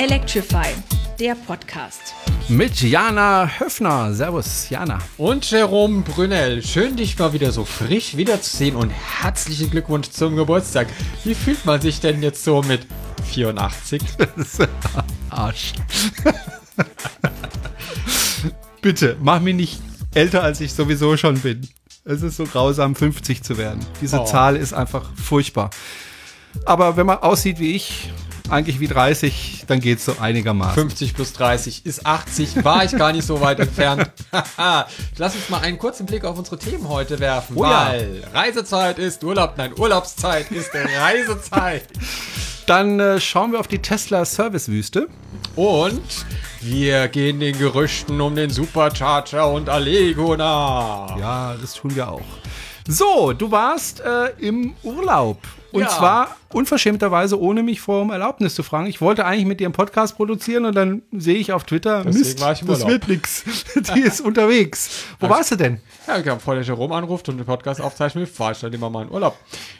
Electrify, der Podcast. Mit Jana Höfner. Servus, Jana. Und Jerome Brunel. Schön, dich mal wieder so frisch wiederzusehen und herzlichen Glückwunsch zum Geburtstag. Wie fühlt man sich denn jetzt so mit 84? Arsch. Bitte, mach mich nicht älter, als ich sowieso schon bin. Es ist so grausam, 50 zu werden. Diese Oh. Zahl ist einfach furchtbar. Aber wenn man aussieht wie ich, eigentlich wie 30, dann geht's so einigermaßen. 50 plus 30 ist 80. War ich gar nicht so weit entfernt. Lass uns mal einen kurzen Blick auf unsere Themen heute werfen. Oh ja. weil Reisezeit ist Urlaub. Nein, Urlaubszeit ist Reisezeit. Dann äh, schauen wir auf die Tesla Servicewüste. Und wir gehen den Gerüchten um den Supercharger und Allego nach. Ja, das tun wir auch. So, du warst äh, im Urlaub. Und Ja. zwar unverschämterweise, ohne mich vorher um Erlaubnis zu fragen. Ich wollte eigentlich mit dir einen Podcast produzieren und dann sehe ich auf Twitter, Deswegen Mist, war ich das wird nix. Die ist unterwegs. Wo Hab ich- warst du denn? Ja, ich habe vor der Jerome anruft und den Podcast aufzeichnen will, fahre ich dann immer mal in Urlaub.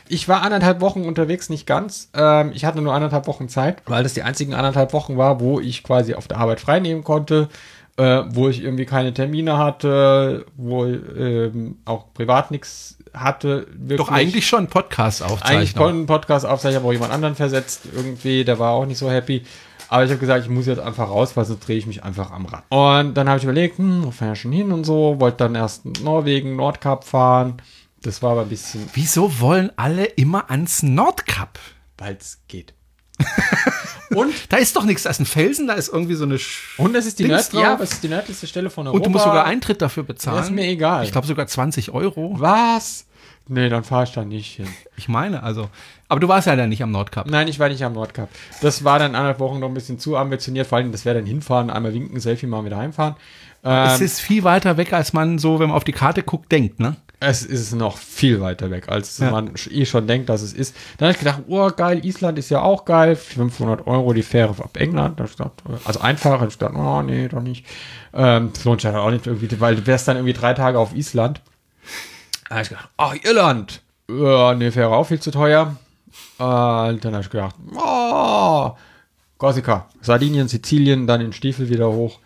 Ich war anderthalb Wochen unterwegs, nicht ganz. Ähm, ich hatte nur anderthalb Wochen Zeit, weil das die einzigen anderthalb Wochen war, wo ich quasi auf der Arbeit frei nehmen konnte, äh, wo ich irgendwie keine Termine hatte, wo ähm, auch privat nichts hatte. Wirklich. Doch eigentlich schon Podcast Eigentlich aufzeichnen. konnte einen Podcast aufzeichnen, aber auch jemand anderen versetzt irgendwie, der war auch nicht so happy. Aber ich habe gesagt, ich muss jetzt einfach raus, weil sonst drehe ich mich einfach am Rad. Und dann habe ich überlegt, hm, wo fahren wir schon hin und so, wollte dann erst Norwegen, Nordkap fahren. Das war aber ein bisschen, Wieso wollen alle immer ans Nordkap? weil es geht. Und, Da ist doch nichts, da ist ein Felsen, da ist irgendwie so eine Sch und es ist die, Dings Nörd ja, es ist die nördlichste Stelle von Europa. Und du musst sogar Eintritt dafür bezahlen. Das ist mir egal. Ich glaube sogar 20 Euro. Was? Nee, dann fahre ich da nicht hin. Ich meine, also. Aber du warst ja dann nicht am Nordkap. Nein, ich war nicht am Nordkap. Das war dann anderthalb Wochen noch ein bisschen zu ambitioniert. Vor allem, das wäre dann hinfahren, einmal winken, Selfie machen, wieder heimfahren. Ähm, Es ist viel weiter weg, als man so, wenn man auf die Karte guckt, denkt, ne? Es ist noch viel weiter weg, als Ja. man eh schon denkt, dass es ist. Dann habe ich gedacht, oh geil, Island ist ja auch geil. 500 Euro die Fähre ab England. Also einfach. Ich gedacht, oh nee, doch nicht. Ähm, das lohnt sich ja auch nicht irgendwie, weil du wärst dann irgendwie drei Tage auf Island. Da habe ich gedacht, oh, Irland. Ja, nee, Fähre auch viel zu teuer. Äh, dann habe ich gedacht, oh, Korsika, Sardinien, Sizilien, dann den Stiefel wieder hoch.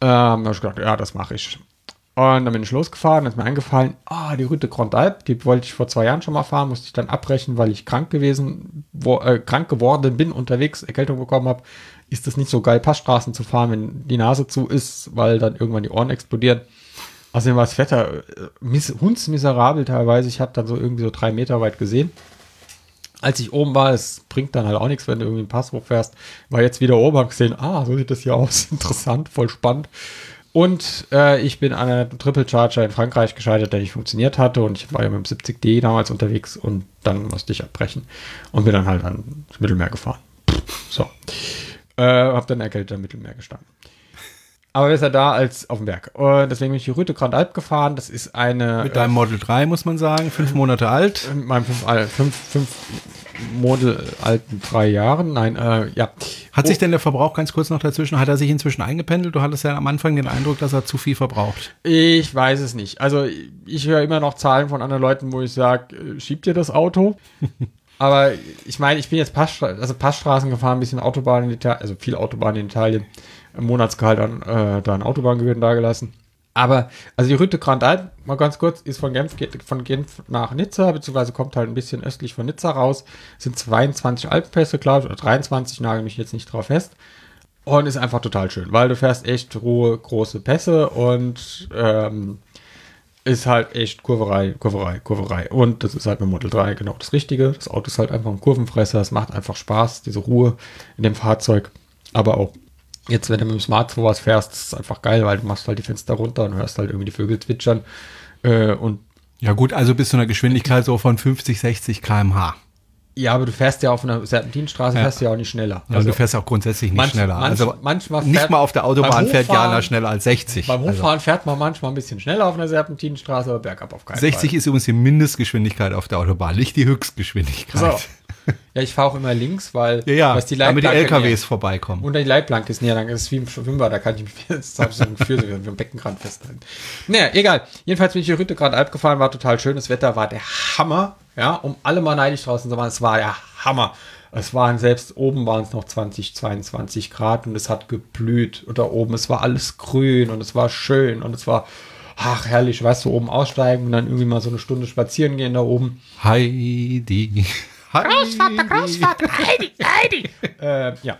Ähm, da habe ich gedacht, ja, das mache ich. Und dann bin ich losgefahren, ist mir eingefallen, ah, die Route Grand Alp, die wollte ich vor zwei Jahren schon mal fahren, musste ich dann abbrechen, weil ich krank gewesen, wo, äh, krank geworden bin, unterwegs Erkältung bekommen habe. Ist es nicht so geil, Passstraßen zu fahren, wenn die Nase zu ist, weil dann irgendwann die Ohren explodieren. Außerdem war das Wetter äh, miss, hundsmiserabel teilweise. Ich habe dann so irgendwie so drei Meter weit gesehen. Als ich oben war, es bringt dann halt auch nichts, wenn du irgendwie einen Pass hochfährst, war jetzt wieder oben, hab gesehen, ah, so sieht das hier aus, interessant, voll spannend. Und äh, ich bin an einem Triple Charger in Frankreich gescheitert, der nicht funktioniert hatte. Und ich war ja mit dem 70D damals unterwegs und dann musste ich abbrechen und bin dann halt ans Mittelmeer gefahren. So. Äh, hab dann erkältet am Mittelmeer gestanden. Aber besser da als auf dem Berg. Und deswegen bin ich die Route Grand Alp gefahren. Das ist eine. Mit deinem Model 3, muss man sagen, fünf Monate alt. mit meinem fünf, Al- fünf, fünf Model alten drei Jahren. Nein, äh, ja. Hat sich denn der Verbrauch ganz kurz noch dazwischen, hat er sich inzwischen eingependelt? Du hattest ja am Anfang den Eindruck, dass er zu viel verbraucht. Ich weiß es nicht. Also ich höre immer noch Zahlen von anderen Leuten, wo ich sage, schiebt ihr das Auto? Aber ich meine, ich bin jetzt Passstra also Passstraßen gefahren, ein bisschen Autobahn in Italien, also viel Autobahn in Italien, im Monatsgehalt an, äh, da an Autobahngebühren dagelassen. Aber, also die Route Grand Alp, mal ganz kurz, ist von Genf, geht von Genf nach Nizza, beziehungsweise kommt halt ein bisschen östlich von Nizza raus. sind 22 Alpenpässe, glaube ich, oder 23, nagel mich jetzt nicht drauf fest. Und ist einfach total schön, weil du fährst echt hohe, große Pässe und ähm, ist halt echt Kurverei, Kurverei, Kurverei. Und das ist halt mit Model 3 genau das Richtige. Das Auto ist halt einfach ein Kurvenfresser. Es macht einfach Spaß, diese Ruhe in dem Fahrzeug. Aber auch jetzt, wenn du mit dem Smart sowas fährst, ist es einfach geil, weil du machst halt die Fenster runter und hörst halt irgendwie die Vögel zwitschern. Äh, und Ja gut, also bis zu einer Geschwindigkeit so von 50, 60 km/h. ja, aber du fährst ja auf einer Serpentinstraße, Ja. fährst ja auch nicht schneller. Also, du fährst auch grundsätzlich nicht manch- schneller. manch- also manchmal nicht fährt- mal auf der Autobahn fährt Jana schneller als 60. Beim Also Hochfahren fährt man manchmal ein bisschen schneller auf einer Serpentinstraße, aber bergab auf keinen 60 Fall. ist übrigens die Mindestgeschwindigkeit auf der Autobahn, nicht die Höchstgeschwindigkeit. So. Ja, ich fahre auch immer links, weil Ja, ja, was die damit die LKWs näher- vorbeikommen. Unter die Leitplanke ist näher, dann ist es wie im Schwimmbad, da kann ich mich jetzt habe ich so ein Gefühl, wie am Beckenrand festhalten. Naja, egal. Jedenfalls bin ich Route gerade Alp gefahren, war total schön. Das Wetter war der Hammer. Ja, um alle mal neidisch draußen zu machen, es war der Hammer. Es waren selbst oben waren es noch 20, 22 Grad und es hat geblüht. Und da oben, es war alles grün und es war schön und es war, ach herrlich, weißt du, oben aussteigen und dann irgendwie mal so eine Stunde spazieren gehen da oben. Heidi. Großvater, Großvater, Heidi, Heidi. äh, ja.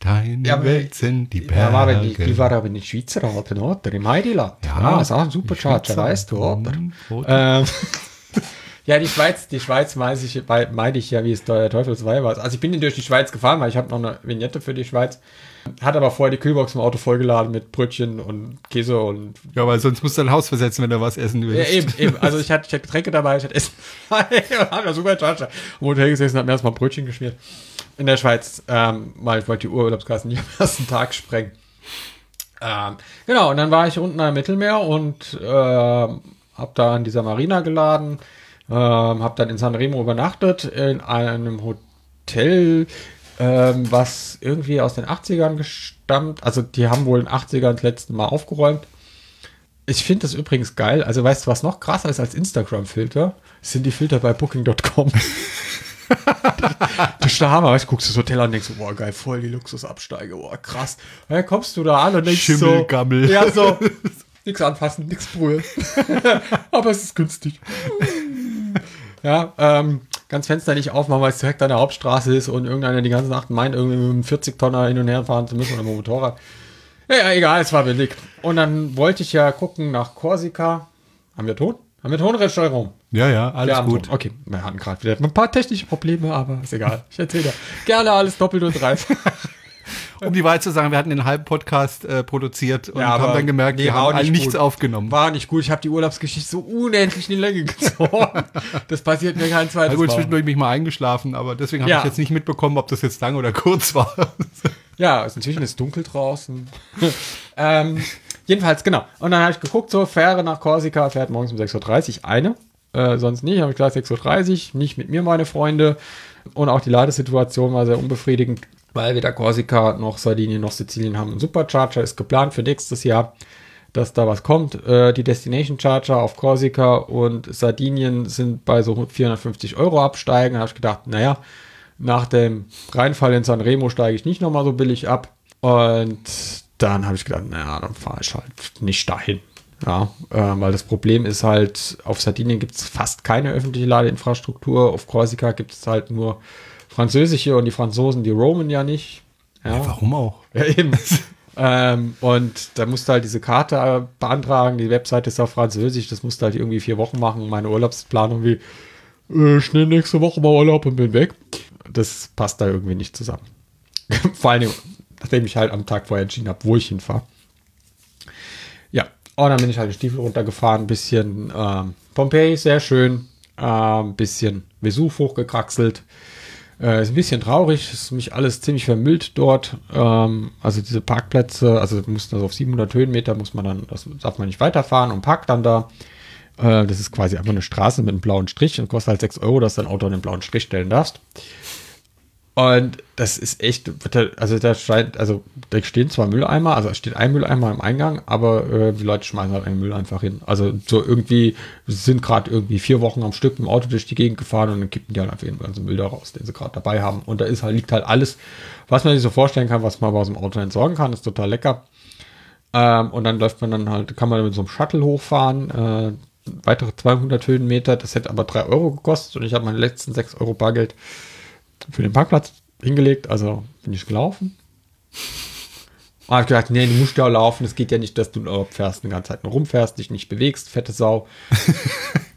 Deine Ja, aber- Welt sind die Berge. Ja, war wenn die, die war aber in den Schweizer Alpen, oder? Im Heidiland. Ja, ist auch ein super Charger, weißt du, oder? Ähm, ja, die Schweiz, die Schweiz meine ich, meine ich ja, wie es der Teufelsweih war. Also ich bin durch die Schweiz gefahren, weil ich habe noch eine Vignette für die Schweiz. Hat aber vorher die Kühlbox im Auto vollgeladen mit Brötchen und Käse und Ja, weil sonst musst du dein Haus versetzen, wenn du was essen ja, willst. eben, eben. Also ich hatte, ich hatte Getränke dabei, ich hatte Essen dabei und habe ja super Charger. Im Hotel gesessen und habe mir erstmal Brötchen geschmiert. In der Schweiz, ähm, weil ich wollte die Urlaubskassen nicht am ersten Tag sprengen. Ähm, genau, und dann war ich unten am Mittelmeer und ähm, habe da an dieser Marina geladen, ähm, habe dann in San Remo übernachtet, in einem Hotel, ähm, was irgendwie aus den 80ern gestammt. Also die haben wohl in den 80ern das letzte Mal aufgeräumt. Ich finde das übrigens geil. Also weißt du, was noch krasser ist als Instagram-Filter? Sind die Filter bei Booking.com. das ist der Hammer. Weißt, du, guckst das Hotel an und denkst, so, boah, geil, voll die Luxusabsteige, boah, krass. Und dann kommst du da an und denkst Schimmelgammel. so, ja, so, nix anfassen, nix brühen. Aber es ist günstig. Ja, ähm, ganz Fenster nicht aufmachen, weil es direkt an der Hauptstraße ist und irgendeiner die ganze Nacht meint, irgendwie mit einem 40-Tonner hin und her fahren zu müssen oder mit dem Motorrad. Ja, ja, egal, es war billig. Und dann wollte ich ja gucken nach Korsika. Haben wir Ton? Haben wir Tonresteuerung? Ja, ja, alles gut. Ton. Okay, wir hatten gerade wieder ein paar technische Probleme, aber ist egal. Ich erzähle dir. Gerne alles doppelt und dreifach. Um die Wahrheit zu sagen, wir hatten den halben Podcast äh, produziert und Ja, haben dann gemerkt, nee, wir haben nicht nichts gut. aufgenommen. War nicht gut. Ich habe die Urlaubsgeschichte so unendlich in die Länge gezogen. Das passiert mir kein zweites gut, Mal. zwischendurch bin ich mal eingeschlafen, aber deswegen habe Ja. ich jetzt nicht mitbekommen, ob das jetzt lang oder kurz war. Ja, ist inzwischen ist dunkel draußen. ähm, jedenfalls, genau. Und dann habe ich geguckt, so, Fähre nach Korsika fährt morgens um 6.30 Uhr eine. Äh, sonst nicht. Habe ich gesagt, 6.30 Uhr, nicht mit mir, meine Freunde. Und auch die Ladesituation war sehr unbefriedigend, weil weder Korsika noch Sardinien noch Sizilien haben einen Supercharger. Ist geplant für nächstes Jahr, dass da was kommt. Äh, die Destination Charger auf Korsika und Sardinien sind bei so 450 Euro absteigen. Da habe ich gedacht, naja, nach dem Reinfall in San Remo steige ich nicht nochmal so billig ab. Und dann habe ich gedacht, naja, dann fahre ich halt nicht dahin. Ja, äh, weil das Problem ist halt, auf Sardinien gibt es fast keine öffentliche Ladeinfrastruktur. Auf Korsika gibt es halt nur französische und die Franzosen, die roamen ja nicht. Ja, Warum auch? ja, eben. ähm, und da musst du halt diese Karte äh, beantragen. Die Webseite ist auf Französisch. Das musst du halt irgendwie vier Wochen machen. Meine Urlaubsplanung wie äh, schnell nächste Woche mal Urlaub und bin weg. Das passt da irgendwie nicht zusammen. Vor Dingen, nachdem ich halt am Tag vorher entschieden habe, wo ich hinfahre. Ja, und dann bin ich halt den Stiefel runtergefahren. Ein bisschen ähm, Pompeii, sehr schön. Ein ähm, bisschen Vesuv hochgekraxelt. Äh, ist ein bisschen traurig, ist mich alles ziemlich vermüllt dort. Ähm, also diese Parkplätze, also mussten also auf 700 Höhenmeter muss man dann, das darf man nicht weiterfahren und parkt dann da. Äh, das ist quasi einfach eine Straße mit einem blauen Strich und kostet halt 6 Euro, dass dein Auto an den blauen Strich stellen darfst. Und das ist echt, also da scheint, also da stehen zwar Mülleimer, also steht ein Mülleimer im Eingang, aber äh, die Leute schmeißen halt einen Müll einfach hin. Also so irgendwie, sind gerade irgendwie vier Wochen am Stück im Auto durch die Gegend gefahren und dann kippen die halt einfach ihren ganzen Müll da raus, den sie gerade dabei haben. Und da ist halt, liegt halt alles, was man sich so vorstellen kann, was man aber aus dem Auto entsorgen kann, ist total lecker. Ähm, und dann läuft man dann halt, kann man mit so einem Shuttle hochfahren, äh, weitere 200 Höhenmeter, das hätte aber 3 Euro gekostet und ich habe meine letzten 6 Euro Bargeld für den Parkplatz hingelegt, also bin ich gelaufen. Und habe gedacht, nee, du musst ja laufen, es geht ja nicht, dass du fährst, eine ganze Zeit nur rumfährst, dich nicht bewegst, fette Sau.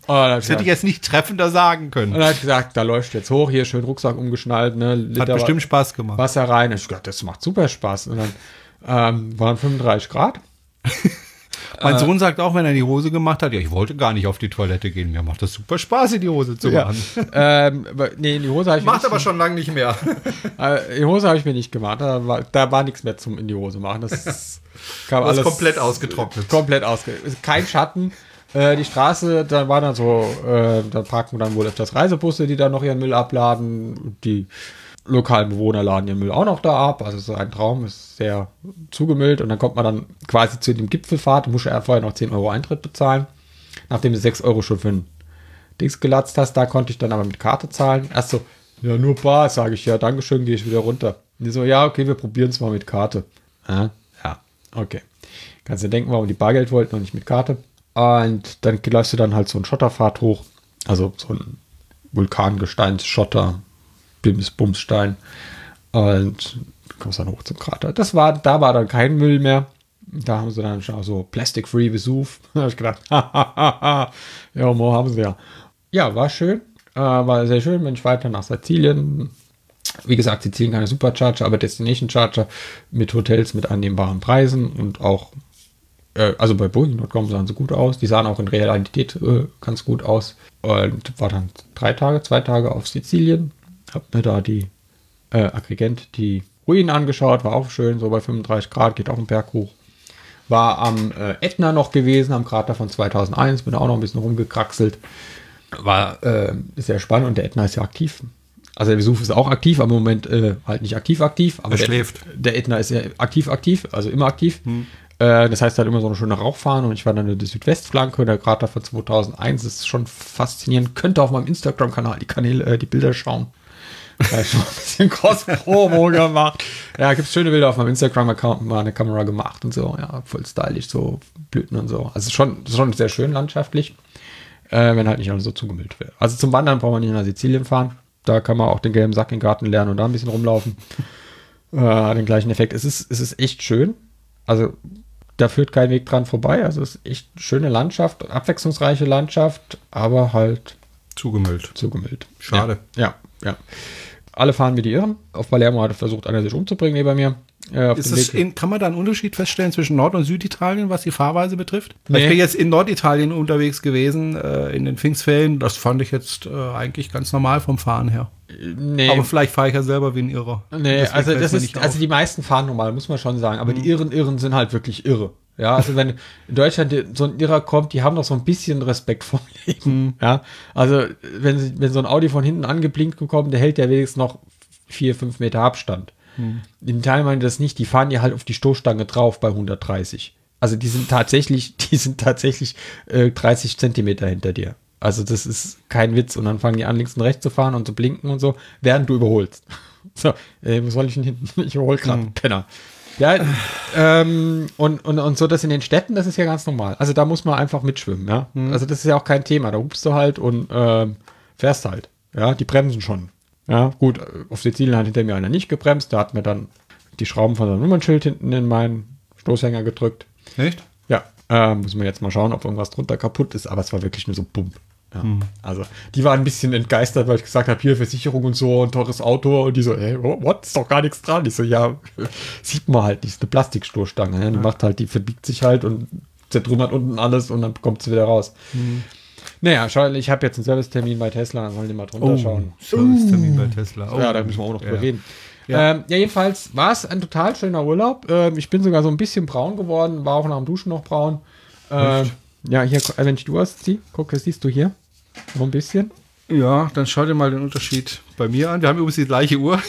Und dann Das hätte ich gesagt, jetzt nicht treffender sagen und können. dann hab ich gesagt, da läuft jetzt hoch, hier schön Rucksack umgeschnallt, ne, Hat Liter bestimmt Spaß gemacht. Wasser rein. Ich gedacht, das macht super Spaß. Und dann ähm, waren 35 Grad. Mein Äh. Sohn sagt auch, wenn er die Hose gemacht hat, ja, ich wollte gar nicht auf die Toilette gehen. Mir macht das super Spaß, in die Hose zu machen. ähm, aber- nee, in die Hose habe ich mir Macht aber schon lange nicht mehr. äh, in die Hose habe ich mir nicht gemacht. Da war, da war nichts mehr zum in die Hose machen. Das ist, kam Alles komplett ausgetrocknet. komplett ausge kein Schatten. Äh, die Straße, da war dann so, äh, da parken dann wohl öfters Reisebusse, die dann noch ihren Müll abladen. Die lokalen Bewohner laden ihren Müll auch noch da ab. Also so ein Traum ist sehr zugemüllt. Und dann kommt man dann quasi zu dem Gipfelfahrt, muss er vorher noch 10 Euro Eintritt bezahlen. Nachdem du 6 Euro schon für ein Dings gelatzt hast, da konnte ich dann aber mit Karte zahlen. Erst so, Ja, nur Bar, sage ich. Ja, Dankeschön, gehe ich wieder runter. Und die so, ja, okay, wir probieren es mal mit Karte. Ja, ja, okay. Kannst du denken, warum die Bargeld wollten und nicht mit Karte. Und dann läufst du dann halt so einen Schotterpfad hoch. Also so ein Vulkangesteinsschotter, Bims, Bumsstein. Und kommst dann hoch zum Krater. Das war, da war dann kein Müll mehr. Da haben sie dann schon so Plastic-Free Vesuv. da habe ich gedacht, ja, mo haben sie ja. Ja, war schön. Äh, war sehr schön, bin ich weiter nach Sizilien. Wie gesagt, Sizilien keine Supercharger, aber Destination Charger mit Hotels mit annehmbaren Preisen und auch, äh, also bei Booking.com sahen sie gut aus. Die sahen auch in Realität äh, ganz gut aus. Und war dann drei Tage, zwei Tage auf Sizilien. Hab mir da die äh, Agrigent, die Ruinen angeschaut, war auch schön, so bei 35 Grad, geht auch ein Berg hoch. War am äh, Ätna noch gewesen, am Krater von 2001, bin auch noch ein bisschen rumgekraxelt. War äh, sehr spannend und der Ätna ist ja aktiv. Also der Vesuv ist auch aktiv, aber im Moment äh, halt nicht aktiv aktiv. Aber Er der, schläft. Der Ätna ist ja aktiv aktiv, also immer aktiv. Äh, das heißt halt immer so eine schöne Rauchfahne und ich war dann in der Südwestflanke, der Krater von 2001 ist schon faszinierend. Könnte auf meinem Instagram-Kanal die Kanäle, äh, die Bilder schauen. Da ich schon ein bisschen Cross-Promo gemacht. Ja, gibt schöne Bilder auf meinem Instagram-Account, mal eine Kamera gemacht und so. Ja, voll stylisch, so Blüten und so. Also schon, schon sehr schön landschaftlich, äh, wenn halt nicht alles so zugemüllt wäre. Also zum Wandern braucht man nicht nach Sizilien fahren. Da kann man auch den gelben Sack in den Garten lernen und da ein bisschen rumlaufen. Äh, hat den gleichen Effekt. Es ist, es ist echt schön. Also da führt kein Weg dran vorbei. Also es ist echt schöne Landschaft, abwechslungsreiche Landschaft, aber halt Zugemüllt. zugemüllt. Schade. Ja, ja. Ja. Alle fahren wie die Irren. Auf Palermo hat versucht, einer sich umzubringen neben mir. Äh, in, kann man da einen Unterschied feststellen zwischen Nord- und Süditalien, was die Fahrweise betrifft? Nee. Ich bin jetzt in Norditalien unterwegs gewesen, äh, in den Pfingstferien. Das fand ich jetzt äh, eigentlich ganz normal vom Fahren her. nee, Aber vielleicht fahre ich ja selber wie ein Irrer. Nee, Deswegen also das ist, also die meisten fahren normal, muss man schon sagen, aber Mhm. die Irren, Irren sind halt wirklich irre. Ja, also wenn in Deutschland so ein Irrer kommt, die haben noch so ein bisschen Respekt vor dem Leben. Mhm. Ja, also wenn, wenn so ein Audi von hinten angeblinkt kommt, der hält ja wenigstens noch vier, fünf Meter Abstand. Mhm. In Italien meinen das nicht, die fahren ja halt auf die Stoßstange drauf bei 130. Also die sind tatsächlich, die sind tatsächlich äh, 30 Zentimeter hinter dir. Also das ist kein Witz. Und dann fangen die an, links und rechts zu fahren und zu blinken und so, während du überholst. So, äh, wo soll ich denn hinten? Ich überhol gerade, Penner. Ja, ähm, und, und, und so das in den Städten, das ist ja ganz normal. Also da muss man einfach mitschwimmen, ja. Also das ist ja auch kein Thema. Da hupst du halt und ähm, fährst halt. Ja, die bremsen schon. Ja, gut, auf Sizilien hat hinter mir einer nicht gebremst. Der hat mir dann die Schrauben von seinem Nummernschild hinten in meinen Stoßhänger gedrückt. Echt? Ja, äh, muss man jetzt mal schauen, ob irgendwas drunter kaputt ist, aber es war wirklich nur so Bump. Ja. Also, die waren ein bisschen entgeistert, weil ich gesagt habe, hier Versicherung und so, ein teures Auto und die so, hey, what, ist doch gar nichts dran. Ich so, ja, sieht man halt nicht, ist eine Plastikstoßstange, ja? die macht halt, die verbiegt sich halt und zertrümmert unten alles und dann kommt sie wieder raus. Naja, schau, ich habe jetzt einen Servicetermin bei Tesla, dann sollen die mal drunter schauen. Servicetermin bei Tesla. Oh. Ja, da müssen wir auch noch drüber Ja. reden. Ja. Ja. Ähm, ja, jedenfalls war es ein total schöner Urlaub. Ähm, ich bin sogar so ein bisschen braun geworden, war auch nach dem Duschen noch braun. Ähm, ja, hier, äh, wenn ich du hast, sieh, guck, das siehst du hier. So ein bisschen. Ja, dann schau dir mal den Unterschied bei mir an. Wir haben übrigens die gleiche Uhr.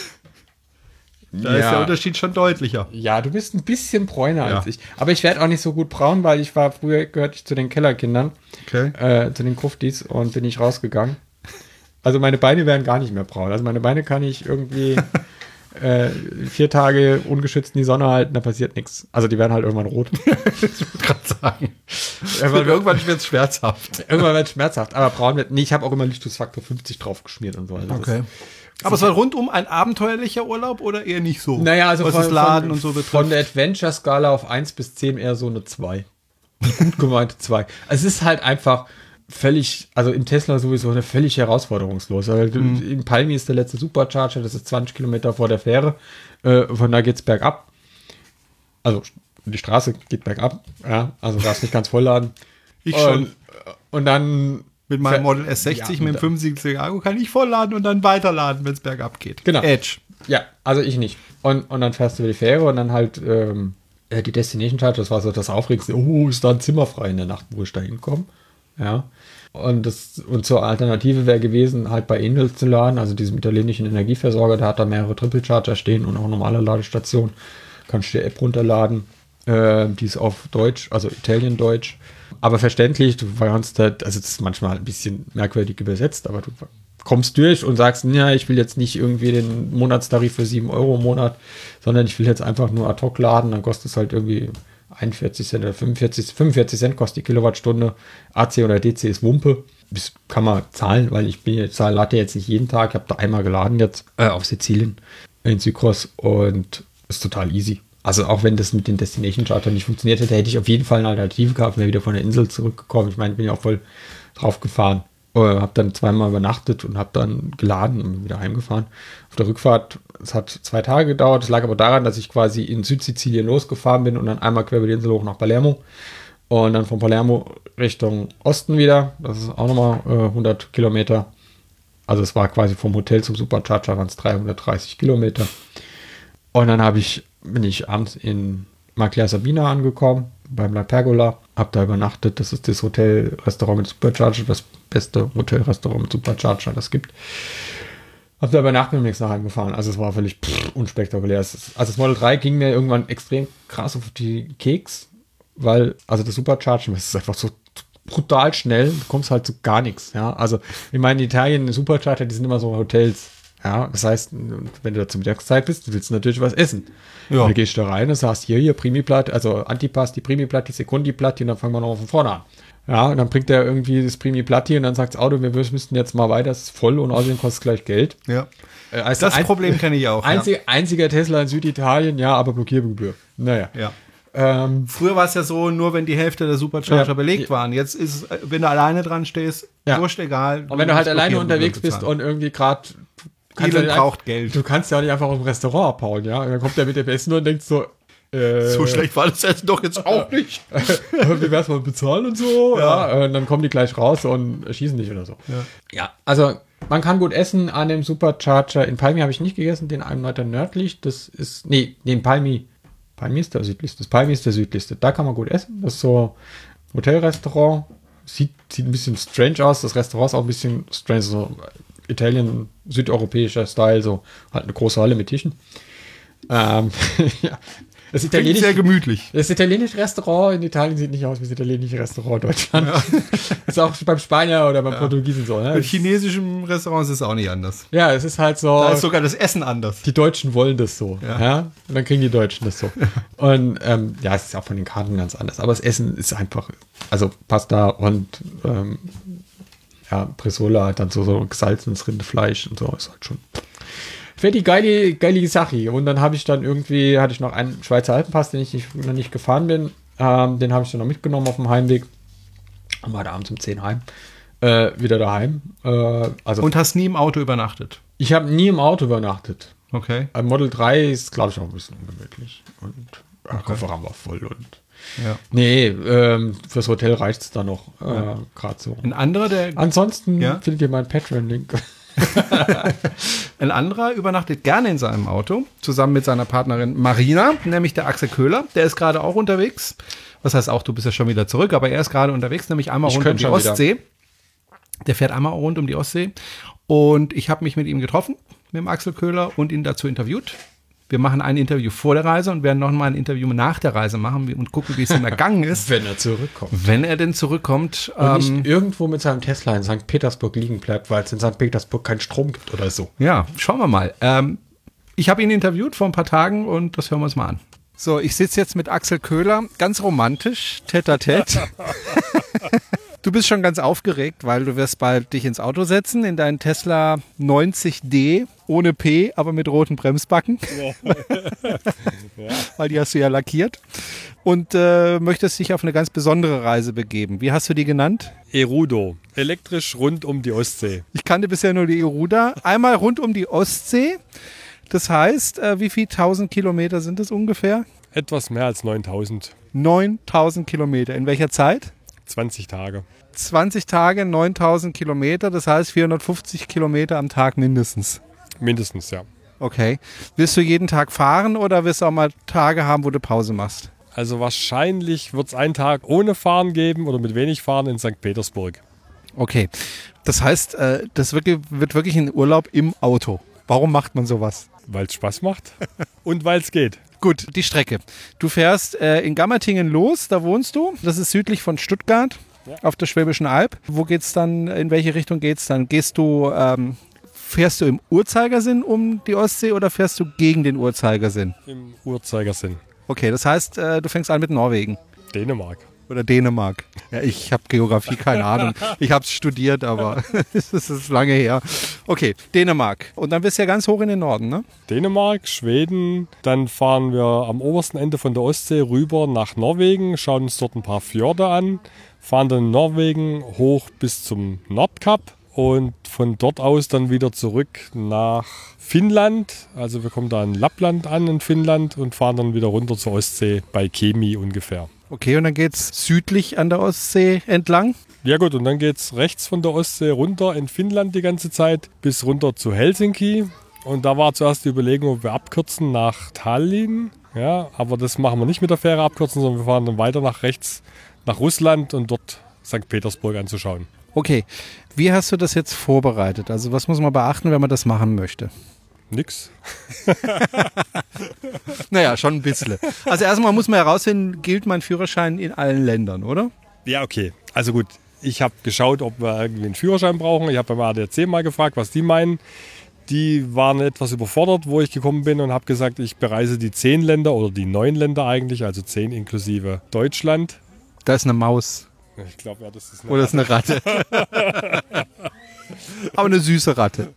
Da ist der Unterschied schon deutlicher. Ja, du bist ein bisschen bräuner Ja. als ich. Aber ich werde auch nicht so gut braun, weil ich war, früher gehörte ich zu den Kellerkindern, Okay. äh, zu den Kruftis und bin ich rausgegangen. Also meine Beine werden gar nicht mehr braun. Also meine Beine kann ich irgendwie äh, vier Tage ungeschützt in die Sonne halten, da passiert nichts. Also die werden halt irgendwann rot. Ich wollte gerade sagen. Irgendwann, Irgendwann wird es schmerzhaft. irgendwann wird es schmerzhaft, aber braun wird. Nee, ich habe auch immer Lichtusfaktor 50 drauf geschmiert und so. Also ist- Aber es war rundum ein abenteuerlicher Urlaub oder eher nicht so? Naja, also was von, das Laden von, und so betrifft. von der Adventure-Skala auf 1 bis 10 eher so eine 2. Eine gut gemeinte 2. Also es ist halt einfach völlig, also im Tesla sowieso eine völlig herausforderungslos. Also du- Mhm. In Palmi ist der letzte Supercharger, das ist 20 Kilometer vor der Fähre. Äh, von da geht's bergab. Also die Straße geht bergab. Ja, also darfst nicht ganz vollladen. Ich schon. Und, und dann mit meinem Model S60 Ja, mit dem und- 75 Akku kann ich vollladen und dann weiterladen, wenn es bergab geht. Genau. Edge. Ja, also ich nicht. Und, und dann fährst du über die Fähre und dann halt ähm, äh, die Destination Charge, das war so das Aufregendste. Oh, ist da ein Zimmer frei in der Nacht, wo ich da hinkomme. Ja. Und, das, und zur Alternative wäre gewesen, halt bei Enel zu laden, also diesem italienischen Energieversorger, der hat da mehrere Triple Charger stehen und auch normale Ladestationen. Kannst du die App runterladen. Äh, die ist auf Deutsch, also Italien-Deutsch. Aber verständlich, du kannst da, also das ist manchmal ein bisschen merkwürdig übersetzt, aber du kommst durch und sagst, ja, ich will jetzt nicht irgendwie den Monatstarif für 7 Euro im Monat, sondern ich will jetzt einfach nur ad hoc laden, dann kostet es halt irgendwie 41 Cent oder 45, 45 Cent kostet die Kilowattstunde. AC oder DC ist Wumpe. Das kann man zahlen, weil ich bin jetzt, lade jetzt nicht jeden Tag. Ich habe da einmal geladen jetzt äh, auf Sizilien in Sycross und ist total easy. Also auch wenn das mit den Destination Charter nicht funktioniert hätte, hätte ich auf jeden Fall eine Alternative gehabt, wäre wieder von der Insel zurückgekommen. Ich meine, bin ja auch voll drauf gefahren. Äh, habe dann zweimal übernachtet und habe dann geladen und wieder heimgefahren. Auf der Rückfahrt, es hat zwei Tage gedauert. Es lag aber daran, dass ich quasi in Südsizilien losgefahren bin und dann einmal quer über die Insel hoch nach Palermo. Und dann von Palermo Richtung Osten wieder. Das ist auch nochmal äh, 100 Kilometer. Also es war quasi vom Hotel zum Supercharger waren es 330 Kilometer. Und dann ich, bin ich abends in Maglia Sabina angekommen, beim La Pergola, habe da übernachtet. Das ist das Hotel-Restaurant mit Supercharger, das beste Hotelrestaurant mit Supercharger, das gibt. Hab da übernachtet und nichts nach heimgefahren. Also es war völlig pff, unspektakulär. Also das Model 3 ging mir irgendwann extrem krass auf die Keks, weil, also das Superchargen, das ist einfach so brutal schnell, du kommst halt zu gar nichts. Ja, also ich meine, in Italien Supercharger, die sind immer so Hotels. Ja, das heißt, wenn du da zur Mittagszeit bist, willst du natürlich was essen. Ja. Dann gehst du da rein und sagst, hier, hier, Primi-Platt, also Antipass, die Primi-Platt, die Sekundi-Platt, und dann fangen wir noch von vorne an. Ja, und dann bringt er irgendwie das Primi-Platti und dann sagt das Auto, wir müssten jetzt mal weiter, es ist voll und außerdem kostet es gleich Geld. Ja. Also Das ein- Problem kenne ich auch. Einzig, Einziger Tesla in Süditalien, ja, aber Blockiergebühr. Naja. Ja. Ja. Ähm, Früher war es ja so, nur wenn die Hälfte der Supercharger Ja. belegt waren. Jetzt ist es, äh, wenn du alleine dran stehst, Ja. wurscht egal. und wenn du halt alleine unterwegs bist und irgendwie gerade Elon braucht Geld. Du kannst ja auch nicht einfach aus dem Restaurant abhauen, ja. Und dann kommt der mit dem Essen und denkt so, äh, so schlecht war das Essen doch jetzt auch nicht. wie wär's mal bezahlen und so, ja. Und dann kommen die gleich raus und schießen dich oder so. Ja. Ja, also man kann gut essen an dem Supercharger. In Palmi habe ich nicht gegessen, den einem weiter nördlich. Das ist, nee, nee, in Palmi. Palmi ist der südlichste. Das Palmi ist der südlichste. Da kann man gut essen. Das ist so ein Hotelrestaurant. Sieht, sieht ein bisschen strange aus. Das Restaurant ist auch ein bisschen strange. So Italien, südeuropäischer Style. So halt eine große Halle mit Tischen. Ähm, ja. Das italienische, sehr gemütlich. das italienische Restaurant in Italien sieht nicht aus wie das italienische Restaurant in Deutschland. ist auch beim Spanier oder beim Portugiesen so. Ne? Mit chinesischen Restaurants ist es auch nicht anders. Ja, es ist halt so. Da ist sogar das Essen anders. die Deutschen wollen das so. Ja. Ja. Und dann kriegen die Deutschen das so. Und ähm, ja, es ist auch von den Karten ganz anders. Aber das Essen ist einfach, also Pasta und ähm, ja, Bresola hat dann so, so gesalzenes Rindefleisch und so ist halt schon. Wäre die geile, geile Sache. Und dann habe ich dann irgendwie, hatte ich noch einen Schweizer Alpenpass, den ich nicht, noch nicht gefahren bin. Ähm, den habe ich dann noch mitgenommen auf dem Heimweg. Und war da abends um 10 heim. Äh, wieder daheim. Äh, also Und hast nie im Auto übernachtet. ich habe nie im Auto übernachtet. Okay. Ein Model 3 ist, glaube ich, auch ein bisschen ungemütlich. Und ja, Kofferraum war voll und. Ja. Nee, ähm, fürs Hotel reicht es dann noch äh, gerade so. Ein anderer, der, Ansonsten Ja? findet ihr meinen Patreon-Link. ein anderer übernachtet gerne in seinem Auto, zusammen mit seiner Partnerin Marina, nämlich der Axel Köhler. Der ist gerade auch unterwegs. Was heißt auch, du bist ja schon wieder zurück, aber er ist gerade unterwegs, nämlich einmal Ich rund um die schon wieder. Ostsee. Der fährt einmal rund um die Ostsee. Und ich habe mich mit ihm getroffen, mit dem Axel Köhler, und ihn dazu interviewt. Wir machen ein Interview vor der Reise und werden noch mal ein Interview nach der Reise machen und gucken, wie es ihm ergangen ist, Wenn er zurückkommt. wenn er denn zurückkommt. Und Ähm, nicht irgendwo mit seinem Tesla in St. Petersburg liegen bleibt, weil es in St. Petersburg keinen Strom gibt oder so. Ja, schauen wir mal. Ähm, ich habe ihn interviewt vor ein paar Tagen und das hören wir uns mal an. So, ich sitze jetzt mit Axel Köhler, ganz romantisch, tete tete. Du bist schon ganz aufgeregt, weil du wirst bald dich ins Auto setzen, in deinen Tesla 90D, ohne P, aber mit roten Bremsbacken. Weil die hast du ja lackiert. Und äh, möchtest dich auf eine ganz besondere Reise begeben. Wie hast du die genannt? Erudo. Elektrisch rund um die Ostsee. Ich kannte bisher nur die Eruda. Einmal rund um die Ostsee. Das heißt, äh, wie viel tausend Kilometer sind es ungefähr? Etwas mehr als 9000. 9000 Kilometer. In welcher Zeit? 20 Tage. 20 Tage, 9000 Kilometer. Das heißt 450 Kilometer am Tag mindestens. Mindestens, ja. Okay. Willst du jeden Tag fahren oder wirst du auch mal Tage haben, wo du Pause machst? Also wahrscheinlich wird es einen Tag ohne Fahren geben oder mit wenig Fahren in St. Petersburg. Okay. Das heißt, äh, das wird wirklich ein Urlaub im Auto. Warum macht man sowas? Weil es Spaß macht und weil es geht. Gut, die Strecke. Du fährst äh, in Gammertingen los, da wohnst du. Das ist südlich von Stuttgart auf der Schwäbischen Alb. Wo geht's dann, in welche Richtung geht's dann? Gehst du ähm, fährst du im Uhrzeigersinn um die Ostsee oder fährst du gegen den Uhrzeigersinn? Im Uhrzeigersinn. Okay, das heißt, äh, du fängst an mit Norwegen Dänemark. oder Dänemark. Ja, ich habe Geografie keine Ahnung. Ich habe es studiert, aber es ist lange her. Okay, Dänemark. Und dann bist du ja ganz hoch in den Norden, ne? Dänemark, Schweden. Dann fahren wir am obersten Ende von der Ostsee rüber nach Norwegen, schauen uns dort ein paar Fjorde an, fahren dann in Norwegen hoch bis zum Nordkap und von dort aus dann wieder zurück nach Finnland. Also wir kommen da in Lappland an in Finnland und fahren dann wieder runter zur Ostsee bei Kemi ungefähr. Okay, und dann geht's südlich an der Ostsee entlang. Ja gut, und dann geht es rechts von der Ostsee runter in Finnland die ganze Zeit bis runter zu Helsinki. Und da war zuerst die Überlegung, ob wir abkürzen nach Tallinn. Ja, aber das machen wir nicht mit der Fähre abkürzen, sondern wir fahren dann weiter nach rechts nach Russland und dort St. Petersburg anzuschauen. Okay, wie hast du das jetzt vorbereitet? Also was muss man beachten, wenn man das machen möchte? Nix. Naja, schon ein bisschen. Also erstmal muss man herausfinden, gilt mein Führerschein in allen Ländern, oder? Ja, okay. Also gut, ich habe geschaut, ob wir irgendwie einen Führerschein brauchen. Ich habe beim ADAC mal gefragt, was die meinen. Die waren etwas überfordert, wo ich gekommen bin und habe gesagt, ich bereise die zehn Länder oder die neun Länder eigentlich, also zehn inklusive Deutschland. Da ist eine Maus Ich glaube, ja, das ist oder ist eine Ratte. Aber eine süße Ratte.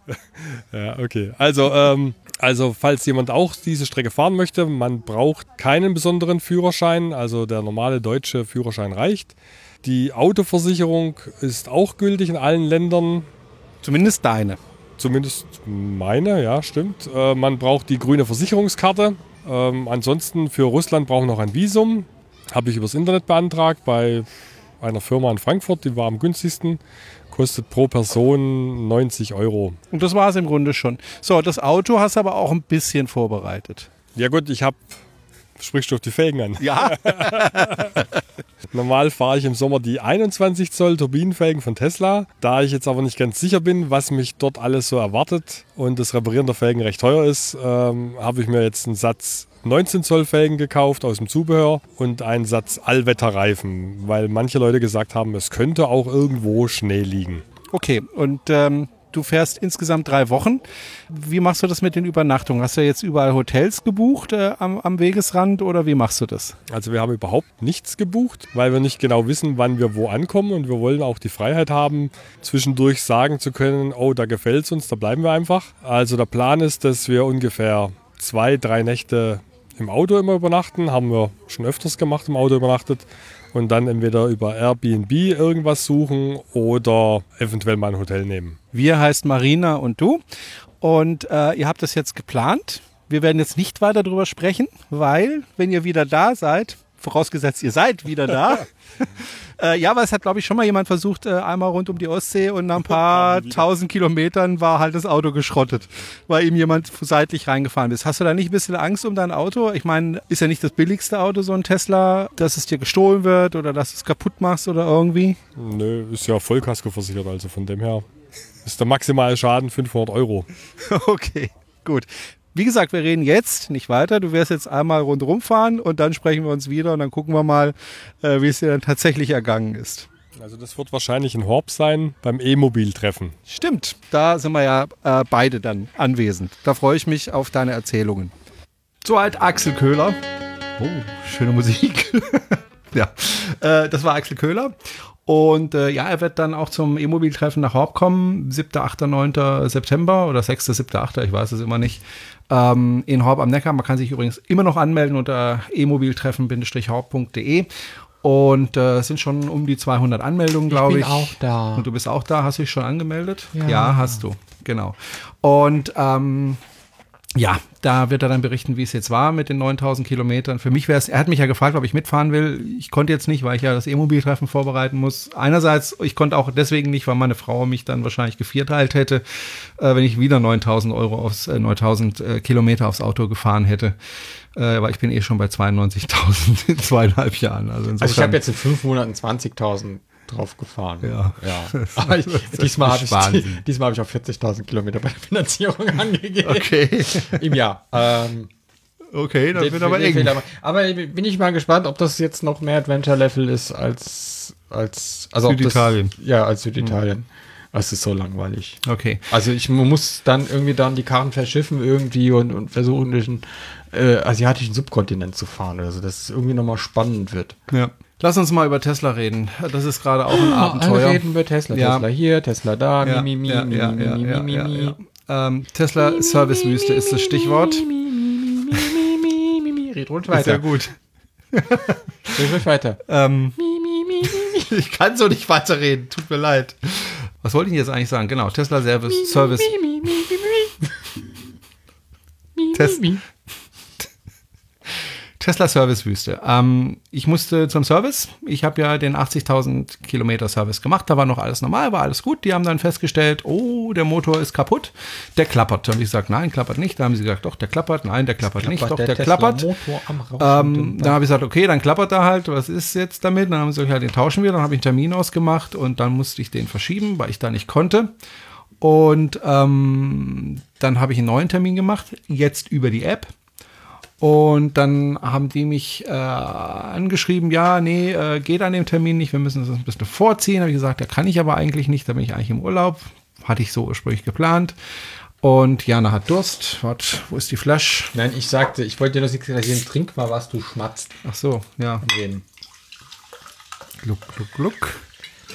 Ja, okay. Also, ähm, also falls jemand auch diese Strecke fahren möchte, man braucht keinen besonderen Führerschein. Also der normale deutsche Führerschein reicht. Die Autoversicherung ist auch gültig in allen Ländern. Zumindest deine. Zumindest meine, ja, stimmt. Äh, man braucht die grüne Versicherungskarte. Ähm, ansonsten für Russland brauchen wir noch ein Visum. Habe ich übers Internet beantragt bei einer Firma in Frankfurt, die war am günstigsten. Kostet pro Person 90 Euro. Und das war es im Grunde schon. So, das Auto hast du aber auch ein bisschen vorbereitet. Ja gut, ich habe, sprichst du auf die Felgen an. Ja. Normal fahre ich im Sommer die 21 Zoll Turbinenfelgen von Tesla. Da ich jetzt aber nicht ganz sicher bin, was mich dort alles so erwartet und das Reparieren der Felgen recht teuer ist, ähm, habe ich mir jetzt einen Satz 19 Zoll Felgen gekauft aus dem Zubehör und einen Satz Allwetterreifen, weil manche Leute gesagt haben, es könnte auch irgendwo Schnee liegen. Okay, und ähm, du fährst insgesamt drei Wochen. Wie machst du das mit den Übernachtungen? Hast du jetzt überall Hotels gebucht äh, am, am Wegesrand oder wie machst du das? Also wir haben überhaupt nichts gebucht, weil wir nicht genau wissen, wann wir wo ankommen und wir wollen auch die Freiheit haben, zwischendurch sagen zu können, oh, da gefällt es uns, da bleiben wir einfach. Also der Plan ist, dass wir ungefähr zwei, drei Nächte im Auto immer übernachten, haben wir schon öfters gemacht, im Auto übernachtet und dann entweder über Airbnb irgendwas suchen oder eventuell mal ein Hotel nehmen. Wir heißt Marina und du. Und äh, ihr habt das jetzt geplant. Wir werden jetzt nicht weiter darüber sprechen, weil, wenn ihr wieder da seid, vorausgesetzt ihr seid wieder da. äh, ja, aber es hat, glaube ich, schon mal jemand versucht, äh, einmal rund um die Ostsee und nach ein paar tausend Kilometern war halt das Auto geschrottet, weil ihm jemand seitlich reingefahren ist. Hast du da nicht ein bisschen Angst um dein Auto? Ich meine, ist ja nicht das billigste Auto, so ein Tesla, dass es dir gestohlen wird oder dass du es kaputt machst oder irgendwie? Nö, ist ja Vollkasko versichert, also von dem her ist der maximale Schaden 500 Euro. Okay, gut. Wie gesagt, wir reden jetzt nicht weiter. Du wirst jetzt einmal rundherum fahren und dann sprechen wir uns wieder und dann gucken wir mal, äh, wie es dir dann tatsächlich ergangen ist. Also das wird wahrscheinlich in Horb sein beim E-Mobil-Treffen. Stimmt, da sind wir ja äh, beide dann anwesend. Da freue ich mich auf deine Erzählungen. So halt Axel Köhler. Oh, schöne Musik. ja, äh, das war Axel Köhler. Und äh, ja, er wird dann auch zum E-Mobil-Treffen nach Horb kommen, 7., 8., 9. September oder 6., 7., 8., ich weiß es immer nicht, ähm, in Horb am Neckar. Man kann sich übrigens immer noch anmelden unter e-mobiltreffen-horb.de. Und äh, es sind schon um die 200 Anmeldungen, glaube ich. bin auch da. Und du bist auch da. Hast du dich schon angemeldet? Ja. hast du. Genau. Und ähm, ja, da wird er dann berichten, wie es jetzt war mit den 9000 Kilometern. Für mich wäre es, er hat mich ja gefragt, ob ich mitfahren will. Ich konnte jetzt nicht, weil ich ja das E-Mobil-Treffen vorbereiten muss. Einerseits, ich konnte auch deswegen nicht, weil meine Frau mich dann wahrscheinlich gevierteilt hätte, äh, wenn ich wieder 9000 Euro aufs, äh, 9000 äh, Kilometer aufs Auto gefahren hätte. Äh, aber ich bin eh schon bei 92.000 in zweieinhalb Jahren. Also, insofern, Also ich habe jetzt in fünf Monaten 20.000 drauf gefahren. Ja. ja. Aber ich, diesmal habe ich, diesmal hab ich auf 40.000 Kilometer bei der Finanzierung angegeben. Okay, Im Jahr. Ähm, okay, das den- wird aber eng. Aber bin ich mal gespannt, ob das jetzt noch mehr Adventure-Level ist als, als also Süditalien. Das, ja, als Süditalien. Es ist so langweilig. Okay. Also ich muss dann irgendwie dann die Karren verschiffen irgendwie und, und versuchen, durch einen äh, asiatischen Subkontinent zu fahren. Also dass es irgendwie nochmal spannend wird. Ja. Lass uns mal über Tesla reden. Das ist gerade auch ein Abenteuer. Alle reden über Tesla. Ja. Tesla hier, Tesla da, Ja, mi, mi, ja, mi, mi, mi. Ähm, Tesla Servicewüste ist das Stichwort. Red ruhig weiter. gut. Red ruhig weiter. Ähm, ich kann so nicht weiterreden. Tut mir leid. Was wollte ich jetzt eigentlich sagen? Genau, Tesla Service. Service. Test-. Tesla Servicewüste. Ähm, ich musste zum Service. Ich habe ja den 80.000 Kilometer Service gemacht. Da war noch alles normal, war alles gut. Die haben dann festgestellt, oh, der Motor ist kaputt. Der klappert. Da habe ich gesagt, nein, klappert nicht. Da haben sie gesagt, doch, der klappert. Nein, der klappert nicht. Doch, der, Tesla klappert. Ähm, dann habe ich gesagt, okay, dann klappert er halt. Was ist jetzt damit? Dann haben sie gesagt, ja, den tauschen wir. Dann habe ich einen Termin ausgemacht und dann musste ich den verschieben, weil ich da nicht konnte. Und ähm, dann habe ich einen neuen Termin gemacht, jetzt über die App. Und dann haben die mich äh, angeschrieben, ja, nee, äh, geht an dem Termin nicht, wir müssen das ein bisschen vorziehen. Habe ich gesagt, ja, kann ich aber eigentlich nicht, da bin ich eigentlich im Urlaub. Hatte ich so ursprünglich geplant. Und Jana hat Durst. Warte, wo ist die Flasche? Nein, ich sagte, ich wollte dir nur signalisieren, trink mal was, du schmatzt. Ach so, ja. Gluck, gluck, gluck.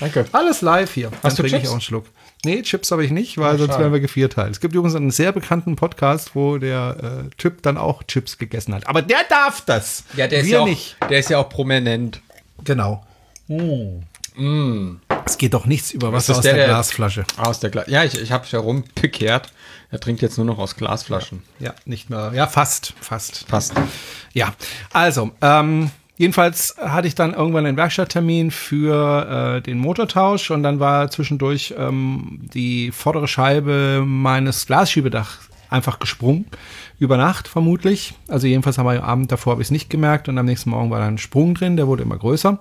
Danke. Alles live hier. Hast du trinke ich auch einen Schluck. Nee, Chips habe ich nicht, weil Oh, sonst wären wir gevierteilt. Es gibt übrigens einen sehr bekannten Podcast, wo der äh, Typ dann auch Chips gegessen hat. Aber der darf das. Ja, der ist wir ja, auch, nicht. der ist ja auch prominent. Genau. Mm. Es geht doch nichts über Wasser aus der, der, Glasflasche. Aus der Gla ja, ich, ich habe es herumbekehrt. Er trinkt jetzt nur noch aus Glasflaschen. Ja, nicht mehr. Ja, fast, fast. Passt. Ja, also, ähm, jedenfalls hatte ich dann irgendwann einen Werkstatttermin für äh, den Motortausch und dann war zwischendurch ähm, die vordere Scheibe meines Glasschiebedachs einfach gesprungen. Über Nacht vermutlich. Also jedenfalls am Abend davor habe ich es nicht gemerkt und am nächsten Morgen war da ein Sprung drin, der wurde immer größer.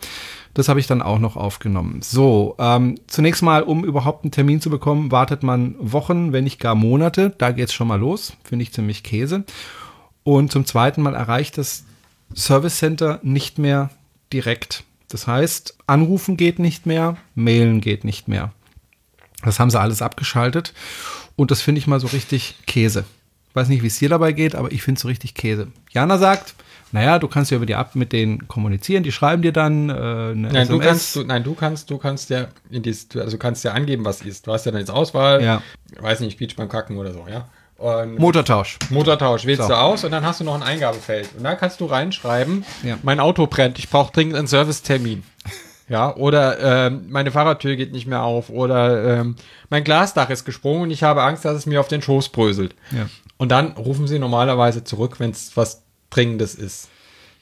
Das habe ich dann auch noch aufgenommen. So, ähm, zunächst mal, um überhaupt einen Termin zu bekommen, wartet man Wochen, wenn nicht gar Monate. Da geht's schon mal los. Finde ich ziemlich Käse. Und zum zweiten Mal erreicht das Service Center nicht mehr direkt. Das heißt, anrufen geht nicht mehr, mailen geht nicht mehr. Das haben sie alles abgeschaltet. Und das finde ich mal so richtig Käse. Weiß nicht, wie es dir dabei geht, aber ich finde es so richtig Käse. Jana sagt, naja, du kannst ja über die App mit denen kommunizieren, die schreiben dir dann äh, eine Nein, du SMS. kannst, du, nein, du kannst, du kannst ja, in dies, du- also du kannst ja angeben, was ist. Du hast ja dann jetzt Auswahl. Ja. Weiß nicht, Beach beim Kacken oder so, ja. Und Motortausch. Motortausch wählst So. du aus und dann hast du noch ein Eingabefeld. Und da kannst du reinschreiben, Ja. mein Auto brennt, ich brauche dringend einen Servicetermin. Ja, oder ähm, meine Fahrradtür geht nicht mehr auf oder ähm, mein Glasdach ist gesprungen und ich habe Angst, dass es mir auf den Schoß bröselt. Ja. Und dann rufen sie normalerweise zurück, wenn es was Dringendes ist.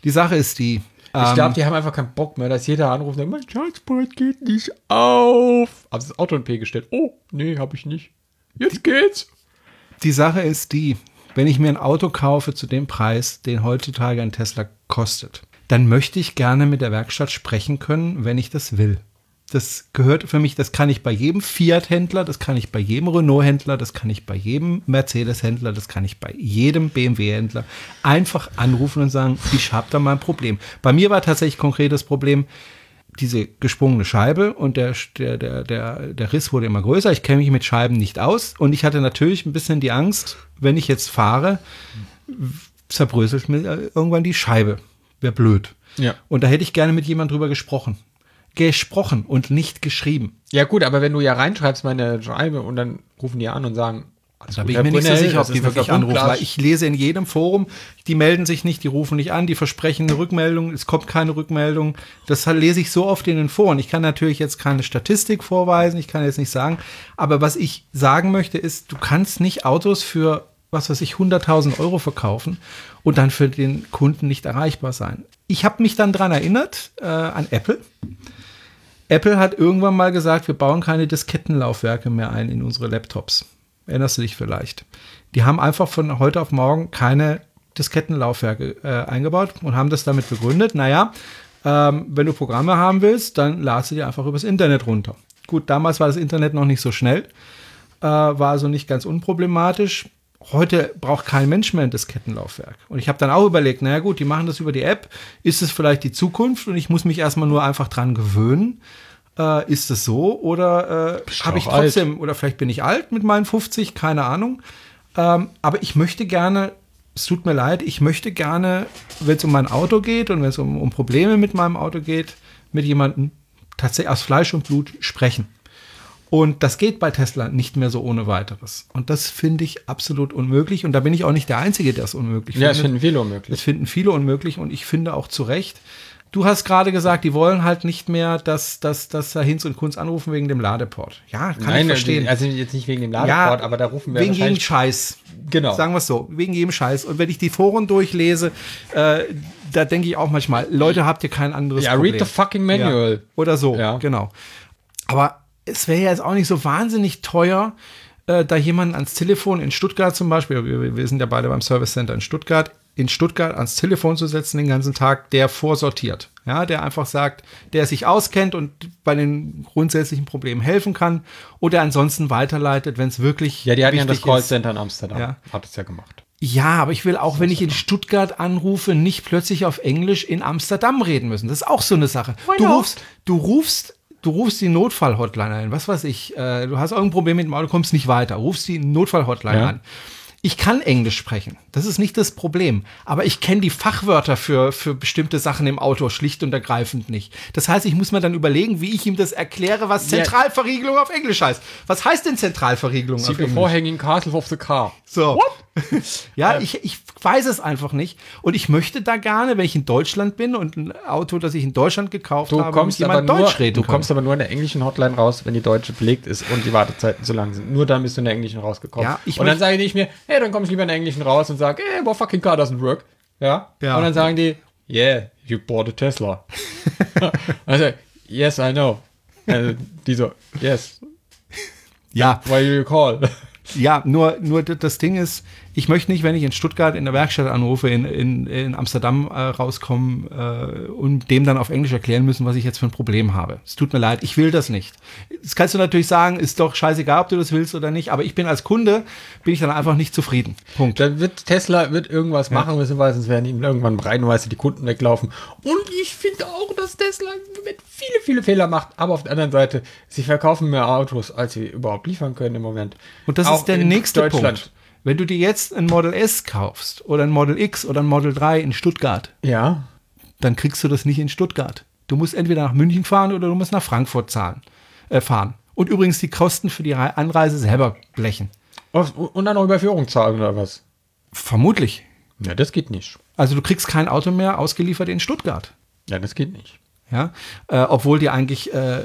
Die Sache ist die. Ich ähm, glaube, die haben einfach keinen Bock mehr, dass jeder anruft und sagt, mein Chargeboard geht nicht auf. Hab das Auto in P gestellt. Oh, nee, habe ich nicht. Jetzt geht's. Die Sache ist die, wenn ich mir ein Auto kaufe zu dem Preis, den heutzutage ein Tesla kostet, dann möchte ich gerne mit der Werkstatt sprechen können, wenn ich das will. Das gehört für mich, das kann ich bei jedem Fiat-Händler, das kann ich bei jedem Renault-Händler, das kann ich bei jedem Mercedes-Händler, das kann ich bei jedem BMW-Händler einfach anrufen und sagen, ich habe da mal ein Problem. Bei mir war tatsächlich konkret das Problem, diese gesprungene Scheibe und der, der, der, der, der Riss wurde immer größer. Ich kenne mich mit Scheiben nicht aus und ich hatte natürlich ein bisschen die Angst, wenn ich jetzt fahre, zerbröselt mir irgendwann die Scheibe. Wäre blöd. Ja. Und da hätte ich gerne mit jemand drüber gesprochen. Gesprochen und nicht geschrieben. Ja gut, aber wenn du ja reinschreibst meine Schreibe und dann rufen die an und sagen, alles Da bin ich mir nicht so sicher, ob die wirklich anrufen, weil ich lese in jedem Forum, die melden sich nicht, die rufen nicht an, die versprechen eine Rückmeldung, es kommt keine Rückmeldung. Das lese ich so oft in den Foren. Ich kann natürlich jetzt keine Statistik vorweisen, ich kann jetzt nicht sagen, aber was ich sagen möchte ist, du kannst nicht Autos für, was weiß ich, 100.000 Euro verkaufen und dann für den Kunden nicht erreichbar sein. Ich habe mich dann dran erinnert äh, an Apple. Apple hat irgendwann mal gesagt, wir bauen keine Diskettenlaufwerke mehr ein in unsere Laptops. Erinnerst du dich vielleicht? Die haben einfach von heute auf morgen keine Diskettenlaufwerke äh, eingebaut und haben das damit begründet. Naja, ähm, wenn du Programme haben willst, dann ladst du die einfach übers Internet runter. Gut, damals war das Internet noch nicht so schnell, äh, war also nicht ganz unproblematisch. Heute braucht kein Mensch mehr ein Diskettenlaufwerk. Und ich habe dann auch überlegt, naja gut, die machen das über die App. Ist es vielleicht die Zukunft und ich muss mich erstmal nur einfach dran gewöhnen? Äh, ist es so oder äh, habe ich auch alt. trotzdem, oder vielleicht bin ich alt mit meinen 50, keine Ahnung. Ähm, aber ich möchte gerne, es tut mir leid, ich möchte gerne, wenn es um mein Auto geht und wenn es um, um Probleme mit meinem Auto geht, mit jemandem tatsächlich aus Fleisch und Blut sprechen. Und das geht bei Tesla nicht mehr so ohne weiteres. Und das finde ich absolut unmöglich. Und da bin ich auch nicht der Einzige, der es unmöglich Ja, das findet. finden viele unmöglich. Das finden viele unmöglich und ich finde auch zu Recht. Du hast gerade gesagt, die wollen halt nicht mehr, dass, dass, dass da Hinz und Kunz anrufen wegen dem Ladeport. Ja, kann ich verstehen. also jetzt nicht wegen dem Ladeport, aber da rufen wir wegen jedem Scheiß. Genau. Sagen wir es so, wegen jedem Scheiß. Und wenn ich die Foren durchlese, äh, da denke ich auch manchmal, Leute, habt ihr kein anderes Ja, Problem. read the fucking manual. Ja. Oder so, Ja. genau. Aber es wäre ja jetzt auch nicht so wahnsinnig teuer, äh, da jemanden ans Telefon in Stuttgart zum Beispiel, wir, wir sind ja beide beim Service Center in Stuttgart, in Stuttgart ans Telefon zu setzen den ganzen Tag, der vorsortiert. Ja, der einfach sagt, der sich auskennt und bei den grundsätzlichen Problemen helfen kann oder ansonsten weiterleitet, wenn es wirklich Ja, die hatten ja das. Callcenter in Amsterdam. Ja. Hat es ja gemacht. Ja, aber ich will auch, wenn ich in Stuttgart anrufe, nicht plötzlich auf Englisch in Amsterdam reden müssen. Das ist auch so eine Sache. Du rufst, du rufst, du rufst die Notfall-Hotline ein. Was weiß ich, äh, du hast irgendein Problem mit dem Auto, kommst nicht weiter. Rufst die Notfall-Hotline Ja. an. Ich kann Englisch sprechen. Das ist nicht das Problem. Aber ich kenne die Fachwörter für, für bestimmte Sachen im Auto schlicht und ergreifend nicht. Das heißt, ich muss mir dann überlegen, wie ich ihm das erkläre, was. Zentralverriegelung auf Englisch heißt. Was heißt denn Zentralverriegelung auf See Englisch? before hanging castle of the car. So. ja, ich, ich weiß es einfach nicht. Und ich möchte da gerne, wenn ich in Deutschland bin und ein Auto, das ich in Deutschland gekauft Du habe, kommst, mit jemand Deutsch reden du können. kommst aber nur in der englischen Hotline raus, wenn die deutsche belegt ist und die Wartezeiten zu lang sind. Nur dann bist du in der englischen rausgekommen. Ja, und dann sage ich mir, hey, dann komme ich lieber in der englischen raus und sage, hey, my fucking car doesn't work. Ja? Ja. Und dann sagen die, yeah, you bought a Tesla. also, yes, I know. Also, die so, yes, ja, why you call? ja, nur, nur das Ding ist, ich möchte nicht, wenn ich in Stuttgart in der Werkstatt anrufe, in, in, in Amsterdam äh, rauskommen äh, und dem dann auf Englisch erklären müssen, was ich jetzt für ein Problem habe. Es tut mir leid, ich will das nicht. Das kannst du natürlich sagen, ist doch scheißegal, ob du das willst oder nicht, aber ich bin als Kunde, bin ich dann einfach nicht zufrieden. Punkt. Dann wird Tesla wird irgendwas machen müssen, weil sonst werden ihm irgendwann reihenweise die Kunden weglaufen. Und ich finde auch, dass Tesla mit viele, viele Fehler macht. Aber auf der anderen Seite, sie verkaufen mehr Autos, als sie überhaupt liefern können im Moment. Und das Auch ist der nächste. Punkt. Wenn du dir jetzt ein Model S kaufst oder ein Model X oder ein Model 3 in Stuttgart, Ja. dann kriegst du das nicht in Stuttgart. Du musst entweder nach München fahren oder du musst nach Frankfurt zahlen, äh, fahren. Und übrigens die Kosten für die Rei- Anreise selber blechen. Und dann noch Überführung zahlen oder was? Vermutlich. Ja, das geht nicht. Also du kriegst kein Auto mehr ausgeliefert in Stuttgart. Ja, das geht nicht. Ja, äh, obwohl die eigentlich äh,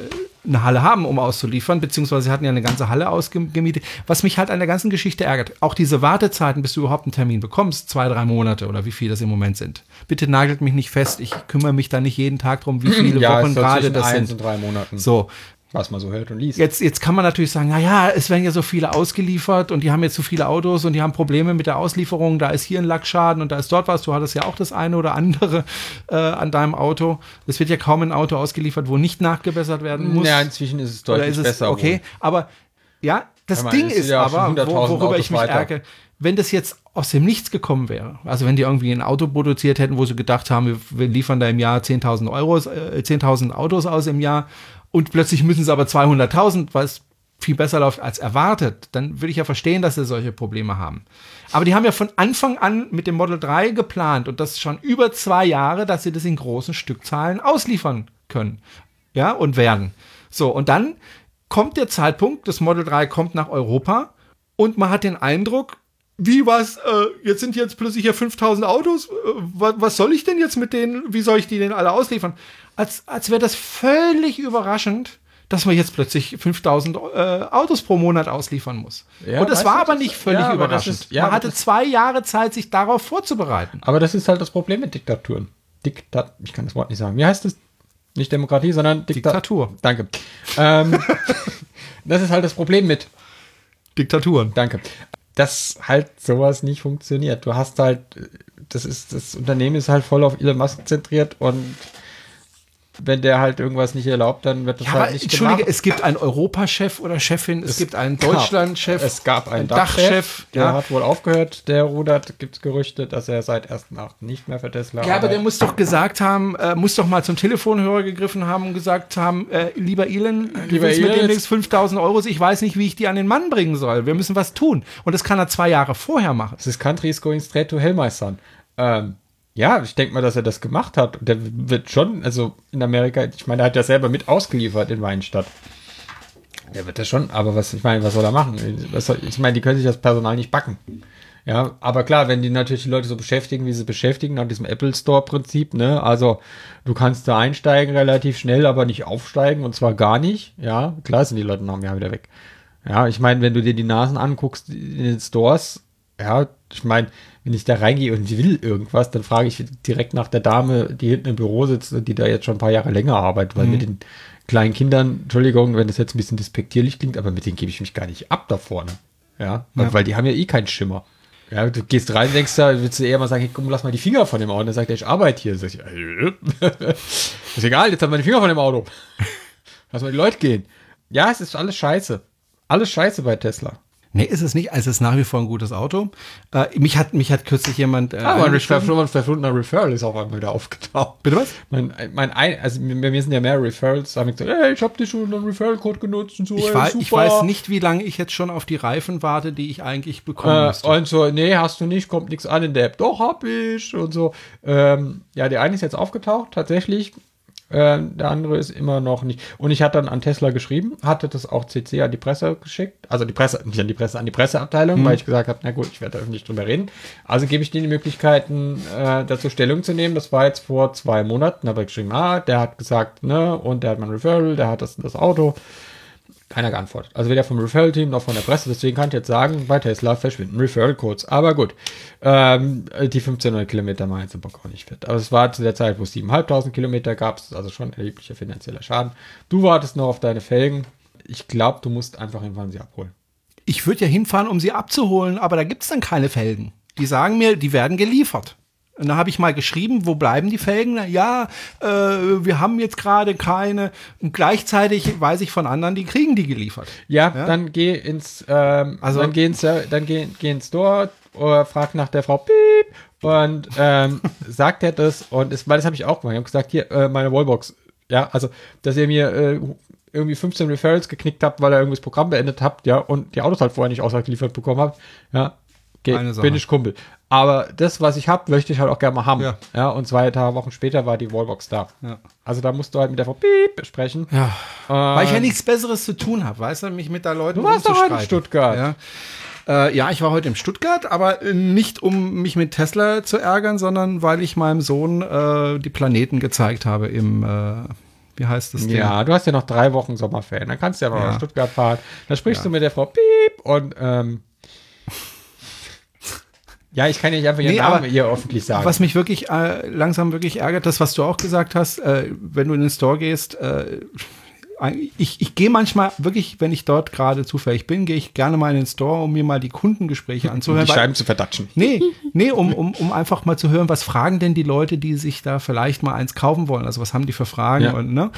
eine Halle haben, um auszuliefern, beziehungsweise sie hatten ja eine ganze Halle ausgemietet. Was mich halt an der ganzen Geschichte ärgert, auch diese Wartezeiten, bis du überhaupt einen Termin bekommst, zwei, drei Monate oder wie viel das im Moment sind. Bitte nagelt mich nicht fest, ich kümmere mich da nicht jeden Tag drum, wie viele Ja, Wochen gerade das sind. und drei Monaten. So, Was man so hört und liest. Jetzt, jetzt kann man natürlich sagen, na ja, es werden ja so viele ausgeliefert und die haben jetzt so viele Autos und die haben Probleme mit der Auslieferung. Da ist hier ein Lackschaden und da ist dort was. Du hattest ja auch das eine oder andere äh, an deinem Auto. Es wird ja kaum ein Auto ausgeliefert, wo nicht nachgebessert werden muss. Ja, inzwischen ist es deutlich ist es besser. okay? wohl. Aber ja, das Ding ist ja schon aber, 100.000 wo, worüber Autos ich mich weiter. ärgere, wenn das jetzt aus dem Nichts gekommen wäre, also wenn die irgendwie ein Auto produziert hätten, wo sie gedacht haben, wir, wir liefern da im Jahr 10.000 Euro, äh, 10.000 Autos aus im Jahr und plötzlich müssen sie aber 200.000, weil es viel besser läuft als erwartet, dann würde ich ja verstehen, dass sie solche Probleme haben. Aber die haben ja von Anfang an mit dem Model 3 geplant und das schon über zwei Jahre, dass sie das in großen Stückzahlen ausliefern können. Ja, und werden. So, und dann kommt der Zeitpunkt, das Model 3 kommt nach Europa und man hat den Eindruck, wie was, äh, jetzt sind jetzt plötzlich hier 5000 Autos, äh, was, was soll ich denn jetzt mit denen, wie soll ich die denn alle ausliefern? Als, als wäre das völlig überraschend, dass man jetzt plötzlich 5000 äh, Autos pro Monat ausliefern muss. Ja, und das weißt war aber nicht völlig ja, überraschend. ist- ja, man hatte zwei Jahre Zeit, sich darauf vorzubereiten. Aber das ist halt das Problem mit Diktaturen. Diktat, ich kann das Wort nicht sagen. Wie heißt das? Nicht Demokratie, sondern Dikta Diktatur. Danke. Ähm, das ist halt das Problem mit. Diktaturen. Danke. Dass halt sowas nicht funktioniert. Du hast halt, das ist, das Unternehmen ist halt voll auf Elon Musk zentriert und wenn der halt irgendwas nicht erlaubt, dann wird das Ja, halt nicht Entschuldige, gemacht. es gibt einen Europachef oder Chefin, es, gibt einen Deutschlandchef, Es gab einen einen Dachchef, Dachchef, der ja. hat wohl aufgehört, der rudert, gibt es Gerüchte, dass er seit 1.8. nicht mehr für Tesla Ja, aber der muss doch gesagt haben, äh, muss doch mal zum Telefonhörer gegriffen haben und gesagt haben, äh, lieber Elon, du Lieber willst mit Elon, demnächst 5000 Euro, ich weiß nicht, wie ich die an den Mann bringen soll. Wir müssen was tun. Und das kann er zwei Jahre vorher machen. Ist Country is going straight to hell, my son. Ähm, ja, ich denke mal, dass er das gemacht hat. Der wird schon, also in Amerika, ich meine, er hat ja selber mit ausgeliefert in Weinstadt. Der wird das schon, aber was, ich meine, was soll er machen? Soll, ich meine, die können sich das Personal nicht backen. Ja, aber klar, wenn die natürlich die Leute so beschäftigen, wie sie beschäftigen, nach diesem Apple Store-Prinzip, ne, also du kannst da einsteigen relativ schnell, aber nicht aufsteigen und zwar gar nicht. Ja, klar sind die Leute nach einem Jahr wieder weg. Ja, ich meine, wenn du dir die Nasen anguckst in den Stores, ja, ich meine, wenn ich da reingehe und will irgendwas, dann frage ich direkt nach der Dame, die hinten im Büro sitzt und die da jetzt schon ein paar Jahre länger arbeitet, weil mit den kleinen Kindern, Entschuldigung, wenn das jetzt ein bisschen despektierlich klingt, aber mit denen gebe ich mich gar nicht ab da vorne. Ja, weil, weil die haben ja eh keinen Schimmer. Ja, du gehst rein, denkst da, willst du eher mal sagen, hey, komm, lass mal die Finger von dem Auto. Und dann sagt er, ich arbeite hier. Sag ich, äh, ist egal, jetzt haben wir die Finger von dem Auto. Lass mal die Leute gehen. Ja, es ist alles scheiße. Alles scheiße bei Tesla. Nee, ist es nicht. Also es ist nach wie vor ein gutes Auto. Äh, mich, hat, mich hat kürzlich jemand. Äh, Ah, mein angeschrieben- Referral, ist auf einmal wieder aufgetaucht. Bitte was? Mein, mein ein, also bei mir sind ja mehr Referrals, da haben ich gesagt, hey, ich habe dich schon einen Referral-Code genutzt und so. Ich, weiß, ich super. weiß nicht, wie lange ich jetzt schon auf die Reifen warte, die ich eigentlich bekommen Äh, müsste. und so, nee, hast du nicht, kommt nichts an in der App. Doch, hab ich. Und so. Ähm, ja, der eine ist jetzt aufgetaucht, tatsächlich. Ähm, der andere ist immer noch nicht. Und ich hatte dann an Tesla geschrieben, hatte das auch CC an die Presse geschickt. Also die Presse, nicht an die Presse, an die Presseabteilung, weil ich gesagt habe, na gut, ich werde da öffentlich drüber reden. Also gebe ich denen die Möglichkeiten, äh, dazu Stellung zu nehmen. Das war jetzt vor zwei Monaten. Da habe ich geschrieben, ah, der hat gesagt, ne, und der hat mein Referral, der hat das, das Auto. Keiner geantwortet. Also weder vom Referral-Team noch von der Presse. Deswegen kann ich jetzt sagen, bei Tesla verschwinden Referral-Codes. Aber gut, ähm, die 1500 Kilometer machen jetzt im Bock auch nicht fit. Aber es war zu der Zeit, wo es 7.500 Kilometer gab. Es also schon erheblicher finanzieller Schaden. Du wartest noch auf deine Felgen. Ich glaube, du musst einfach irgendwann sie abholen. Ich würde ja hinfahren, um sie abzuholen, aber da gibt's dann keine Felgen. Die sagen mir, die werden geliefert. Und da habe ich mal geschrieben, wo bleiben die Felgen? Na, ja, äh, wir haben jetzt gerade keine. Und gleichzeitig weiß ich von anderen, die kriegen die geliefert. Ja, dann geh ins, ähm, Also- dann geh ins, dann geh, geh ins Store, oder frag nach der Frau Piep und ähm, sagt er das und ist, weil das habe ich auch gemacht. Ich habe gesagt, hier, äh, meine Wallbox. Ja, also, dass ihr mir äh, irgendwie 15 Referrals geknickt habt, weil ihr irgendwie das Programm beendet habt, ja, und die Autos halt vorher nicht ausgeliefert bekommen habt, ja, Sache. bin ich Kumpel. Aber das, was ich hab, möchte ich halt auch gerne mal haben. Ja. Ja, und zwei Tage, Wochen später war die Wallbox da. Ja. Also da musst du halt mit der Frau Piep besprechen. Ja. Weil ich ja Ähm, nichts Besseres zu tun habe, weißt du, mich mit da Leuten Du warst doch heute in. Stuttgart. Ja. Äh, ja, ich war heute in Stuttgart, aber äh, nicht um mich mit Tesla zu ärgern, sondern weil ich meinem Sohn äh, die Planeten gezeigt habe im, äh, wie heißt das? Ding? Ja, du hast ja noch drei Wochen Sommerferien. Dann kannst du ja mal Ja. nach Stuttgart fahren. Dann sprichst du mit der Frau Piep und ähm, ja, ich kann ja nicht einfach ihren Nee, Namen aber ihr öffentlich sagen. Was mich wirklich äh, langsam wirklich ärgert, das, was du auch gesagt hast, äh, wenn du in den Store gehst, äh, ich, ich gehe manchmal wirklich, wenn ich dort gerade zufällig bin, gehe ich gerne mal in den Store, um mir mal die Kundengespräche um anzuhören. die weil- Scheiben zu verdatschen. Nee, nee, um, um, um einfach mal zu hören, was fragen denn die Leute, die sich da vielleicht mal eins kaufen wollen? Also was haben die für Fragen? Ja. Und, ne?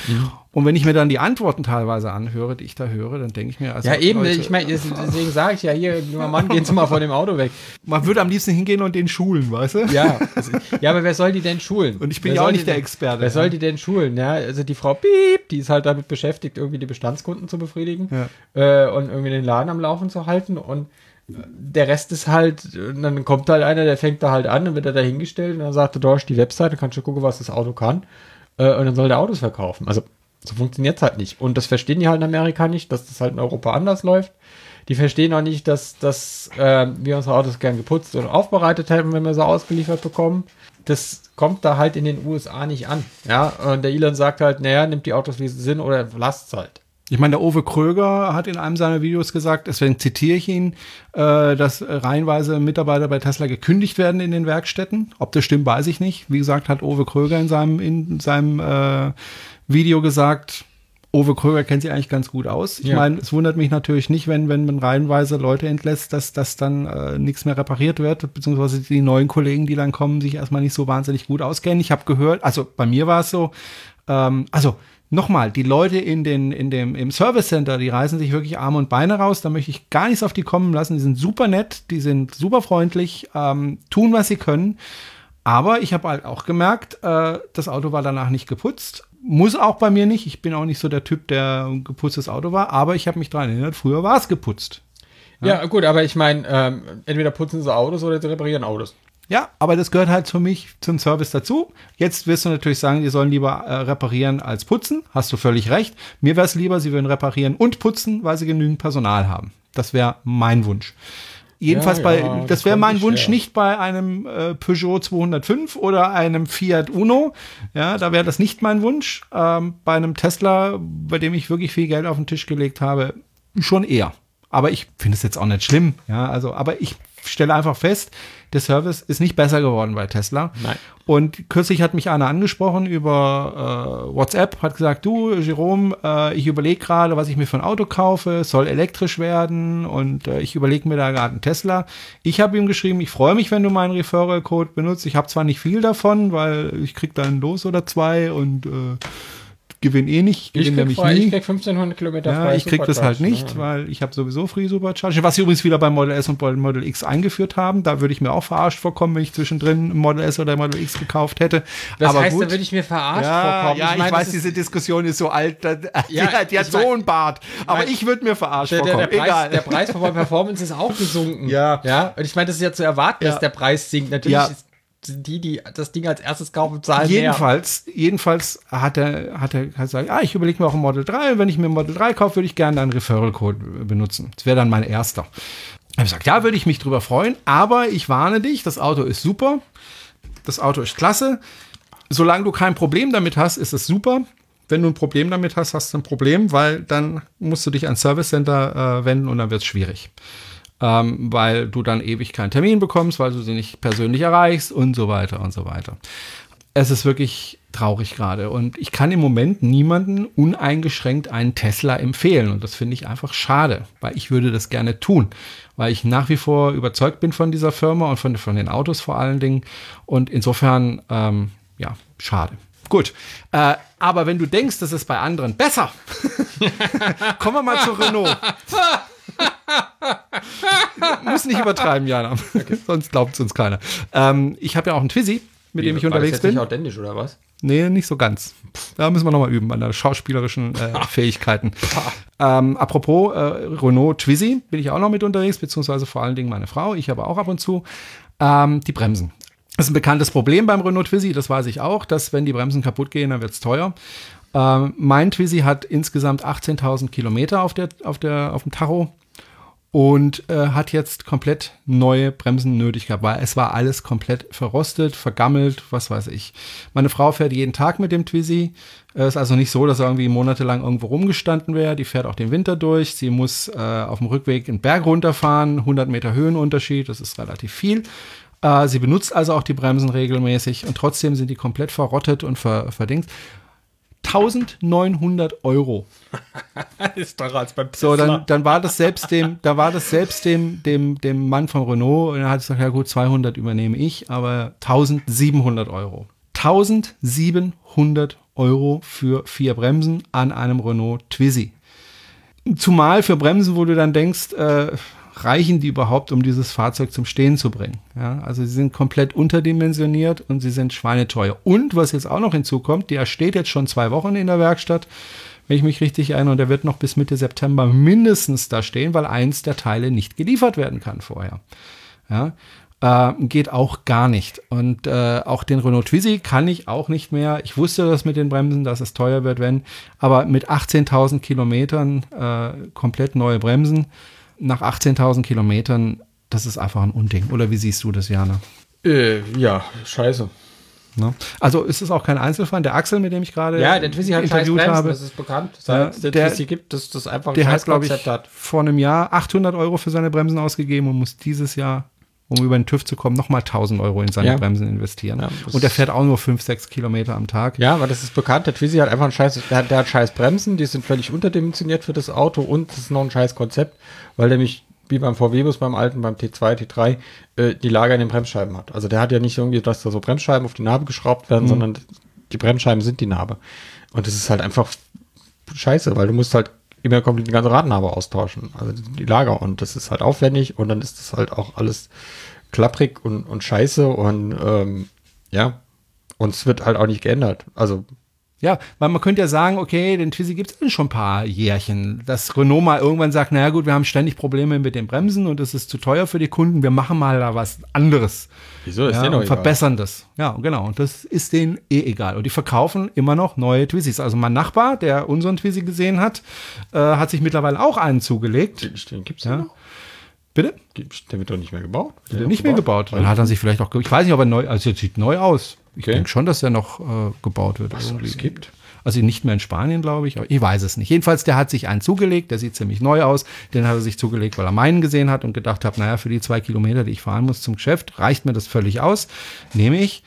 und wenn ich mir dann die Antworten teilweise anhöre, die ich da höre, dann denke ich mir, also Ja, eben, Leute, ich meine, deswegen sage ich ja hier, junger Mann, gehen Sie mal von dem Auto weg. man würde am liebsten hingehen und den schulen, weißt du? Ja, also, ja, aber wer soll die denn schulen? Und ich bin Wer ja auch nicht die der denn- Experte. Wer ja. soll die denn schulen? Ja, also die Frau Piep, die ist halt damit beschäftigt, irgendwie die Bestandskunden zu befriedigen äh, und irgendwie den Laden am Laufen zu halten und der Rest ist halt, dann kommt halt einer, der fängt da halt an, dann wird er da hingestellt und dann sagt er, da ist die Webseite, kannst du gucken, was das Auto kann äh, und dann soll der Autos verkaufen. Also so funktioniert es halt nicht. Und das verstehen die halt in Amerika nicht, dass das halt in Europa anders läuft. Die verstehen auch nicht, dass, dass äh, wir unsere Autos gern geputzt und aufbereitet hätten, wenn wir sie ausgeliefert bekommen. Das kommt da halt in den USA nicht an. Ja, und der Elon sagt halt, naja, nimmt die Autos, wie sie sind, oder lasst halt. Ich meine, der Uwe Kröger hat in einem seiner Videos gesagt, deswegen zitiere ich ihn, äh, dass reihenweise Mitarbeiter bei Tesla gekündigt werden in den Werkstätten. Ob das stimmt, weiß ich nicht. Wie gesagt, hat Uwe Kröger in seinem, in seinem äh, Video gesagt, Uwe Kröger kennt sich eigentlich ganz gut aus. Ich Ja. meine, es wundert mich natürlich nicht, wenn, wenn man reihenweise Leute entlässt, dass, dass dann äh, nichts mehr repariert wird, beziehungsweise die neuen Kollegen, die dann kommen, sich erstmal nicht so wahnsinnig gut auskennen. Ich habe gehört, also bei mir war es so, Ähm, also nochmal, die Leute in den, in dem, im Service Center, die reißen sich wirklich Arme und Beine raus. Da möchte ich gar nichts auf die kommen lassen. Die sind super nett, die sind super freundlich, ähm, tun, was sie können. Aber ich habe halt auch gemerkt, äh, das Auto war danach nicht geputzt. Muss auch bei mir nicht. Ich bin auch nicht so der Typ, der ein geputztes Auto war. Aber ich habe mich daran erinnert, früher war es geputzt. Ja, ja gut, aber ich meine, ähm, entweder putzen sie Autos oder sie reparieren Autos. Ja, aber das gehört halt für mich zum Service dazu. Jetzt wirst du natürlich sagen, die sollen lieber äh, reparieren als putzen. Hast du völlig recht. Mir wäre es lieber, sie würden reparieren und putzen, weil sie genügend Personal haben. Das wäre mein Wunsch. Jedenfalls ja, bei, ja, das, wäre mein Wunsch schwer. nicht bei einem äh, Peugeot 205 oder einem Fiat Uno. Ja, da wäre das nicht mein Wunsch. Ähm, bei einem Tesla, bei dem ich wirklich viel Geld auf den Tisch gelegt habe, schon eher. Aber ich finde es jetzt auch nicht schlimm. Ja, also, aber ich stelle einfach fest, der Service ist nicht besser geworden bei Tesla. Nein. Und kürzlich hat mich einer angesprochen über äh, WhatsApp, hat gesagt, du, Jerome, äh, ich überlege gerade, was ich mir für ein Auto kaufe, soll elektrisch werden und äh, ich überlege mir da gerade einen Tesla. Ich habe ihm geschrieben, ich freue mich, wenn du meinen Referral-Code benutzt. Ich habe zwar nicht viel davon, weil ich krieg da ein Los oder zwei und äh, gewinne eh nicht. Ich, nämlich frei, nie. ich krieg 1500 Kilometer ja, frei. Ich krieg das halt nicht, ja. weil ich habe sowieso Free Supercharge. Was sie übrigens wieder beim Model S und Model X eingeführt haben. Da würde ich mir auch verarscht vorkommen, wenn ich zwischendrin Model S oder Model X gekauft hätte. Das Aber heißt, gut. da würde ich mir verarscht ja, vorkommen. Ja, ich, mein, ich weiß, diese Diskussion ist so alt. Da, ja, die, die hat so einen Bart. Aber mein, ich würde mir verarscht der, vorkommen. Der, der, Preis, der Preis von Performance ist auch gesunken. Ja. ja. Und ich meine, das ist ja zu erwarten, dass der Preis sinkt. Natürlich ist die, die das Ding als erstes kaufen, zahlen jedenfalls, mehr. Jedenfalls hat er, hat er gesagt, ah, ich überlege mir auch ein Model 3 und wenn ich mir ein Model 3 kaufe, würde ich gerne einen Referral-Code benutzen. Das wäre dann mein erster. Ich habe gesagt, ja, würde ich mich drüber freuen, aber ich warne dich, das Auto ist super, das Auto ist klasse. Solange du kein Problem damit hast, ist es super. Wenn du ein Problem damit hast, hast du ein Problem, weil dann musst du dich ans Service Center äh, wenden und dann wird es schwierig ähm, weil du dann ewig keinen Termin bekommst, weil du sie nicht persönlich erreichst und so weiter und so weiter. Es ist wirklich traurig gerade und ich kann im Moment niemanden uneingeschränkt einen Tesla empfehlen und das finde ich einfach schade, weil ich würde das gerne tun, weil ich nach wie vor überzeugt bin von dieser Firma und von, von den Autos vor allen Dingen und insofern, ähm, ja, schade. Gut, äh, aber wenn du denkst, das ist bei anderen besser, kommen wir mal zu Renault. Muss nicht übertreiben, Jana. Okay. Sonst glaubt es uns keiner. Ähm, ich habe ja auch einen Twizy, mit Wie, dem ich unterwegs bin. Ist nicht authentisch oder was? Nee, nicht so ganz. Da müssen wir nochmal üben an der schauspielerischen äh, Fähigkeiten. ähm, apropos äh, Renault Twizy bin ich auch noch mit unterwegs, beziehungsweise vor allen Dingen meine Frau. Ich aber auch ab und zu. Ähm, die Bremsen. Das ist ein bekanntes Problem beim Renault Twizy, das weiß ich auch, dass wenn die Bremsen kaputt gehen, dann wird es teuer. Ähm, mein Twizy hat insgesamt 18.000 Kilometer auf, der, auf, der, auf dem Tacho und äh, hat jetzt komplett neue Bremsen nötig gehabt, weil es war alles komplett verrostet, vergammelt, was weiß ich. Meine Frau fährt jeden Tag mit dem Twizy. Es ist also nicht so, dass er irgendwie monatelang irgendwo rumgestanden wäre. Die fährt auch den Winter durch. Sie muss äh, auf dem Rückweg einen Berg runterfahren, 100 Meter Höhenunterschied, das ist relativ viel. Äh, sie benutzt also auch die Bremsen regelmäßig und trotzdem sind die komplett verrottet und ver verdingt. 1900 Euro. ist teurer als beim Tesla. So, dann, dann war das selbst dem, da war das selbst dem, dem, dem Mann von Renault und er hat gesagt, ja gut, 200 übernehme ich, aber 1700 Euro. 1700 Euro für vier Bremsen an einem Renault Twizy. Zumal für Bremsen, wo du dann denkst, äh, reichen die überhaupt, um dieses Fahrzeug zum Stehen zu bringen? Ja, also sie sind komplett unterdimensioniert und sie sind schweineteuer. Und was jetzt auch noch hinzukommt, der steht jetzt schon zwei Wochen in der Werkstatt, wenn ich mich richtig erinnere, und der wird noch bis Mitte September mindestens da stehen, weil eins der Teile nicht geliefert werden kann vorher. Ja, äh, geht auch gar nicht. Und äh, auch den Renault Twizy kann ich auch nicht mehr. Ich wusste das mit den Bremsen, dass es teuer wird, wenn, aber mit 18.000 Kilometern äh, komplett neue Bremsen nach 18.000 Kilometern, das ist einfach ein Unding. Oder wie siehst du das, Jana? Äh, ja, scheiße. Ne? Also ist es auch kein Einzelfall. Der Axel, mit dem ich gerade ja, der Twizy hat interviewt habe, das ist bekannt, seit der Twizy gibt, dass das einfach ein der hat, glaube ich, hat. vor einem Jahr 800 Euro für seine Bremsen ausgegeben und muss dieses Jahr, um über den TÜV zu kommen, nochmal 1000 Euro in seine ja. Bremsen investieren. Ja, und der fährt auch nur 5, 6 Kilometer am Tag. Ja, aber das ist bekannt. Der Twizy hat einfach ein scheiß, der hat, der hat scheiß Bremsen, die sind völlig unterdimensioniert für das Auto und das ist noch ein scheiß Konzept, weil der mich wie beim VW-Bus, beim alten, beim T2, T3, äh, die Lager in den Bremsscheiben hat. Also der hat ja nicht irgendwie, dass da so Bremsscheiben auf die Narbe geschraubt werden, mhm. sondern Die Bremsscheiben sind die Narbe. Und das ist halt einfach scheiße, weil du musst halt immer komplett die ganze Radnabe austauschen, also die Lager. Und das ist halt aufwendig und dann ist das halt auch alles klapprig und, und scheiße und ähm, ja. Und es wird halt auch nicht geändert. Also ja, weil man könnte ja sagen, okay, den Twizy gibt es schon ein paar Jährchen. Dass Renault mal irgendwann sagt, naja gut, wir haben ständig Probleme mit den Bremsen und es ist zu teuer für die Kunden, wir machen mal da was anderes. Wieso ist ja, denn und verbessern das. Ja, genau. Und das ist denen eh egal. Und die verkaufen immer noch neue Twizys. Also mein Nachbar, der unseren Twizy gesehen hat, äh, hat sich mittlerweile auch einen zugelegt. den, den gibt's Ja. noch. Bitte? Der wird doch nicht mehr gebaut. Wird Der noch nicht mehr gebaut. Dann hat er sich vielleicht auch, ich weiß nicht, ob er neu, also er sieht neu aus. Ich Okay. denke schon, dass er noch äh, gebaut wird. Was irgendwie. es gibt. Also nicht mehr in Spanien, glaube ich. Aber ich weiß es nicht. Jedenfalls, der hat sich einen zugelegt. Der sieht ziemlich neu aus. Den hat er sich zugelegt, weil er meinen gesehen hat und gedacht hat, naja, für die zwei Kilometer, die ich fahren muss zum Geschäft, reicht mir das völlig aus. Nehme ich.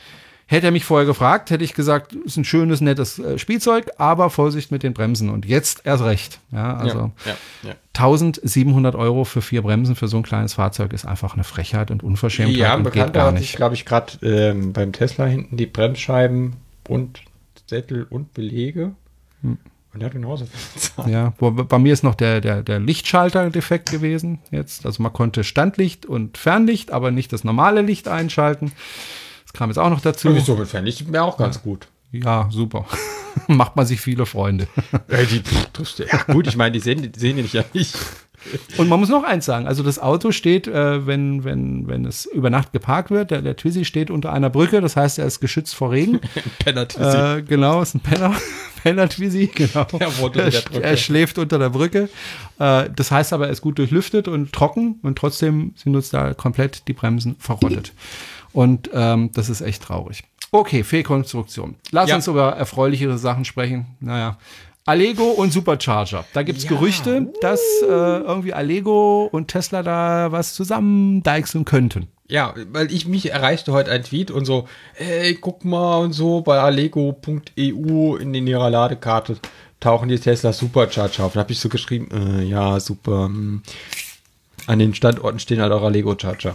Hätte er mich vorher gefragt, hätte ich gesagt, ist ein schönes, nettes äh, Spielzeug, aber Vorsicht mit den Bremsen. Und jetzt erst recht. Ja, also ja, ja. 1700 Euro für vier Bremsen für so ein kleines Fahrzeug ist einfach eine Frechheit und Unverschämtheit Ja, und geht Bekannter gar hat sich, nicht. glaube ich, gerade ähm, beim Tesla hinten die Bremsscheiben und Sättel und Belege. Und der hat genauso viel bezahlt. Ja, bei mir ist noch der, der, der Lichtschalter defekt gewesen jetzt. Also man konnte Standlicht und Fernlicht, aber nicht das normale Licht einschalten. Kam jetzt auch noch dazu. Sowieso mit Fernlicht wäre auch ganz gut. Ja, super. Macht man sich viele Freunde. Ja, die, pff, ja, gut, ich meine, die sehen, die sehen ja nicht. Und man muss noch eins sagen, also das Auto steht, äh, wenn, wenn, wenn es über Nacht geparkt wird, der, der Twizy steht unter einer Brücke, das heißt, er ist geschützt vor Regen. Äh, genau, ist ein Penner. Penner Twizy, genau. Der wohnt unter der Er, Brücke. er schläft unter der Brücke. Äh, das heißt aber, er ist gut durchlüftet und trocken und trotzdem sind uns da komplett die Bremsen verrottet. Und ähm, das ist echt traurig. Okay, Fehlkonstruktion. Lass Ja. uns über erfreulichere Sachen sprechen. Naja. Allego und Supercharger. Da gibt's Gerüchte, dass äh, irgendwie Allego und Tesla da was zusammen deichseln könnten. Ja, weil ich mich erreichte heute ein Tweet und so, ey, guck mal und so, bei allego.eu in den ihrer Ladekarte tauchen die Tesla Supercharger auf. Da habe ich so geschrieben, äh, ja, super. hm. An den Standorten stehen halt auch Allego Charger.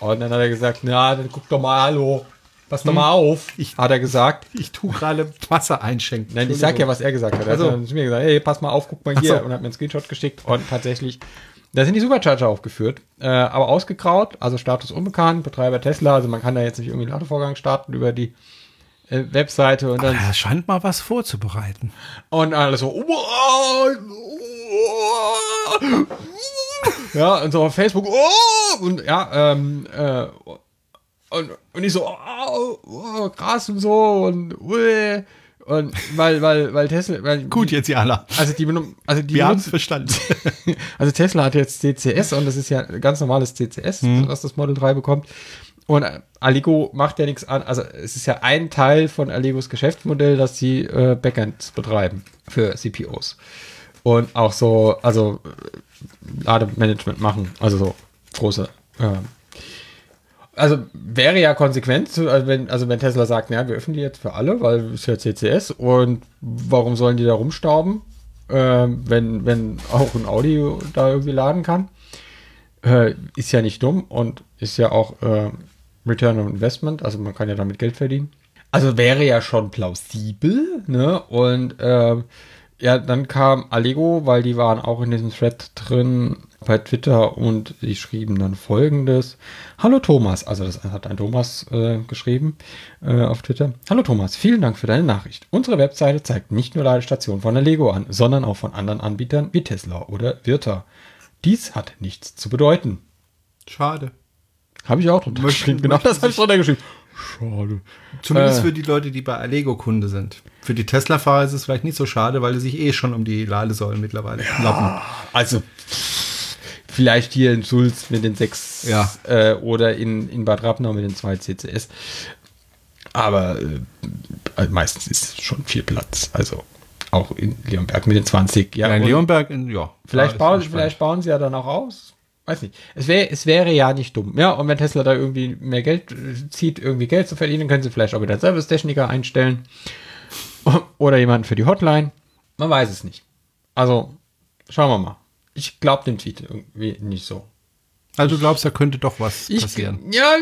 Und dann hat er gesagt, na, dann guck doch mal, hallo, pass doch mal auf, hat er gesagt. Ich tu gerade Wasser einschenken. Nein, ich sag ja, was er gesagt hat. Er Also. hat dann zu mir gesagt, hey, pass mal auf, guck mal hier. so. Und hat mir einen Screenshot geschickt. Und tatsächlich, da sind die Supercharger aufgeführt, äh, aber ausgegraut, also Status unbekannt, Betreiber Tesla. Also man kann da jetzt nicht irgendwie einen Ladevorgang starten über die äh, Webseite und dann Er scheint mal was vorzubereiten. und alles so. Ja, und so auf Facebook. oh, Und ja, ähm, äh, und, und ich so, oh, oh, krass und so und ui. und weil, weil, weil Tesla, weil Gut, jetzt Jana. also die, also die Wir haben verstanden. also Tesla hat jetzt CCS und das ist ja ganz normales CCS, was das Model 3 bekommt. Und Allego macht ja nichts an. Also es ist ja ein Teil von Allegos Geschäftsmodell, dass sie äh, Backends betreiben für CPOs. Und auch so, also äh, Lademanagement machen. Also so große. Äh, also wäre ja konsequent, also wenn, also wenn Tesla sagt, naja, wir öffnen die jetzt für alle, weil es ist ja CCS und warum sollen die da rumstauben, ähm, wenn, wenn auch ein Audi da irgendwie laden kann? Äh, ist ja nicht dumm und ist ja auch äh, Return on Investment, also man kann ja damit Geld verdienen. Also wäre ja schon plausibel, ne? Und ähm, ja, dann kam Allego, weil die waren auch in diesem Thread drin bei Twitter und die schrieben dann folgendes. Hallo Thomas, also das hat ein Thomas äh, geschrieben äh, auf Twitter. Hallo Thomas, vielen Dank für deine Nachricht. Unsere Webseite zeigt nicht nur Ladestationen von Allego an, sondern auch von anderen Anbietern wie Tesla oder Virta. Dies hat nichts zu bedeuten. Schade. Habe ich auch drunter Möchten- geschrieben. Genau das habe ich drunter geschrieben. Schade. Zumindest Äh. für die Leute, die bei Allego Kunde sind. Für die Tesla-Fahrer ist es vielleicht nicht so schade, weil die sich eh schon um die Ladesäulen mittlerweile kloppen. Also, vielleicht hier in Sulz mit den sechs Ja. äh, oder in, in Bad Rappenau mit den zwei CCS. Aber äh, meistens ist schon viel Platz. Also auch in Leonberg mit den 20. Ja, in und Leonberg, in, ja. Vielleicht, bauen, vielleicht bauen sie ja dann auch aus. Weiß nicht. Es, wär, es wäre ja nicht dumm. Ja, und wenn Tesla da irgendwie mehr Geld äh, zieht, irgendwie Geld zu verdienen, können sie vielleicht auch wieder Servicetechniker einstellen. Oder jemanden für die Hotline. Man weiß es nicht. Also, schauen wir mal. Ich glaube dem Tweet irgendwie nicht so. Also du glaubst, da könnte doch was Ich, passieren. Ja.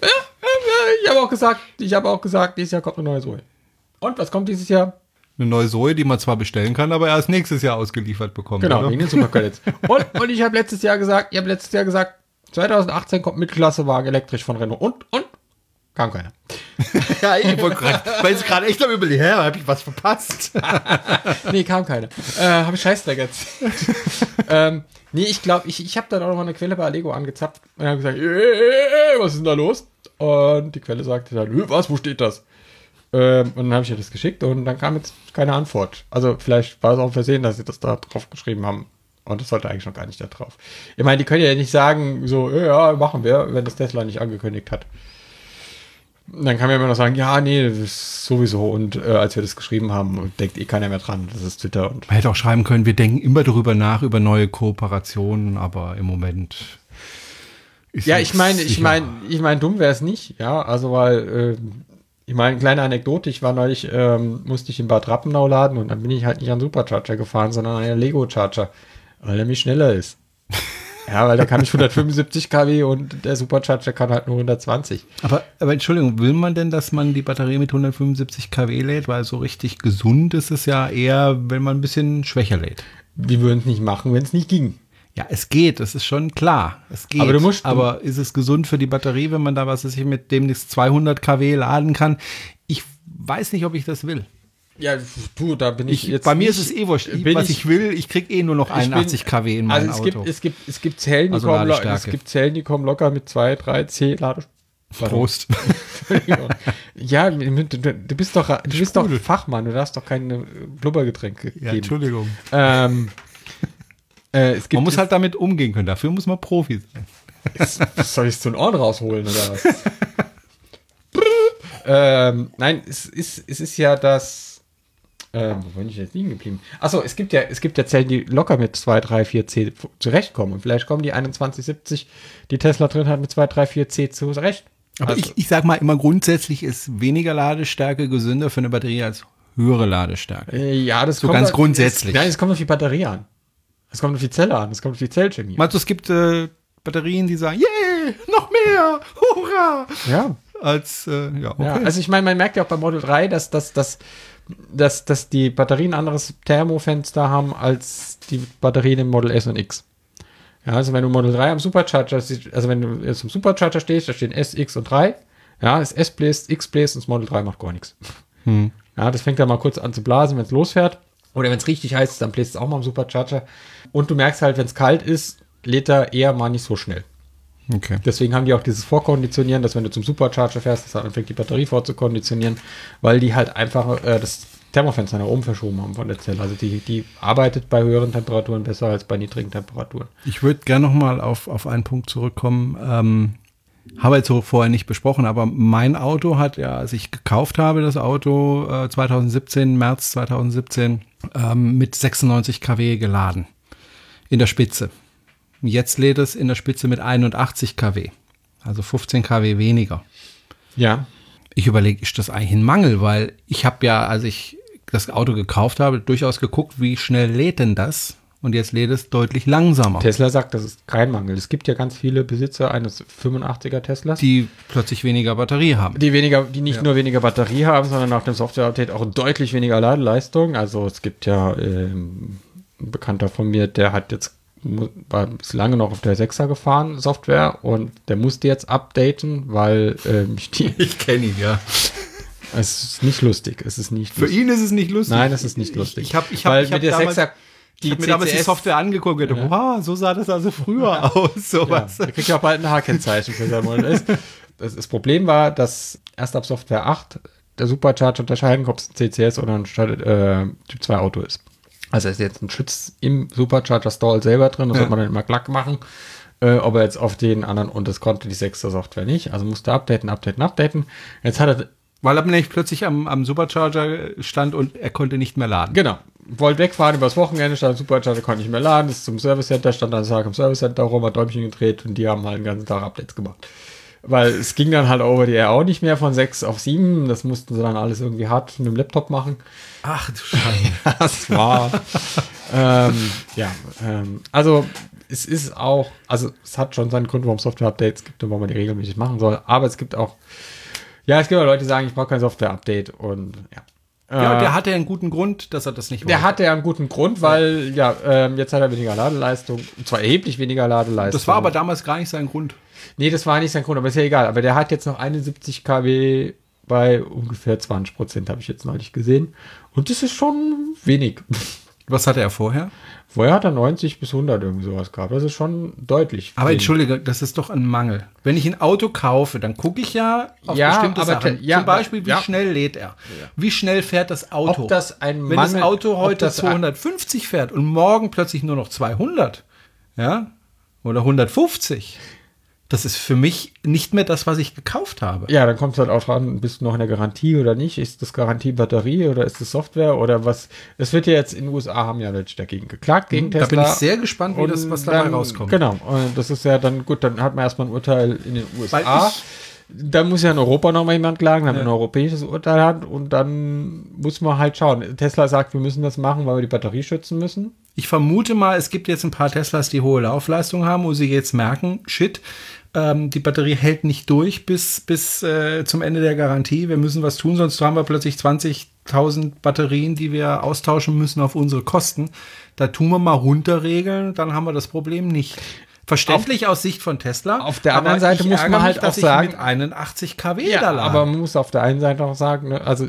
ja, ich habe auch gesagt, ich habe auch gesagt, dieses Jahr kommt eine neue Zoe. Und was kommt dieses Jahr? Eine neue Zoe, die man zwar bestellen kann, aber erst nächstes Jahr ausgeliefert bekommt. Genau, oder? wegen den Supercredits. und, und ich habe letztes Jahr gesagt, ich habe letztes Jahr gesagt, 2018 kommt Mittelklassewagen elektrisch von Renault. Und, und? Kam keiner. ja, ich wollte gerade, weil es gerade echt am überlegen, hä, habe ich was verpasst? nee, kam keiner. Äh, habe ich Scheißdreck erzählt. ähm, nee, ich glaube, ich, ich habe dann auch noch mal eine Quelle bei Allego angezapft und habe gesagt, äh, was ist denn da los? Und die Quelle sagte dann, "Äh, was, wo steht das? Ähm, und dann habe ich ihr das geschickt und dann kam jetzt keine Antwort. Also vielleicht war es auch versehen, dass sie das da drauf geschrieben haben. Und das sollte eigentlich noch gar nicht da drauf. Ich meine, die können ja nicht sagen, so, äh, ja, machen wir, wenn das Tesla nicht angekündigt hat. Dann kann man immer noch sagen, ja, nee, das ist sowieso. Und äh, als wir das geschrieben haben, denkt eh keiner mehr dran. Das ist Twitter und Man hätte auch schreiben können, wir denken immer darüber nach, über neue Kooperationen, aber im Moment ist Ja, ich meine, ich meine, ich meine, dumm wäre es nicht, ja, also weil, äh, ich meine, kleine Anekdote, ich war neulich, ähm, musste ich in Bad Rappenau laden und dann bin ich halt nicht an Supercharger gefahren, sondern an einen Lego Charger, weil der mich schneller ist. Ja, weil da kann ich 175 kW und der Supercharger kann halt nur 120. Aber, aber Entschuldigung, will man denn, dass man die Batterie mit 175 kW lädt? Weil so richtig gesund ist es ja eher, wenn man ein bisschen schwächer lädt. Wir würden es nicht machen, wenn es nicht ging. Ja, es geht, das ist schon klar. Es geht. Aber du musst- Aber ist es gesund für die Batterie, wenn man da was weiß ich mit demnächst 200 kW laden kann? Ich weiß nicht, ob ich das will. Ja, du, da bin ich, Ich, jetzt bei mir nicht- ist es eh wurscht. Ich, was ich, will, ich krieg eh nur noch Ich bin- 81 kW in meinem also es Auto. Gibt, es, gibt, es gibt Zellen, die Also kommen, es gibt Zellen, die kommen locker mit 2, 3 C Lade. Prost. Ja, du, bist doch, du bist doch Fachmann, du darfst doch keine Blubbergetränke Ja, geben. Entschuldigung. Ähm, äh, es gibt, Man muss halt damit umgehen können. Dafür muss man Profi sein. es, soll ich so ein Ohren rausholen oder was? ähm, nein, es ist, es ist ja das. Ähm, wo bin ich jetzt liegen geblieben? Achso, es gibt ja, es gibt ja Zellen, die locker mit 2, 3, 4 C zurechtkommen. Und vielleicht kommen die 2170, die Tesla drin hat, mit 2, 3, 4 C zurecht. Aber Also- ich, ich sag mal immer grundsätzlich ist weniger Ladestärke gesünder für eine Batterie als höhere Ladestärke. Äh, Ja, das So kommt ganz auf- grundsätzlich. Es, nein, es kommt auf die Batterie an. Es kommt auf die Zelle an. Es kommt auf die Zellchemie. Meinst du, es gibt äh, Batterien, die sagen, yeah, noch mehr, hurra, Ja. als, äh, ja, okay. ja. Also ich meine, man merkt ja auch bei Model 3, dass, dass, dass, dass, dass die Batterien ein anderes Thermofenster haben als die Batterien im Model S und X. Ja, also wenn du Model 3 am Supercharger, also wenn du jetzt am Supercharger stehst, da stehen S, X und 3. Ja, das S bläst, X bläst und das Model 3 macht gar nichts. Ja, das fängt dann mal kurz an zu blasen, wenn es losfährt. Oder wenn es richtig heiß ist, dann bläst es auch mal am Supercharger. Und du merkst halt, wenn es kalt ist, lädt er eher mal nicht so schnell. Okay. Deswegen haben die auch dieses Vorkonditionieren, dass wenn du zum Supercharger fährst, dass dann fängt die Batterie vorzukonditionieren, weil die halt einfach äh, das Thermofenster nach oben verschoben haben von der Zelle. Also die, die arbeitet bei höheren Temperaturen besser als bei niedrigen Temperaturen. Ich würde gerne noch mal auf, auf einen Punkt zurückkommen. Ähm, habe jetzt so vorher nicht besprochen, aber mein Auto hat ja, als ich gekauft habe, das Auto äh, 2017, März 2017, ähm, mit 96 kW geladen. In der Spitze. Jetzt lädt es in der Spitze mit 81 kW. Also 15 kW weniger. Ja. Ich überlege, ist das eigentlich ein Mangel? Weil ich habe ja, als ich das Auto gekauft habe, durchaus geguckt, wie schnell lädt denn das? Und jetzt lädt es deutlich langsamer. Tesla sagt, das ist kein Mangel. Es gibt ja ganz viele Besitzer eines 85er Teslas. die plötzlich weniger Batterie haben. die weniger, die nicht nur weniger Batterie haben, sondern nach dem Software-Update auch deutlich weniger Ladeleistung. Also es gibt ja ähm, ein Bekannter von mir, der hat jetzt war bis lange noch auf der 6er gefahren, Software, und der musste jetzt updaten, weil ähm, die, Ich kenne ihn, ja. es ist nicht lustig. Es ist nicht Für lustig. ihn ist es nicht lustig. Nein, es ist nicht lustig. Ich, ich habe ich hab, weil ich hab mit der damals, 6er, ich hab mir damals die Software angeguckt und gedacht, wow, so sah das also früher aus. Ja, Sowas. der kriegt ja auch bald ein H-Kennzeichen für sein Model. Das, das Problem war, dass erst ab Software 8 der Supercharger unterscheiden ob es ein CCS oder ein äh, Typ 2 Auto ist. Also ist jetzt ein Schutz im Supercharger Stall selber drin, das Ja. sollte man dann immer glatt machen. Äh, ob er jetzt auf den anderen, und das konnte die sechste Software nicht, also musste updaten, updaten, updaten. Jetzt hat er, Weil er nämlich plötzlich am, am Supercharger stand und er konnte nicht mehr laden. genau, wollte wegfahren übers Wochenende, stand Supercharger, konnte nicht mehr laden, ist zum Service Center, stand dann Tag im Service Center rum, hat Däumchen gedreht und die haben halt den ganzen Tag Updates gemacht. Weil es ging dann halt over die Air auch nicht mehr von 6 auf 7. Das mussten sie dann alles irgendwie hart mit dem Laptop machen. Ach du Scheiße. Das war. ähm, ja, ähm, also es ist auch, also es hat schon seinen Grund, warum es Software-Updates gibt und warum man die regelmäßig machen soll. Aber es gibt auch Ja, es gibt auch Leute, die sagen, ich brauche kein Software-Update und ja. Ja, Äh, der hatte ja einen guten Grund, dass er das nicht Der hatte ja einen guten Grund, weil ja, ähm, jetzt hat er weniger Ladeleistung, und zwar erheblich weniger Ladeleistung. Das war aber damals gar nicht sein Grund. Nee, das war nicht sein Grund, aber ist ja egal. Aber der hat jetzt noch 71 kW bei ungefähr 20 Prozent, habe ich jetzt neulich gesehen. Und das ist schon wenig. Was hatte er vorher? Vorher hat er 90 bis 100 irgendwie sowas gehabt. Das ist schon deutlich. Aber wenig. entschuldige, das ist doch ein Mangel. Wenn ich ein Auto kaufe, dann gucke ich ja auf Ja, bestimmte aber Sachen. ja, Zum Beispiel, wie ja. schnell lädt er? Wie schnell fährt das Auto? Ob das ein Wenn Mangel- das Auto heute das- 250 fährt und morgen plötzlich nur noch 200, ja, oder 150, das ist für mich nicht mehr das, was ich gekauft habe. Ja, dann kommt es halt auch dran, bist du noch in der Garantie oder nicht? Ist das Garantie Batterie oder ist das Software oder was? Es wird ja jetzt in den USA haben ja Leute dagegen geklagt, gegen Da Tesla. bin ich sehr gespannt, wie das, was dabei dann, rauskommt. Genau, und das ist ja dann gut, dann hat man erstmal ein Urteil in den USA. Dann muss ja in Europa nochmal jemand klagen, damit ein europäisches Urteil hat und dann muss man halt schauen. Tesla sagt, wir müssen das machen, weil wir die Batterie schützen müssen. Ich vermute mal, es gibt jetzt ein paar Teslas, die hohe Laufleistung haben, wo sie jetzt merken, shit, ähm, die Batterie hält nicht durch bis, bis äh, zum Ende der Garantie. Wir müssen was tun, sonst haben wir plötzlich 20.000 Batterien, die wir austauschen müssen auf unsere Kosten. Da tun wir mal runterregeln, dann haben wir das Problem nicht. Verständlich aus Sicht von Tesla. auf der anderen Seite muss man halt mich, auch sagen- mit 81 kW Ja, da lade. aber man muss auf der einen Seite auch sagen, ne, also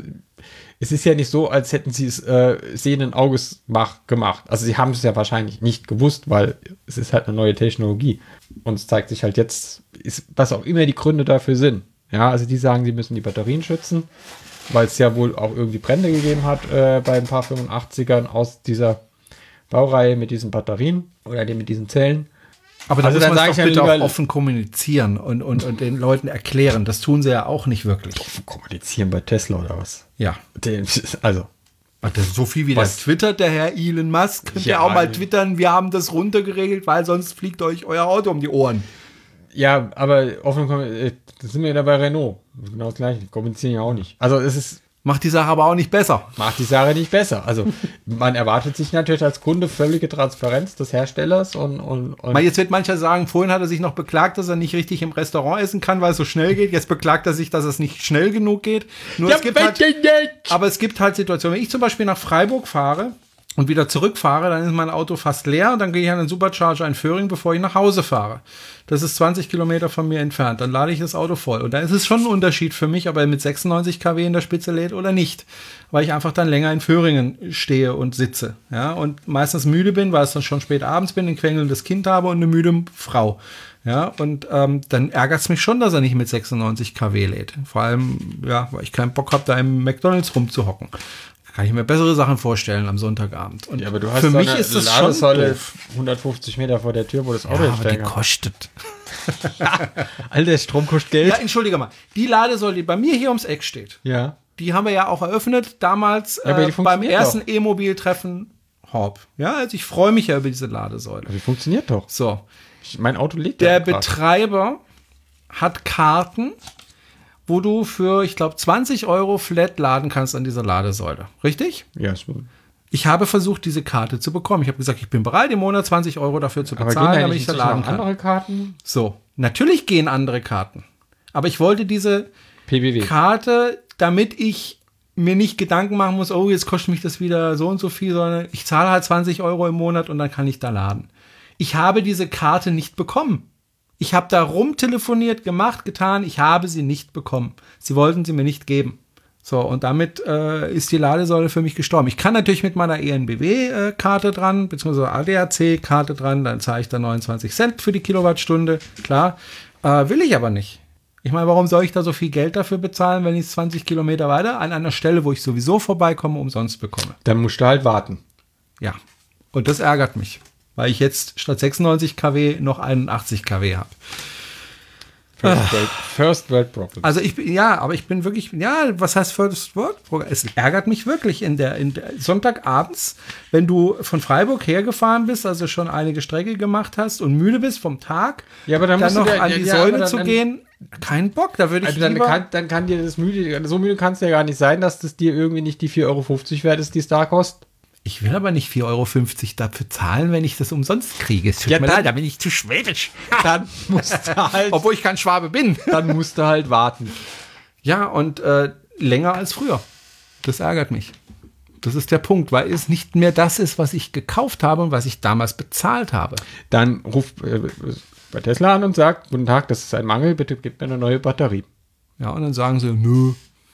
es ist ja nicht so, als hätten sie es äh, sehenden Auges mach, gemacht. Also sie haben es ja wahrscheinlich nicht gewusst, weil es ist halt eine neue Technologie. Und es zeigt sich halt jetzt, ist, was auch immer die Gründe dafür sind. Ja, also die sagen, sie müssen die Batterien schützen, weil es ja wohl auch irgendwie Brände gegeben hat äh, bei ein paar 85ern aus dieser Baureihe mit diesen Batterien oder mit diesen Zellen. Aber da Also muss dann man sag es ich ja lieber- offen kommunizieren und, und, und den Leuten erklären. Das tun sie ja auch nicht wirklich. Kommunizieren bei Tesla oder was? Ja. Den, also, Ach, das ist so viel wie Was? das twittert, der Herr Elon Musk. Könnt ihr Ja, auch mal twittern, wir haben das runtergeregelt, weil sonst fliegt euch euer Auto um die Ohren. Ja, aber offen, kommen- äh, das sind wir ja bei Renault. Genau das gleiche. Kommunizieren ja auch nicht. Also es ist, Macht die Sache aber auch nicht besser. macht die Sache nicht besser. Also man erwartet sich natürlich als Kunde völlige Transparenz des Herstellers und, und, und jetzt wird mancher sagen, vorhin hat er sich noch beklagt, dass er nicht richtig im Restaurant essen kann, weil es so schnell geht. Jetzt beklagt er sich, dass es nicht schnell genug geht. Nur es gibt halt, aber es gibt halt Situationen, wenn ich zum Beispiel nach Freiburg fahre und wieder zurückfahre, dann ist mein Auto fast leer und dann gehe ich an den Supercharger in Föhring, bevor ich nach Hause fahre. Das ist 20 Kilometer von mir entfernt. Dann lade ich das Auto voll. Und da ist es schon ein Unterschied für mich, ob er mit 96 kW in der Spitze lädt oder nicht. Weil ich einfach dann länger in Föhringen stehe und sitze. Ja, und meistens müde bin, weil es dann schon spät abends bin, ein quengelndes Kind habe und eine müde Frau. Ja, und ähm, dann ärgert es mich schon, dass er nicht mit 96 kW lädt. Vor allem, ja, weil ich keinen Bock habe, da im McDonalds rumzuhocken. Kann ich mir bessere Sachen vorstellen am Sonntagabend. Und ja, aber du hast für so mich ist das schon Ladesäule doof. 150 Meter vor der Tür, wo das Auto Ja, aber die kann. kostet. All der Strom kostet Geld. Ja, entschuldige mal. Die Ladesäule, die bei mir hier ums Eck steht, Ja. die haben wir ja auch eröffnet damals Ja, aber äh, beim ersten. E-Mobil-Treffen Horb. Ja, also ich freue mich ja über diese Ladesäule. Die funktioniert doch. So, Ich, mein Auto lädt der. Betreiber hat Karten, wo du für, ich glaube, 20 Euro flat laden kannst an dieser Ladesäule. Richtig? Ja, ist, Ich habe versucht, diese Karte zu bekommen. Ich habe gesagt, ich bin bereit, im Monat 20 Euro dafür zu aber bezahlen, damit ich da laden kann. andere Karten? So, natürlich gehen andere Karten. Aber ich wollte diese PBW. Karte, damit ich mir nicht Gedanken machen muss, oh, jetzt kostet mich das wieder so und so viel, sondern ich zahle halt 20 Euro im Monat und dann kann ich da laden. Ich habe diese Karte nicht bekommen. Ich habe da rumtelefoniert, gemacht, getan, ich habe sie nicht bekommen. Sie wollten sie mir nicht geben. So, und damit äh, ist die Ladesäule für mich gestorben. Ich kann natürlich mit meiner ENBW-Karte dran, beziehungsweise ADAC-Karte dran, dann zahle ich da 29 Cent für die Kilowattstunde, klar. Äh, will ich aber nicht. Ich meine, warum soll ich da so viel Geld dafür bezahlen, wenn ich es 20 Kilometer weiter an einer Stelle, wo ich sowieso vorbeikomme, umsonst bekomme? Dann musst du halt warten. Ja. Und das ärgert mich, weil ich jetzt statt 96 kW noch 81 kW habe. First World, First World Problem. Also ich bin, ja, aber ich bin wirklich, ja, was heißt First World Program? Es ärgert mich wirklich in der, in der Sonntagabends, wenn du von Freiburg hergefahren bist, also schon einige Strecke gemacht hast und müde bist vom Tag, Ja, aber dann dann du noch dir- an die ja, Säule dann- zu gehen, kein Bock, da würde ich Also dann kann, dann kann dir das müde, so müde kann es ja gar nicht sein, dass das dir irgendwie nicht die 4,50 Euro wert ist, die es da kostet. Ich will aber nicht 4,50 Euro dafür zahlen, wenn ich das umsonst kriege. Es tut Ja, mir dann- leid, da bin ich zu schwäbisch. Dann musst du halt, Obwohl ich kein Schwabe bin. dann musst du halt warten. Ja, und äh, länger als früher. Das ärgert mich. Das ist der Punkt, weil es nicht mehr das ist, was ich gekauft habe und was ich damals bezahlt habe. Dann ruft äh, bei Tesla an und sagt, guten Tag, das ist ein Mangel, bitte gib mir eine neue Batterie. Ja, und dann sagen sie, nö.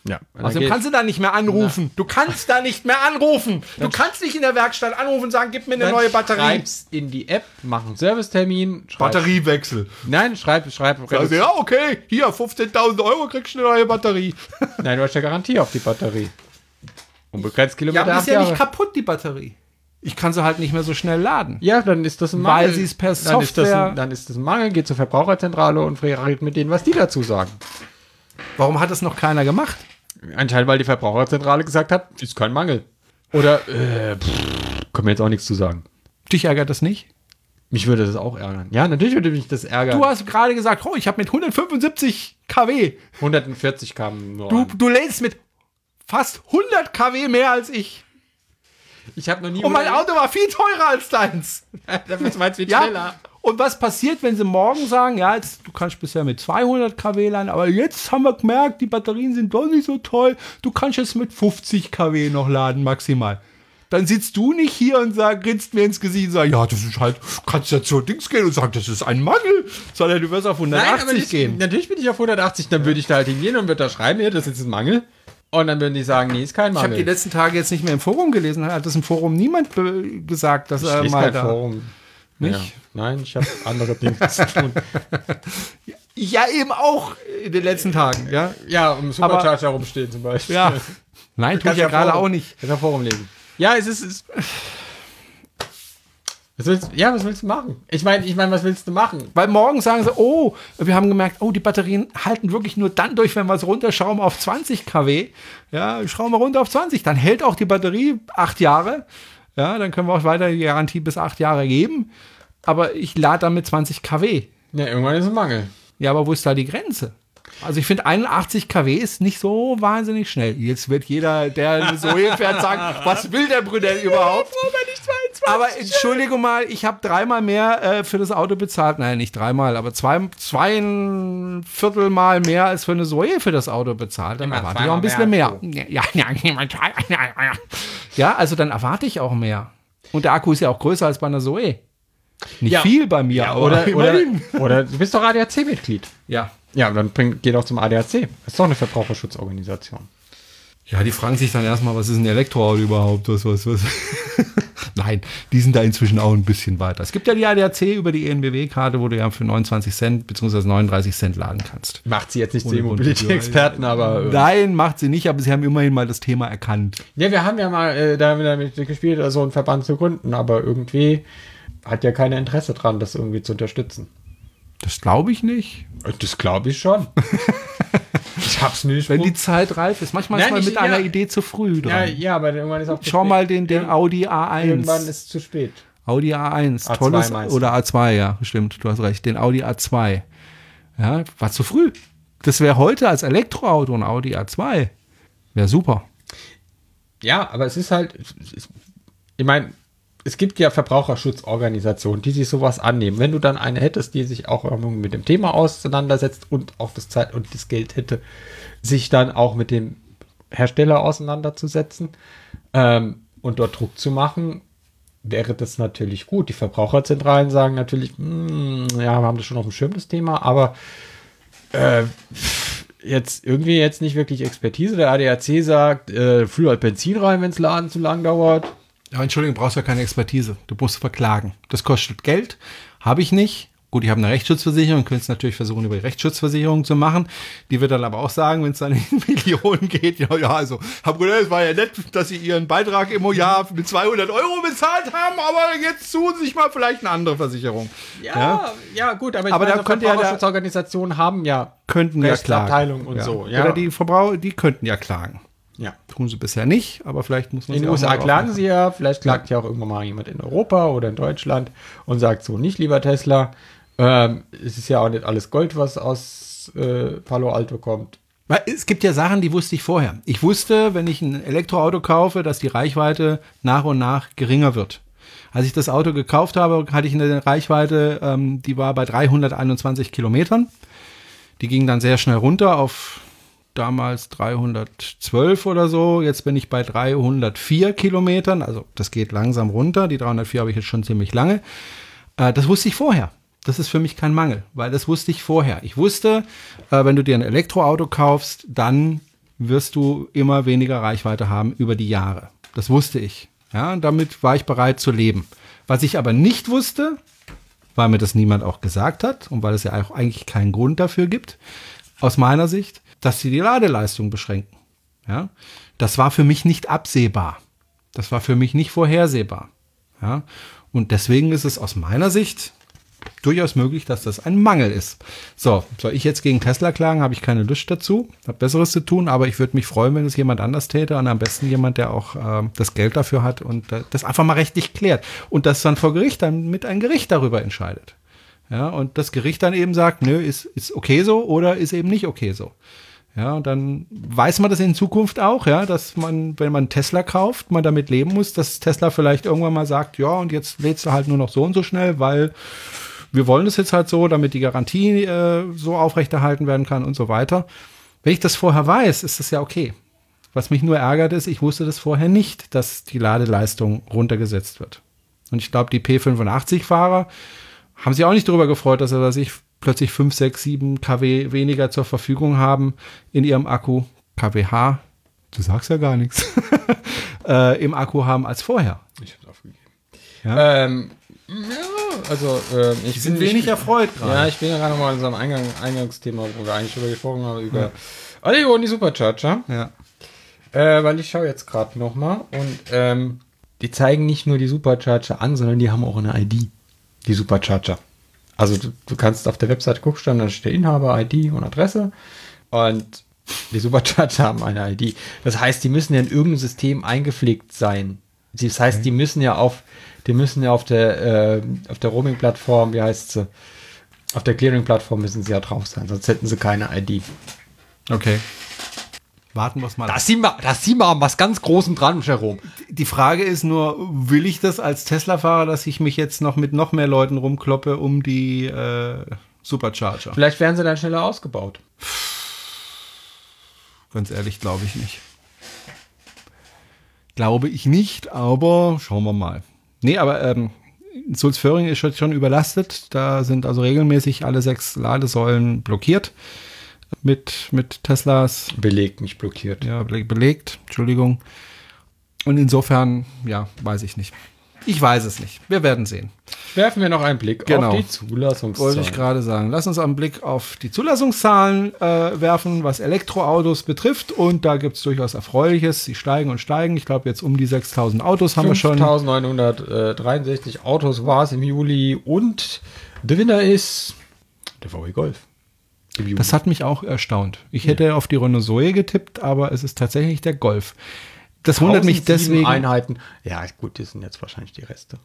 Ja. Außerdem kannst du da nicht mehr anrufen. Du kannst da nicht mehr anrufen. Du kannst nicht in der Werkstatt anrufen und sagen, gib mir eine neue Batterie. Schreibst in die App, mach einen Servicetermin. schreib- Batteriewechsel. Nein, schreib, schreib. Also, ja, okay, hier, 15.000 Euro kriegst du eine neue Batterie. Nein, du hast ja Garantie auf die Batterie. Unbegrenzt Ja, Kilometer, acht ist ja nicht kaputt, die Batterie. Ich kann sie halt nicht mehr so schnell laden. Ja, dann ist das ein Weil Mangel. sie es per dann ist, das Software- ein, dann ist das ein Mangel, geht zur Verbraucherzentrale und redet mit denen, was die dazu sagen. Warum hat das noch keiner gemacht? Anscheinend, weil die Verbraucherzentrale gesagt hat, ist kein Mangel. Oder, äh, pff, können wir jetzt auch nichts zu sagen. Dich ärgert das nicht? Mich würde das auch ärgern. Ja, natürlich würde mich das ärgern. Du hast gerade gesagt, oh, ich habe mit 175 kW. 140 kamen nur Du, an. du lädst mit fast 100 kW mehr als ich. Ich habe noch nie... Und mein Auto war viel teurer als deins. Das meinst du viel Ja. schneller. Und was passiert, wenn sie morgen sagen, ja, jetzt, du kannst bisher mit 200 kW laden, aber jetzt haben wir gemerkt, die Batterien sind doch nicht so toll. Du kannst jetzt mit 50 kW noch laden maximal. Dann sitzt du nicht hier und sag, grinst mir ins Gesicht und sagst, ja, das ist halt, kannst ja zu Dings gehen und sagen, das ist ein Mangel, sondern du wirst auf 180 nicht, gehen. natürlich bin ich auf 180, dann würde ich da halt hingehen und würde da schreiben, ja, das ist ein Mangel. Und dann würden die sagen, nee, ist kein Ich habe die Mangel. letzten Tage jetzt nicht mehr im Forum gelesen, hat das im Forum niemand gesagt, dass er lese mal kein da. Forum. Nicht? Ja. Nein, ich habe andere Dinge zu tun. Ja, eben auch in den letzten Tagen, ja. Ja, um Supercharger rumstehen zum Beispiel. Ja. Nein, tue ich ja gerade auch nicht. Kannst ja Forum lesen. Ja, es ist. Es was willst, ja, was willst du machen? Ich meine, ich meine, was willst du machen? Weil morgen sagen sie, oh, wir haben gemerkt, oh, die Batterien halten wirklich nur dann durch, wenn wir es runterschrauben auf 20 kW. Ja, schrauben wir runter auf 20. Dann hält auch die Batterie acht Jahre. Ja, dann können wir auch weiter die Garantie bis acht Jahre geben. Aber ich lade dann mit 20 kW. Ja, irgendwann ist es ein Mangel. Ja, aber wo ist da die Grenze? Also ich finde 81 kW ist nicht so wahnsinnig schnell. Jetzt wird jeder, der eine Zoe fährt, sagen, was will der Brünel überhaupt? Aber Entschuldigung mal, ich habe dreimal mehr äh, für das Auto bezahlt. Nein, nicht dreimal, aber zwei, zwei ein Viertel Mal mehr als für eine Zoe für das Auto bezahlt. Dann erwarte ich auch ein bisschen zweimal mehr. Ja, ja, ja, ja, also dann erwarte ich auch mehr. Und der Akku ist ja auch größer als bei einer Zoe. Nicht Ja. viel bei mir, aber Oder, oder, oder du bist doch ADAC-Mitglied. Ja. Ja, dann bring, geh doch zum ADAC. Das ist doch eine Verbraucherschutzorganisation. Ja, die fragen sich dann erstmal, was ist ein Elektroauto überhaupt? Was, was, was? Nein, die sind da inzwischen auch ein bisschen weiter. Es gibt ja die ADAC über die ENBW-Karte, wo du ja für 29 Cent bzw. 39 Cent laden kannst. Macht sie jetzt nicht zu. Mobility-Experten, aber. äh, Nein, macht sie nicht, aber sie haben immerhin mal das Thema erkannt. Ja, wir haben ja mal äh, damit gespielt, so einen Verband zu gründen, aber irgendwie hat ja keiner Interesse dran, das irgendwie zu unterstützen. Das glaube ich nicht. Das glaube ich schon. ich hab's nicht. Wenn die Zeit reif ist. Manchmal Nein, ist man ich- mit einer ja. Idee zu früh ja, dran. ja, aber irgendwann ist auch zu Schau spät. mal den, den Irgend- Audi A1. Irgendwann ist es zu spät. Audi A1, A2 tolles oder A2, ja, stimmt, du hast recht, den Audi A2. Ja, war zu früh. Das wäre heute als Elektroauto ein Audi A2. Wäre super. Ja, aber es ist halt, ich meine, es gibt ja Verbraucherschutzorganisationen, die sich sowas annehmen. Wenn du dann eine hättest, die sich auch mit dem Thema auseinandersetzt und auch das Zeit und das Geld hätte, sich dann auch mit dem Hersteller auseinanderzusetzen ähm, und dort Druck zu machen, wäre das natürlich gut. Die Verbraucherzentralen sagen natürlich, "Hm, ja, wir haben das schon auf dem Schirm, das Thema, aber äh, jetzt irgendwie jetzt nicht wirklich Expertise. Der ADAC sagt, äh, füll halt Benzin rein, wenn es Laden zu lang dauert. Ja, Entschuldigung, du brauchst ja keine Expertise. Du musst verklagen. Das kostet Geld. Habe ich nicht. Gut, ich habe eine Rechtsschutzversicherung, können es natürlich versuchen, über die Rechtsschutzversicherung zu machen. Die wird dann aber auch sagen, wenn es dann in Millionen geht, ja, ja, also, Herr Brunel, es war ja nett, dass Sie Ihren Beitrag im Jahr mit 200 Euro bezahlt haben, aber jetzt suchen Sie sich mal vielleicht eine andere Versicherung. Ja, ja, gut, aber, ich Aber da meine, könnte ja der- Verbraucherschutzorganisationen haben ja Könnten ja klagen. Und so. Ja. Oder die Verbraucher, die könnten ja klagen. Ja. Tun sie bisher nicht, aber vielleicht muss man In den USA klagen sie ja, vielleicht klagt ja auch irgendwann mal jemand in Europa oder in Deutschland und sagt so, nicht lieber Tesla, ähm, es ist ja auch nicht alles Gold, was aus äh, Palo Alto kommt. Es gibt ja Sachen, die wusste ich vorher. Ich wusste, wenn ich ein Elektroauto kaufe, dass die Reichweite nach und nach geringer wird. Als ich das Auto gekauft habe, hatte ich eine Reichweite, ähm, die war bei 321 Kilometern. Die ging dann sehr schnell runter auf damals 312 oder so. Jetzt bin ich bei 304 Kilometern. Also das geht langsam runter. Die 304 habe ich jetzt schon ziemlich lange. Äh, das wusste ich vorher. Das ist für mich kein Mangel, weil das wusste ich vorher. Ich wusste, äh, wenn du dir ein Elektroauto kaufst, dann wirst du immer weniger Reichweite haben über die Jahre. Das wusste ich. Ja, damit war ich bereit zu leben. Was ich aber nicht wusste, weil mir das niemand auch gesagt hat und weil es ja auch eigentlich keinen Grund dafür gibt, aus meiner Sicht, dass sie die Ladeleistung beschränken. Ja, das war für mich nicht absehbar. Das war für mich nicht vorhersehbar. Ja, und deswegen ist es aus meiner Sicht durchaus möglich, dass das ein Mangel ist. So, soll ich jetzt gegen Tesla klagen? Habe ich keine Lust dazu. Habe Besseres zu tun, aber ich würde mich freuen, wenn es jemand anders täte und am besten jemand, der auch äh, das Geld dafür hat und äh, das einfach mal rechtlich klärt und das dann vor Gericht dann mit einem Gericht darüber entscheidet. Ja, und das Gericht dann eben sagt, nö, ist, ist okay so oder ist eben nicht okay so. Ja, und dann weiß man das in Zukunft auch, ja, dass man, wenn man Tesla kauft, man damit leben muss, dass Tesla vielleicht irgendwann mal sagt, ja, und jetzt lädst du halt nur noch so und so schnell, weil wir wollen es jetzt halt so, damit die Garantie äh, so aufrechterhalten werden kann und so weiter. Wenn ich das vorher weiß, ist das ja okay. Was mich nur ärgert ist, ich wusste das vorher nicht, dass die Ladeleistung runtergesetzt wird. Und ich glaube, die P85-Fahrer haben sich auch nicht darüber gefreut, dass sie sich plötzlich 5, 6, 7 kW weniger zur Verfügung haben in ihrem Akku. kWh, du sagst ja gar nichts, äh, im Akku haben als vorher. Ich habe es aufgegeben. Ja? Ähm, ja, also äh, ich sind wenig erfreut gerade. Ja, ich bin ja gerade noch mal in unserem Eingang, Eingangsthema, wo wir eigentlich drüber gesprochen haben, über ja. Allego und die Supercharger. Ja. Äh, weil ich schaue jetzt gerade noch mal und ähm, die zeigen nicht nur die Supercharger an, sondern die haben auch eine ID, die Supercharger. Also du, du kannst auf der Website guckst dann, da steht Inhaber, ID und Adresse und die Supercharger haben eine ID. Das heißt, die müssen ja in irgendein System eingepflegt sein. Das heißt, okay. die müssen ja auf die müssen ja auf der, äh, auf der Roaming-Plattform, wie heißt sie? Auf der Clearing-Plattform müssen sie ja drauf sein, sonst hätten sie keine ID. Okay. Warten wir es mal. Da sind wir, da sind wir was ganz Großem dran, Jerome. Die Frage ist nur, will ich das als Tesla-Fahrer, dass ich mich jetzt noch mit noch mehr Leuten rumkloppe um die äh, Supercharger? Vielleicht werden sie dann schneller ausgebaut. Ganz ehrlich, glaube ich nicht. Glaube ich nicht, aber schauen wir mal. Nee, aber ähm, Sulzföhring ist schon überlastet. Da sind also regelmäßig alle sechs Ladesäulen blockiert mit, mit Teslas. Belegt, nicht blockiert. Ja, belegt, Entschuldigung. Und insofern, ja, weiß ich nicht. Ich weiß es nicht. Wir werden sehen. Werfen wir noch einen Blick genau. auf die Zulassungszahlen. Wollte ich gerade sagen. Lass uns einen Blick auf die Zulassungszahlen äh, werfen, was Elektroautos betrifft. Und da gibt es durchaus Erfreuliches. Sie steigen und steigen. Ich glaube, jetzt um die 6000 Autos haben wir schon. 5963 Autos war es im Juli. Und der Winner ist der VW Golf. Das hat mich auch erstaunt. Ich hätte auf die Renault Zoe getippt, aber es ist tatsächlich der Golf. Das wundert mich deswegen. Einheiten. Ja, gut, die sind jetzt wahrscheinlich die Reste.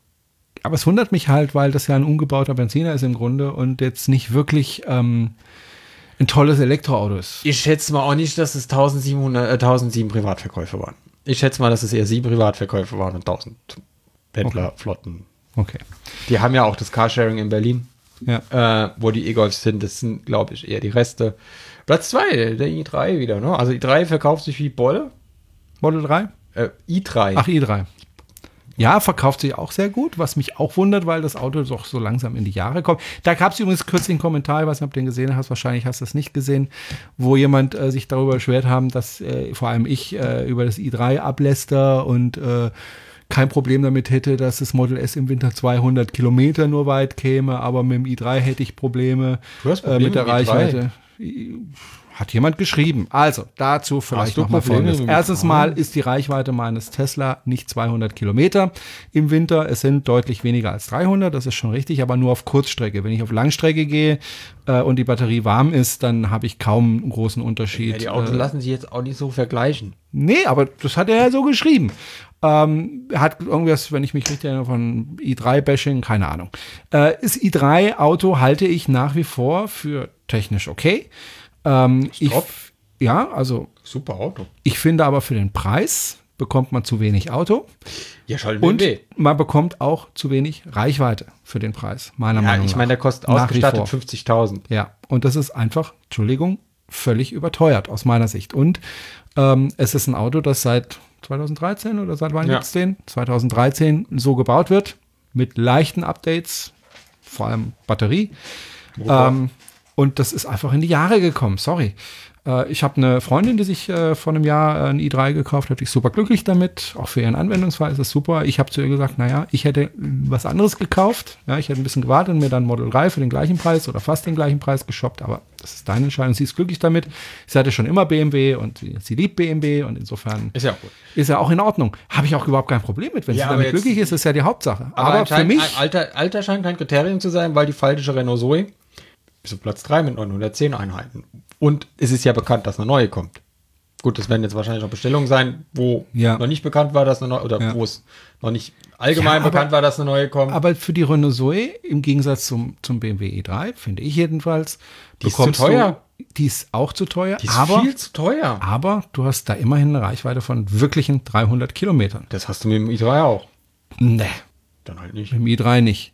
Aber es wundert mich halt, weil das ja ein umgebauter Benziner ist im Grunde und jetzt nicht wirklich ähm, ein tolles Elektroauto ist. Ich schätze mal auch nicht, dass es 1700, äh, 1007 Privatverkäufe waren. Ich schätze mal, dass es eher sieben Privatverkäufe waren und 1000 Pendlerflotten. Okay. okay. Die haben ja auch das Carsharing in Berlin, ja. äh, wo die E-Golfs sind. Das sind, glaube ich, eher die Reste. Platz 2, der i3 wieder. Ne? Also i3 verkauft sich wie Bolle. Model 3? Äh, i3. Ach, i3. Ja, verkauft sich auch sehr gut, was mich auch wundert, weil das Auto doch so langsam in die Jahre kommt. Da gab es übrigens kürzlich einen Kommentar, ich weiß nicht, ob du den gesehen hast, wahrscheinlich hast du es nicht gesehen, wo jemand äh, sich darüber beschwert haben, dass äh, vor allem ich äh, über das i3 abläster und äh, kein Problem damit hätte, dass das Model S im Winter 200 Kilometer nur weit käme, aber mit dem i3 hätte ich Probleme, Probleme äh, mit der Reichweite. Hat jemand geschrieben. Also, dazu vielleicht nochmal folgendes. Erstens mal ist die Reichweite meines Tesla nicht 200 Kilometer im Winter. Es sind deutlich weniger als 300, das ist schon richtig, aber nur auf Kurzstrecke. Wenn ich auf Langstrecke gehe äh, und die Batterie warm ist, dann habe ich kaum einen großen Unterschied. Ja, die Autos äh, lassen sich jetzt auch nicht so vergleichen. Nee, aber das hat er ja so geschrieben. Ähm, hat irgendwas, wenn ich mich richtig erinnere, von i3-Bashing, keine Ahnung. Äh, das i3-Auto halte ich nach wie vor für technisch okay. Ähm, ich, ja, also. Super Auto. Ich finde aber für den Preis bekommt man zu wenig Auto. Ja, Und man bekommt auch zu wenig Reichweite für den Preis, meiner ja, Meinung nach. Ich meine, der kostet ausgestattet 50.000. Ja, und das ist einfach, Entschuldigung, völlig überteuert aus meiner Sicht. Und ähm, es ist ein Auto, das seit 2013 oder seit wann Ja. gibt's den? 2013 so gebaut wird, mit leichten Updates, vor allem Batterie. Ähm, und das ist einfach in die Jahre gekommen, sorry. Äh, ich habe eine Freundin, die sich äh, vor einem Jahr äh, ein i3 gekauft hat, ist super glücklich damit. Auch für ihren Anwendungsfall ist es super. Ich habe zu ihr gesagt, naja, ich hätte was anderes gekauft. Ja, ich hätte ein bisschen gewartet und mir dann Model 3 für den gleichen Preis oder fast den gleichen Preis geshoppt. Aber das ist deine Entscheidung. Sie ist glücklich damit. Sie hatte schon immer BMW und sie, sie liebt BMW und insofern Ist ja ist ja auch in Ordnung. Habe ich auch überhaupt kein Problem mit. Wenn Ja, sie aber damit glücklich ist, ist ja die Hauptsache. Aber, für anscheinend- mich, Alter, Alter scheint kein Kriterium zu sein, weil die faltische Renault Zoe ist auf Platz 3 mit 910 Einheiten. Und es ist ja bekannt, dass eine neue kommt. Gut, das werden jetzt wahrscheinlich noch Bestellungen sein, wo Ja. noch nicht bekannt war, dass eine neue, oder Ja. wo es noch nicht allgemein Ja, aber- bekannt war, dass eine neue kommt. Aber für die Renault Zoe, im Gegensatz zum, zum BMW e3, finde ich jedenfalls, Die ist zu teuer. Du, die ist auch zu teuer, die ist aber, viel zu teuer. aber du hast da immerhin eine Reichweite von wirklichen 300 Kilometern. Das hast du mit dem i3 auch. Nee, Dann halt nicht. mit dem i3 nicht.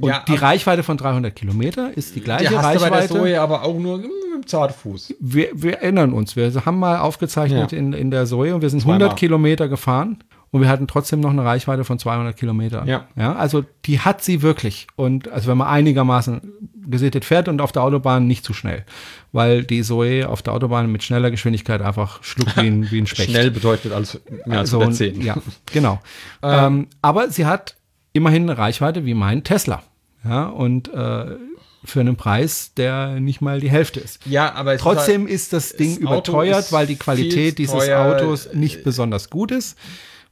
Und Ja, die Reichweite von 300 Kilometer ist die Die gleiche hast du bei der Reichweite. Zoe aber auch nur im Zartfuß. wir, wir erinnern uns, wir haben mal aufgezeichnet Ja. in, in der Zoe und wir sind Zweimal. 100 Kilometer gefahren und wir hatten trotzdem noch eine Reichweite von 200 Kilometern. Ja. ja. Also die hat sie wirklich. Und also wenn man einigermaßen gesittet fährt und auf der Autobahn nicht zu schnell, weil die Zoe auf der Autobahn mit schneller Geschwindigkeit einfach schluckt wie ein, wie ein Specht. Schnell bedeutet alles mehr als So, 110. Ja, genau. ähm, aber sie hat immerhin eine Reichweite wie mein Tesla. Ja, und äh, für einen Preis, der nicht mal die Hälfte ist. Ja, aber Trotzdem ist, ist das Ding das überteuert, ist weil die Qualität dieses teuer. Autos nicht besonders gut ist.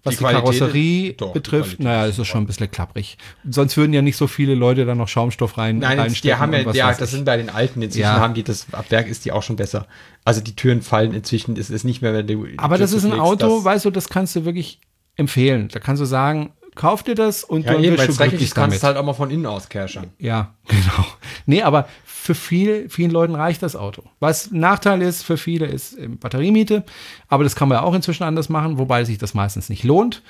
Was Die die, Karosserie ist- doch, die betrifft, Qualität naja, ist ist es schon ein bisschen klapprig. Sonst würden ja nicht so viele Leute da noch Schaumstoff rein Nein, reinstecken. die haben ja, ja das sind bei den alten. Inzwischen Ja. haben die das, ab Werk ist die auch schon besser. Also die Türen fallen inzwischen, ist es nicht mehr, wenn du. die Aber das ist ein zuflegst, Auto, weißt du, das kannst du wirklich empfehlen. Da kannst du sagen, kauf dir das und Ja, dann eben, wirst du glücklich kannst damit. du halt auch mal von innen aus kerschern. Ja, genau. Nee, aber für viel, vielen Leuten reicht das Auto. Was Nachteil ist für viele, ist ähm, Batteriemiete. Aber das kann man ja auch inzwischen anders machen, wobei sich das meistens nicht lohnt.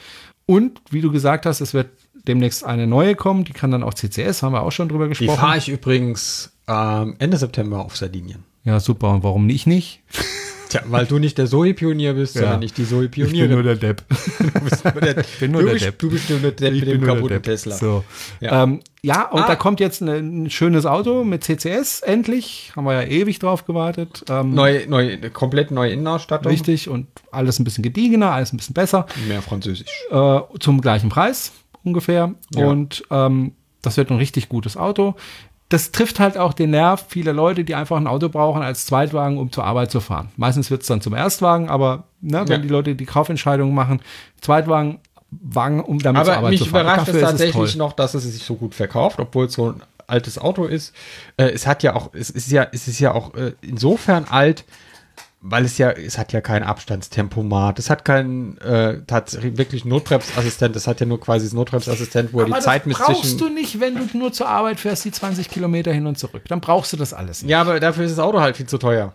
Und wie du gesagt hast, es wird demnächst eine neue kommen. Die kann dann auch CCS, haben wir auch schon drüber Die gesprochen. fahre ich übrigens ähm, Ende September auf Sardinien. Ja, super. Und warum nicht nicht? Tja, weil du nicht der Zoe-Pionier bist, Ja. sondern nicht die Zoe-Pionierin. der Depp. Du bist nur der, bin nur du der bist, Depp. Du bist nur der Depp Ich mit bin dem nur der kaputten Depp. Tesla. So. Ja. Ja, ähm, ja und Ah. da kommt jetzt ein, ein schönes Auto mit CCS endlich. Haben wir ja ewig drauf gewartet. Ähm, Neu, neu, komplett neue Innenausstattung. Richtig und alles ein bisschen gediegener, alles ein bisschen besser. Mehr Französisch. äh, zum gleichen Preis ungefähr. Ja. Und ähm, das wird ein richtig gutes Auto. Das trifft halt auch den Nerv vieler Leute, die einfach ein Auto brauchen als Zweitwagen, um zur Arbeit zu fahren. Meistens wird es dann zum Erstwagen, aber ne, wenn Ja. die Leute die Kaufentscheidung machen, Zweitwagen, Wagen, um damit zur Aber Arbeit mich zu fahren. überrascht es Dafür ist tatsächlich noch, dass es sich so gut verkauft, obwohl es so ein altes Auto ist. Äh, es hat ja auch, es ist ja, es ist ja auch äh, insofern alt, weil es ja, es hat ja kein Abstandstempomat, es hat keinen äh, tatsächlich wirklich Notbremsassistent, es hat ja nur quasi das Notbremsassistent, wo er die Zeit das misst brauchst zwischen. du nicht, wenn du nur zur Arbeit fährst, die 20 Kilometer hin und zurück. Dann brauchst du das alles nicht. Ja, aber dafür ist das Auto halt viel zu teuer.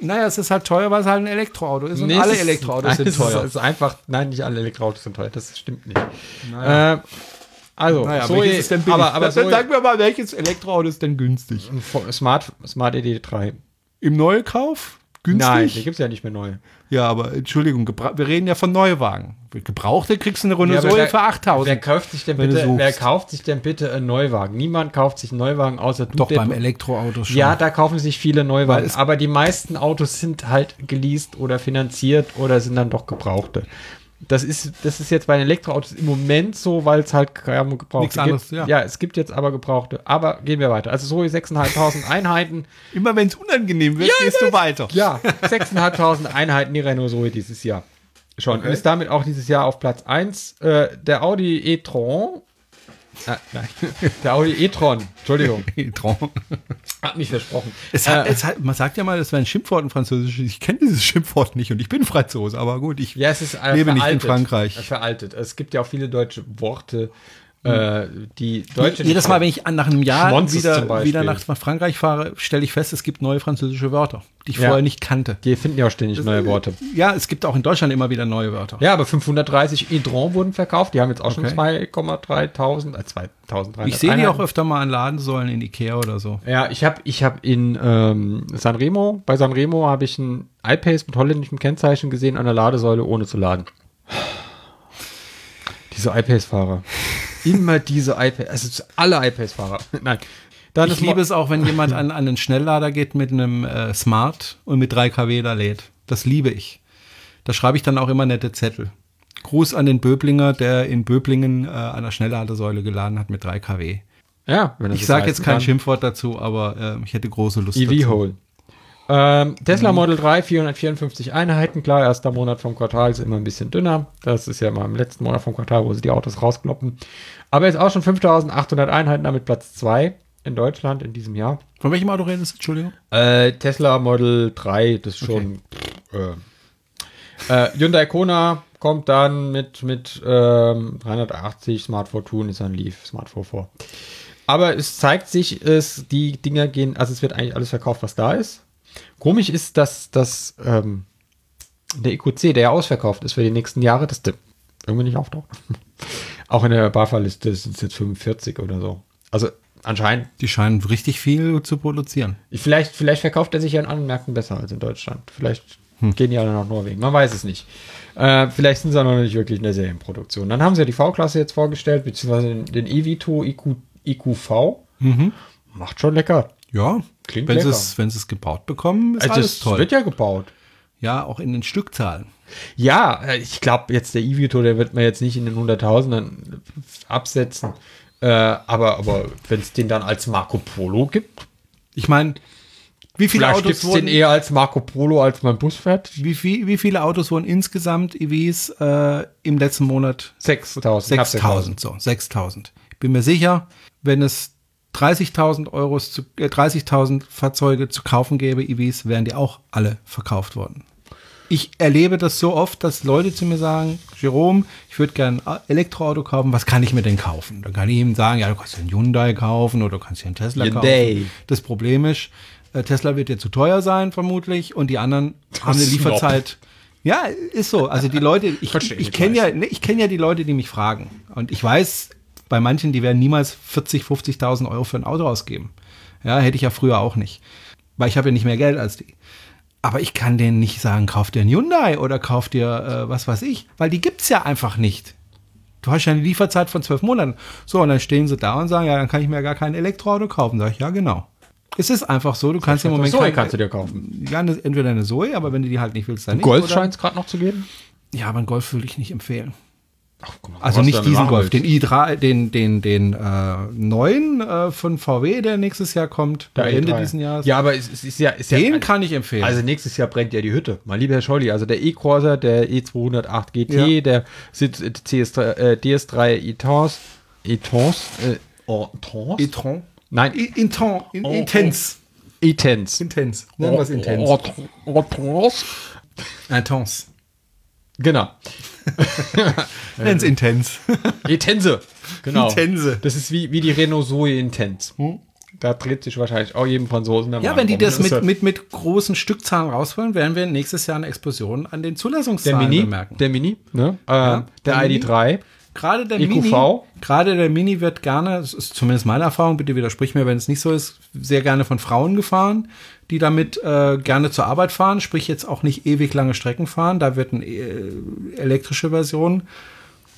Naja, es ist halt teuer, weil es halt ein Elektroauto ist und Nee, alle es Elektroautos nein, sind es teuer. Ist, es ist einfach, nein, nicht alle Elektroautos sind teuer, das stimmt nicht. Äh, also, Naja, welches ist denn billig? aber, aber dann Zoe, sag mir mal, welches Elektroauto ist denn günstig? Smart, Smart ED3. Im Neukauf? Günstig? Nein, die gibt es ja nicht mehr neu. ja, aber Entschuldigung, wir reden ja von Neuwagen. Gebrauchte kriegst du eine Renault Ja, Zoe wer- für 8000. Wer kauft sich denn bitte, wer kauft sich denn bitte einen Neuwagen? Niemand kauft sich einen Neuwagen außer du. Doch beim Elektroauto schon. Ja, da kaufen sich viele Neuwagen, Weil es- aber die meisten Autos sind halt geleast oder finanziert oder sind dann doch gebrauchte. Das ist, das ist jetzt bei den Elektroautos im Moment so, weil es halt kaum gebrauchte Nichts anderes, gibt. ja. es gibt jetzt aber gebrauchte. Aber gehen wir weiter. Also so 6.500 Einheiten. Immer wenn es unangenehm wird, gehst du weiter. Ja, 6.500 Einheiten die Renault Zoe dieses Jahr. Schon. Und ist damit auch dieses Jahr auf Platz 1. Äh, der Audi e-tron. Ah, nein. Der Audi e-tron. Entschuldigung. E-tron. Hat mich versprochen. Es hat, es hat, man sagt ja mal, das wäre ein Schimpfwort in Französisch. Ich kenne dieses Schimpfwort nicht und ich bin Franzose, aber gut, ich Ja, es ist äh, lebe nicht in veraltet. Frankreich. Äh, Veraltet. Es gibt ja auch viele deutsche Worte, Äh, die deutsche. Jedes Mal, wenn ich nach einem Jahr wieder, wieder nach Frankreich fahre, stelle ich fest, es gibt neue französische Wörter, die ich Ja. vorher nicht kannte. Die finden ja auch ständig neue Worte. Ja, es gibt auch in Deutschland immer wieder neue Wörter. Ja, aber 530 Hydron wurden verkauft. Die haben jetzt auch schon Okay. 2,3000, äh, 2300. Ich sehe die auch öfter mal an Ladensäulen in Ikea oder so. Ja, ich habe ich hab in ähm, Sanremo, bei Sanremo habe ich ein iPace mit holländischem Kennzeichen gesehen an der Ladesäule, ohne zu laden. Diese iPace-Fahrer. Immer diese iPace, also alle iPace-Fahrer. Nein. Dann Ich liebe es auch, wenn jemand an, an einen Schnelllader geht mit einem äh, Smart und mit 3 kW da lädt. Das liebe ich. Da schreibe ich dann auch immer nette Zettel. Gruß an den Böblinger, der in Böblingen äh, an der Schnellladesäule geladen hat mit 3 kW. Ja, wenn das Ich sage jetzt kein. Schimpfwort dazu, aber äh, ich hätte große Lust EV dazu. Hole. Ähm, Tesla Model 3, 454 Einheiten. Klar, erster Monat vom Quartal ist immer ein bisschen dünner. Das ist ja mal im letzten Monat vom Quartal, wo sie die Autos rauskloppen. Aber jetzt auch schon 5800 Einheiten, damit Platz 2 in Deutschland in diesem Jahr. Von welchem Auto redest du? Entschuldigung? Äh, Tesla Model 3, das ist schon. Äh, äh, Hyundai Kona kommt dann mit, mit ähm, 380 Smart Fortune, ist ein Leaf, Smart 44. Aber es zeigt sich, es, die Dinger gehen, also es wird eigentlich alles verkauft, was da ist. Komisch ist, dass, dass ähm, der EQC, der ja ausverkauft ist für die nächsten Jahre, dass der irgendwie nicht auftaucht. Auch in der BAFA-Liste sind es jetzt 45 oder so. Also anscheinend Die scheinen richtig viel zu produzieren. Vielleicht, vielleicht verkauft er sich ja in anderen Märkten besser als in Deutschland. Vielleicht gehen die alle nach Norwegen. Man weiß es nicht. Äh, vielleicht sind sie auch noch nicht wirklich in der Serienproduktion. Dann haben sie ja die V-Klasse jetzt vorgestellt, beziehungsweise den, den eVito IQ, IQV. Macht schon lecker. Ja, Klingt wenn sie lecker. es wenn sie es gebaut bekommen, ist Also alles es toll. wird ja gebaut. ja, auch in den Stückzahlen. Ja, äh, ich glaube, jetzt der eVito, der wird man jetzt nicht in den Hunderttausenden absetzen. Äh, aber aber wenn es den dann als Marco Polo gibt, Ich meine, wie viele vielleicht gibt Autos es den wurden eher als Marco Polo, als mein Bus fährt. wie, viel, wie viele Autos wurden insgesamt EVs äh, im letzten Monat 6000. knapp 6000, so, 6000. Ich bin mir sicher, wenn es 30.000 Euros zu, äh, 30.000 Fahrzeuge zu kaufen gäbe, EVs, wären die auch alle verkauft worden. Ich erlebe das so oft, dass Leute zu mir sagen, Jerome, ich würde gerne ein Elektroauto kaufen, was kann ich mir denn kaufen? Dann kann ich ihm sagen, ja, du kannst dir einen Hyundai kaufen oder du kannst dir einen Tesla Hyundai. kaufen. Das Problem ist, äh, Tesla wird dir zu teuer sein, vermutlich, und die anderen haben eine. Lieferzeit. Ja, ist so. Also die Leute, ich, ich ich kenne ja, ne, ich kenne ja die Leute, die mich fragen. Und ich weiß, bei manchen, die werden niemals 40, 50.000 Euro für ein Auto ausgeben. Ja, hätte ich ja früher auch nicht. Weil ich habe ja nicht mehr Geld als die. Aber ich kann denen nicht sagen, kauf dir einen Hyundai oder kauf dir äh, was weiß ich, weil die gibt's ja einfach nicht. Du hast ja eine Lieferzeit von zwölf Monaten. So, und dann stehen sie da und sagen, ja, dann kann ich mir gar kein Elektroauto kaufen. Sag ich, ja, genau. Es ist einfach so, du kannst im Moment Zoe kein- kannst du dir kaufen. ja, entweder eine Zoe, aber wenn du die halt nicht willst, dann nicht. Golf oder- scheint es gerade noch zu geben. Ja, aber einen Golf würde ich nicht empfehlen. Ach, guck mal, Also nicht diesen Golf, den i3, den, den, den äh, neuen äh, von VW, der nächstes Jahr kommt, Der Ende E3. diesen Jahres. Ja, aber es, es ist ja, ist ja den kann ich empfehlen. Also nächstes Jahr brennt ja die Hütte. Mein lieber Herr Scholli, also der E-Corsa, der E208 GT, Ja. der Sitz- äh, CS3, äh, DS3 E-Tons, E-Tons, äh, E-Tons? e-tron. Nein, Inten, in, Oh, intens. E-Tens. Intens. Nennen wir es intens. E-Tons. Intens. Genau. Nennen es intens. E-Tense. Genau. Intense. Das ist wie, wie die Renault Zoe Intense. Da dreht sich wahrscheinlich auch jedem Franzosen der Ja, wenn die um. das mit, mit, mit großen Stückzahlen rausholen, werden wir nächstes Jahr eine Explosion an den der Zulassungszahlen Mini, bemerken. der Mini, ne? ähm, der, der Mini. ID3. Gerade der EQV. Mini, gerade der Mini wird gerne, das ist zumindest meine Erfahrung, bitte widersprich mir, wenn es nicht so ist, sehr gerne von Frauen gefahren, die damit äh, gerne zur Arbeit fahren, sprich jetzt auch nicht ewig lange Strecken fahren. Da wird eine äh, elektrische Version,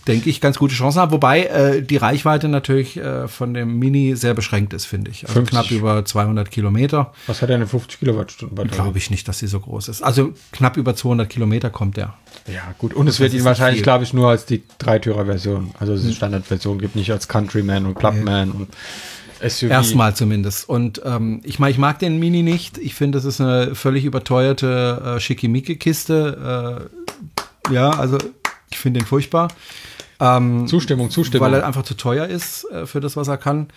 denke ich, ganz gute Chancen haben. Wobei äh, die Reichweite natürlich äh, von dem Mini sehr beschränkt ist, finde ich. Also 50. knapp über 200 Kilometer. Was hat er eine 50 Kilowattstunden Batterie? Glaube ich nicht, dass sie so groß ist. Also knapp über 200 Kilometer kommt der. Ja, gut. Und es wird ihn wahrscheinlich, glaube ich, nur als die Dreitürer-Version, also die Standardversion gibt, nicht als Countryman und Clubman und SUV. Erstmal zumindest. Und ähm, ich meine, ich mag den Mini nicht. Ich finde, das ist eine völlig überteuerte äh, Schickimicki-Kiste. Äh, ja, also ich finde den furchtbar. Ähm, Zustimmung, Zustimmung. weil er einfach zu teuer ist äh, für das, was er kann.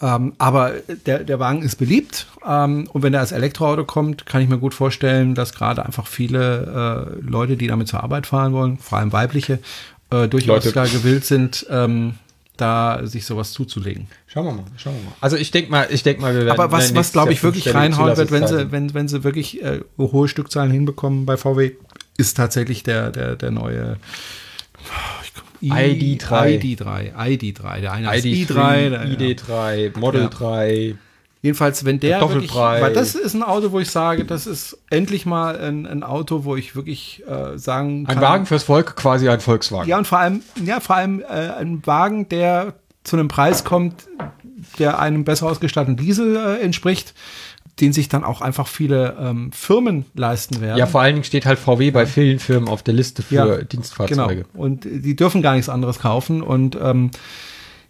Ähm, aber der, der Wagen ist beliebt. Ähm, und wenn er als Elektroauto kommt, kann ich mir gut vorstellen, dass gerade einfach viele äh, Leute, die damit zur Arbeit fahren wollen, vor allem weibliche, äh, durchaus Leute. da gewillt sind, ähm, da sich sowas zuzulegen. Schauen wir mal, schauen wir mal. Also ich denke mal, ich denke mal, wir werden. Aber was, was glaube ich wirklich reinhauen wird, wenn sie, wenn, wenn sie wirklich äh, hohe Stückzahlen hinbekommen bei VW, ist tatsächlich der, der, der neue ID3. ID3, ID3. Der eine ID ist i3, der, ID3, Model Ja. 3. Jedenfalls, wenn der wirklich, Doppelpreis. weil das ist ein Auto, wo ich sage, das ist endlich mal ein, ein Auto, wo ich wirklich äh, sagen Ein kann. Wagen fürs Volk, quasi ein Volkswagen. Ja, und vor allem, ja, vor allem äh, ein Wagen, der zu einem Preis kommt, der einem besser ausgestatteten Diesel äh, entspricht, den sich dann auch einfach viele ähm, Firmen leisten werden. Ja, vor allen Dingen steht halt VW bei vielen Firmen auf der Liste für Ja, Dienstfahrzeuge. Genau. Und die dürfen gar nichts anderes kaufen. Und ähm,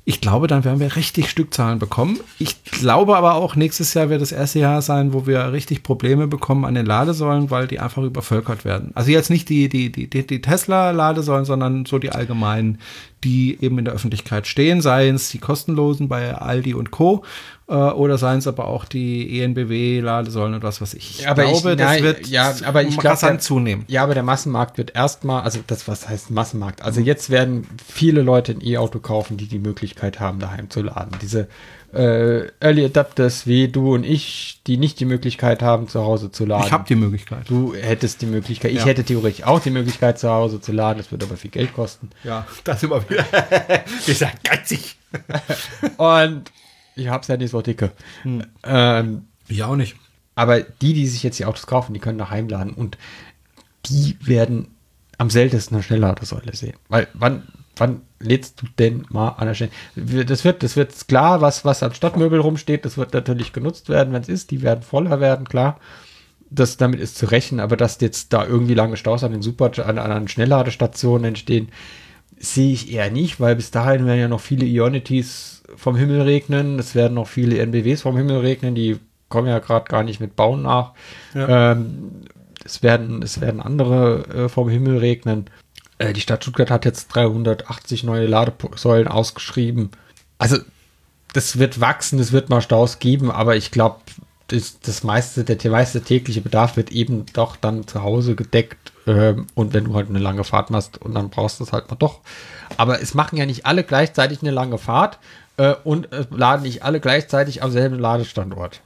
ich glaube, dann werden wir richtig Stückzahlen bekommen. Ich glaube aber auch, nächstes Jahr wird das erste Jahr sein, wo wir richtig Probleme bekommen an den Ladesäulen, weil die einfach übervölkert werden. Also jetzt nicht die, die, die, die, Tesla-Ladesäulen, sondern so die allgemeinen, die eben in der Öffentlichkeit stehen, seien es die kostenlosen bei Aldi und Co. Äh, oder seien es aber auch die ENBW-Ladesäulen und was weiß ich. Ich aber glaube, ich, das nein, wird ja, aber ich glaube, rasant zunehmen. Ja, aber der Massenmarkt wird erstmal, also das, was heißt Massenmarkt? Also jetzt werden viele Leute ein E-Auto kaufen, die die Möglichkeit haben, daheim zu laden. Diese äh, Early Adapters wie du und ich, die nicht die Möglichkeit haben, zu Hause zu laden. Ich habe die Möglichkeit. Du hättest die Möglichkeit, ich Ja. hätte theoretisch auch die Möglichkeit, zu Hause zu laden, das wird aber viel Geld kosten. Ja, das immer wieder. Wir sind geizig. Und ich hab's ja nicht so dicke. Ähm, Ich auch nicht. Aber die, die sich jetzt die Autos kaufen, die können daheim laden und die werden am seltensten eine Schnellladesäule sehen. Weil wann, wann lädst du denn mal an der Stelle? Das wird, das wird klar, was, was an Stadtmöbel rumsteht, das wird natürlich genutzt werden, wenn es ist. Die werden voller werden, klar. Das, damit ist zu rechnen, aber dass jetzt da irgendwie lange Staus an den Super, an, an Schnellladestationen entstehen, sehe ich eher nicht, weil bis dahin werden ja noch viele Ionities vom Himmel regnen, es werden noch viele NBWs vom Himmel regnen, die kommen ja gerade gar nicht mit Bauen nach. Ähm, es, werden, es werden andere äh, vom Himmel regnen. Äh, die Stadt Stuttgart hat jetzt 380 neue Ladesäulen ausgeschrieben. Also das wird wachsen, es wird mal Staus geben, aber ich glaube, das, das meiste, der, der meiste tägliche Bedarf wird eben doch dann zu Hause gedeckt. Ähm, und wenn du halt eine lange Fahrt machst und dann brauchst du es halt mal doch. Aber es machen ja nicht alle gleichzeitig eine lange Fahrt äh, und äh, laden nicht alle gleichzeitig am selben Ladestandort.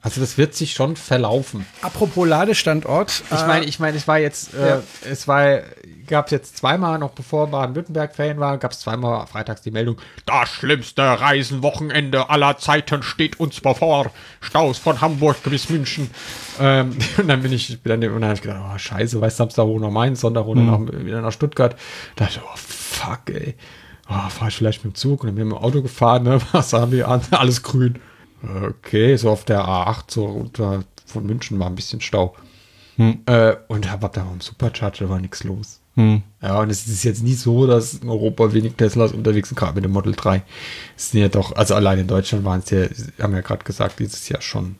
Also das wird sich schon verlaufen. Apropos Ladestandort. Ich meine, ich meine, es war jetzt, äh, Ja. es war, gab es jetzt zweimal, noch bevor Baden-Württemberg Ferien war, gab es zweimal freitags die Meldung, das schlimmste Reisenwochenende aller Zeiten steht uns bevor. Staus von Hamburg bis München. Ähm, und dann bin ich, dann, und dann habe ich gedacht, oh scheiße, weißt Samstag hoch nach Mainz, Sonntag hoch nach, wieder nach Stuttgart. Da dachte ich, oh fuck, ey. Oh, fahr ich vielleicht mit dem Zug und dann bin ich mit dem Auto gefahren, ne? Was haben wir an? Alles grün. Okay, so auf der A8, so unter von München war ein bisschen Stau. Äh, und hab, hab da am Supercharger war nichts los. Ja, und es ist jetzt nicht so, dass in Europa wenig Teslas unterwegs sind, gerade mit dem Model 3. Es sind ja doch, also allein in Deutschland waren es ja, haben ja gerade gesagt, dieses Jahr schon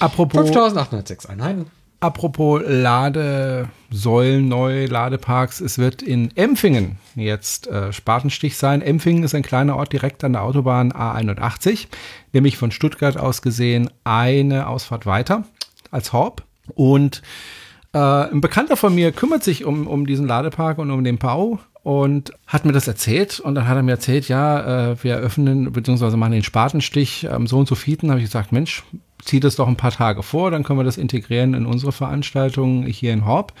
apropos, 5806 Einheiten. Apropos Ladesäulen, neue Ladeparks. Es wird in Empfingen jetzt äh, Spatenstich sein. Empfingen ist ein kleiner Ort direkt an der Autobahn A81, nämlich von Stuttgart aus gesehen eine Ausfahrt weiter als Horb. Und äh, ein Bekannter von mir kümmert sich um, um diesen Ladepark und um den Bau und hat mir das erzählt. Und dann hat er mir erzählt, ja, äh, wir eröffnen bzw. machen den Spatenstich am so und so Fieten. habe ich gesagt, Mensch, zieh das doch ein paar Tage vor, dann können wir das integrieren in unsere Veranstaltung hier in Horb.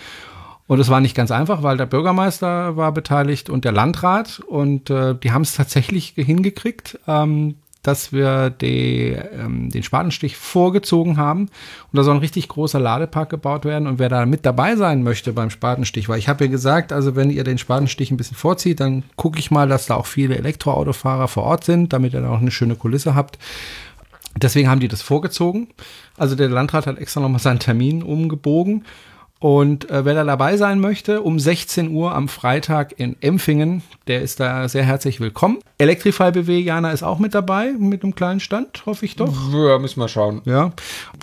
Und es war nicht ganz einfach, weil der Bürgermeister war beteiligt und der Landrat. Und äh, die haben es tatsächlich hingekriegt, ähm, dass wir die, ähm, den Spatenstich vorgezogen haben. Und da soll ein richtig großer Ladepark gebaut werden. Und wer da mit dabei sein möchte beim Spatenstich, weil ich habe ja gesagt, also wenn ihr den Spatenstich ein bisschen vorzieht, dann gucke ich mal, dass da auch viele Elektroautofahrer vor Ort sind, damit ihr da auch eine schöne Kulisse habt. Deswegen haben die das vorgezogen. Also der Landrat hat extra nochmal seinen Termin umgebogen. Und äh, wer da dabei sein möchte, um 16 Uhr am Freitag in Empfingen, der ist da sehr herzlich willkommen. Electrify BW Jana ist auch mit dabei, mit einem kleinen Stand, hoffe ich doch. Ja, müssen wir schauen. Ja,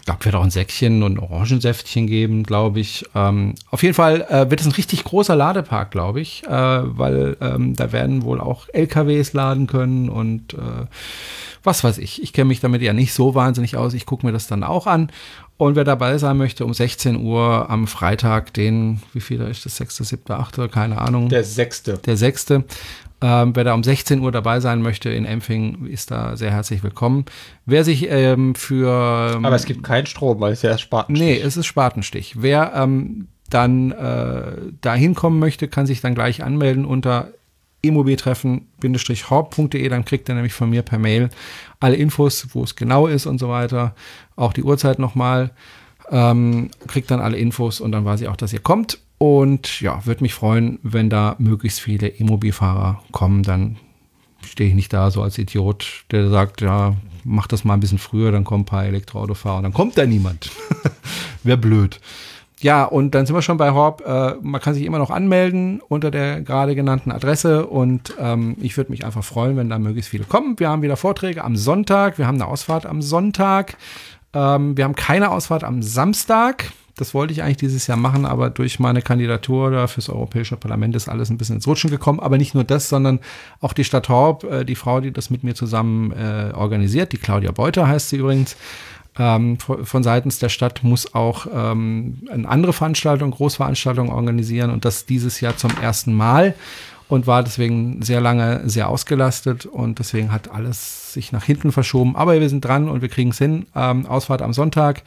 glaube, wird auch ein Säckchen und ein Orangensäftchen geben, glaube ich. Ähm, auf jeden Fall äh, wird es ein richtig großer Ladepark, glaube ich, äh, weil ähm, da werden wohl auch LKWs laden können und äh, was weiß ich. Ich kenne mich damit ja nicht so wahnsinnig aus. Ich gucke mir das dann auch an. Und wer dabei sein möchte, um 16 Uhr am Freitag, den, wie viel ist das, 6., 7., 8., keine Ahnung. Der sechste. Der sechste. Ähm, wer da um 16 Uhr dabei sein möchte in Empfing, ist da sehr herzlich willkommen. Wer sich ähm, für... Aber es gibt keinen Strom, weil es ja Spatenstich. Nee, es ist Spatenstich. Wer ähm, dann äh, da hinkommen möchte, kann sich dann gleich anmelden unter immobiltreffen-horb.de, dann kriegt er nämlich von mir per Mail alle Infos, wo es genau ist und so weiter, auch die Uhrzeit nochmal, ähm, kriegt dann alle Infos und dann weiß ich auch, dass ihr kommt und ja, würde mich freuen, wenn da möglichst viele Immobilfahrer kommen, dann stehe ich nicht da so als Idiot, der sagt, ja, mach das mal ein bisschen früher, dann kommen ein paar Elektroautofahrer und dann kommt da niemand. Wäre blöd. Ja, und dann sind wir schon bei Horb. Äh, man kann sich immer noch anmelden unter der gerade genannten Adresse und ähm, ich würde mich einfach freuen, wenn da möglichst viele kommen. Wir haben wieder Vorträge am Sonntag, wir haben eine Ausfahrt am Sonntag, ähm, wir haben keine Ausfahrt am Samstag. Das wollte ich eigentlich dieses Jahr machen, aber durch meine Kandidatur da fürs Europäische Parlament ist alles ein bisschen ins Rutschen gekommen. Aber nicht nur das, sondern auch die Stadt Horb, äh, die Frau, die das mit mir zusammen äh, organisiert, die Claudia Beuter heißt sie übrigens, ähm, von seitens der Stadt muss auch ähm, eine andere Veranstaltung, Großveranstaltung organisieren und das dieses Jahr zum ersten Mal und war deswegen sehr lange sehr ausgelastet und deswegen hat alles sich nach hinten verschoben. Aber wir sind dran und wir kriegen es hin. Ähm, Ausfahrt am Sonntag,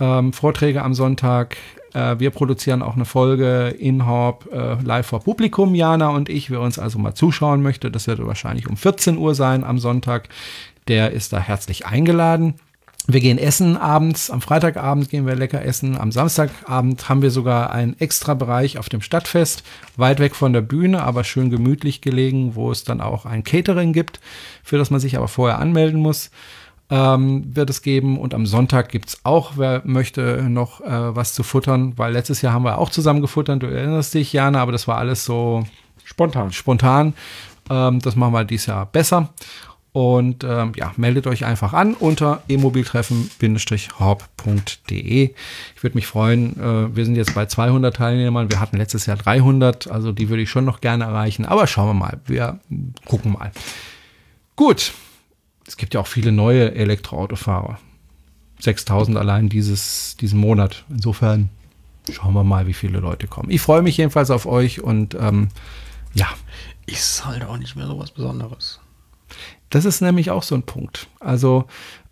ähm, Vorträge am Sonntag. Äh, wir produzieren auch eine Folge in Horb äh, live vor Publikum, Jana und ich. Wer uns also mal zuschauen möchte, das wird wahrscheinlich um 14 Uhr sein am Sonntag. Der ist da herzlich eingeladen. Wir gehen essen abends, am Freitagabend gehen wir lecker essen, am Samstagabend haben wir sogar einen extra Bereich auf dem Stadtfest, weit weg von der Bühne, aber schön gemütlich gelegen, wo es dann auch ein Catering gibt, für das man sich aber vorher anmelden muss, ähm, wird es geben. Und am Sonntag gibt's auch, wer möchte, noch äh, was zu futtern, weil letztes Jahr haben wir auch zusammen gefuttert, du erinnerst dich, Jana, aber das war alles so spontan. Spontan. Ähm, das machen wir dieses Jahr besser. Und ähm, ja, meldet euch einfach an unter e-mobiltreffen-horb.de. Ich würde mich freuen, äh, wir sind jetzt bei 200 Teilnehmern. Wir hatten letztes Jahr 300, also die würde ich schon noch gerne erreichen. Aber schauen wir mal, wir gucken mal. Gut, es gibt ja auch viele neue Elektroautofahrer. 6000 allein dieses, diesen Monat. Insofern schauen wir mal, wie viele Leute kommen. Ich freue mich jedenfalls auf euch und ähm, ja. Ist halt auch nicht mehr so was Besonderes. Das ist nämlich auch so ein Punkt. Also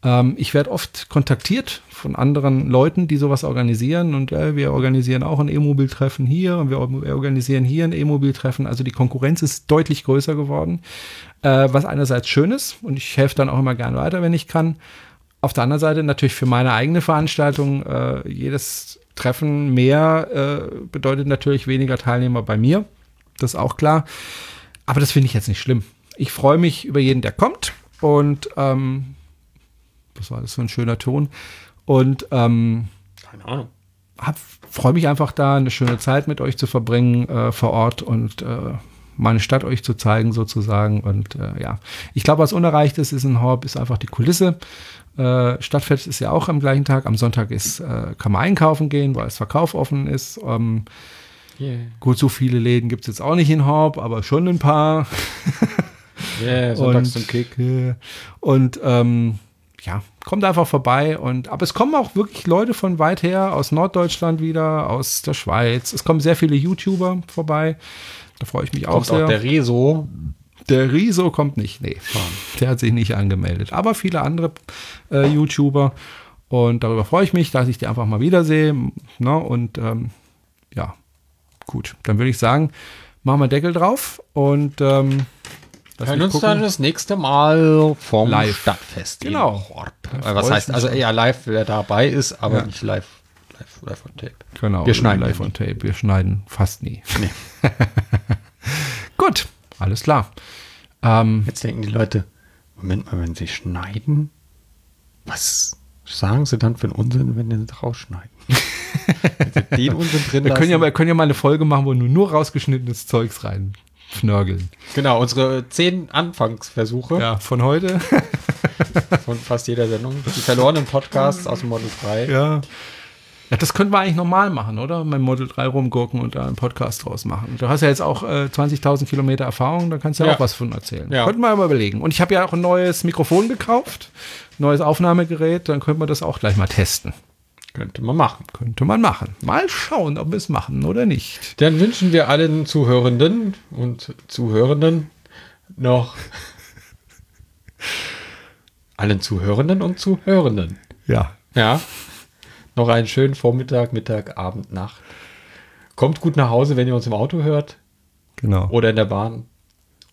ähm, ich werde oft kontaktiert von anderen Leuten, die sowas organisieren und äh, wir organisieren auch ein E-Mobil-Treffen hier und wir organisieren hier ein E-Mobil-Treffen. Also die Konkurrenz ist deutlich größer geworden, äh, was einerseits schön ist und ich helfe dann auch immer gern weiter, wenn ich kann. Auf der anderen Seite natürlich für meine eigene Veranstaltung äh, jedes Treffen mehr äh, bedeutet natürlich weniger Teilnehmer bei mir. Das ist auch klar. Aber das finde ich jetzt nicht schlimm ich freue mich über jeden, der kommt. Und ähm, was war das für ein schöner Ton? Und ähm, keine Ahnung. Freue mich einfach da, eine schöne Zeit mit euch zu verbringen äh, vor Ort und äh, meine Stadt euch zu zeigen sozusagen. Und äh, ja, ich glaube, was unerreicht ist, ist in Horb, ist einfach die Kulisse. Äh, Stadtfest ist ja auch am gleichen Tag. Am Sonntag ist, äh, kann man einkaufen gehen, weil es Verkauf offen ist. Ähm, yeah. Gut, so viele Läden gibt es jetzt auch nicht in Horb, aber schon ein paar. Yeah, sonntags zum Kick. Und ähm, ja, kommt einfach vorbei und aber es kommen auch wirklich Leute von weit her aus Norddeutschland wieder, aus der Schweiz. Es kommen sehr viele YouTuber vorbei. Da freue ich mich kommt auch sehr. Auch der Rezo. Der Riso kommt nicht, nee. Der hat sich nicht angemeldet. Aber viele andere äh, YouTuber. Und darüber freue ich mich, dass ich die einfach mal wiedersehe. Ne? Und ähm, ja, gut. Dann würde ich sagen, machen wir Deckel drauf und ähm, Lass Hören uns gucken. dann das nächste Mal vom live. Stadtfest. Genau. Was heißt, also eher live, wer dabei ist, aber ja. nicht live, live, live on Tape. Genau. Wir schneiden live on Tape. Wir schneiden fast nie. Nee. Gut, alles klar. Ähm, Jetzt denken die Leute, Moment mal, wenn sie schneiden, was sagen sie dann für einen Unsinn, wenn sie rausschneiden? den Unsinn drin wir können, ja, wir können ja mal eine Folge machen, wo nur, nur rausgeschnittenes Zeugs rein Fnörgeln. Genau, unsere zehn Anfangsversuche. Ja, von heute. von fast jeder Sendung. Die verlorenen Podcasts aus dem Model 3. Ja. Ja, das könnten wir eigentlich normal machen, oder? Mit dem Model 3 rumgurken und da einen Podcast draus machen. Du hast ja jetzt auch äh, 20.000 Kilometer Erfahrung, da kannst du ja, Ja. auch was von erzählen. Ja. Könnten wir mal überlegen. Und ich habe ja auch ein neues Mikrofon gekauft, neues Aufnahmegerät, dann könnten wir das auch gleich mal testen. Könnte man machen. Könnte man machen. Mal schauen, ob wir es machen oder nicht. Dann wünschen wir allen Zuhörenden und Zuhörenden noch allen Zuhörenden und Zuhörenden. Ja. Ja. Noch einen schönen Vormittag, Mittag, Abend, Nacht. Kommt gut nach Hause, wenn ihr uns im Auto hört Genau. oder in der Bahn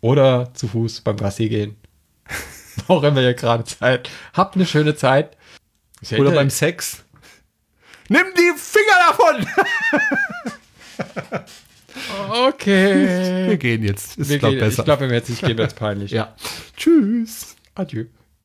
oder zu Fuß beim Gassi gehen. Auch immer ja gerade Zeit. Habt eine schöene Zeit. Oder beim Sex. Nimm die Finger davon! Okay. Wir gehen jetzt. Ist, Wir glaub, gehen, besser. ich glaube, jetzt nicht gehen wir jetzt peinlich. ja. Tschüss. Adieu.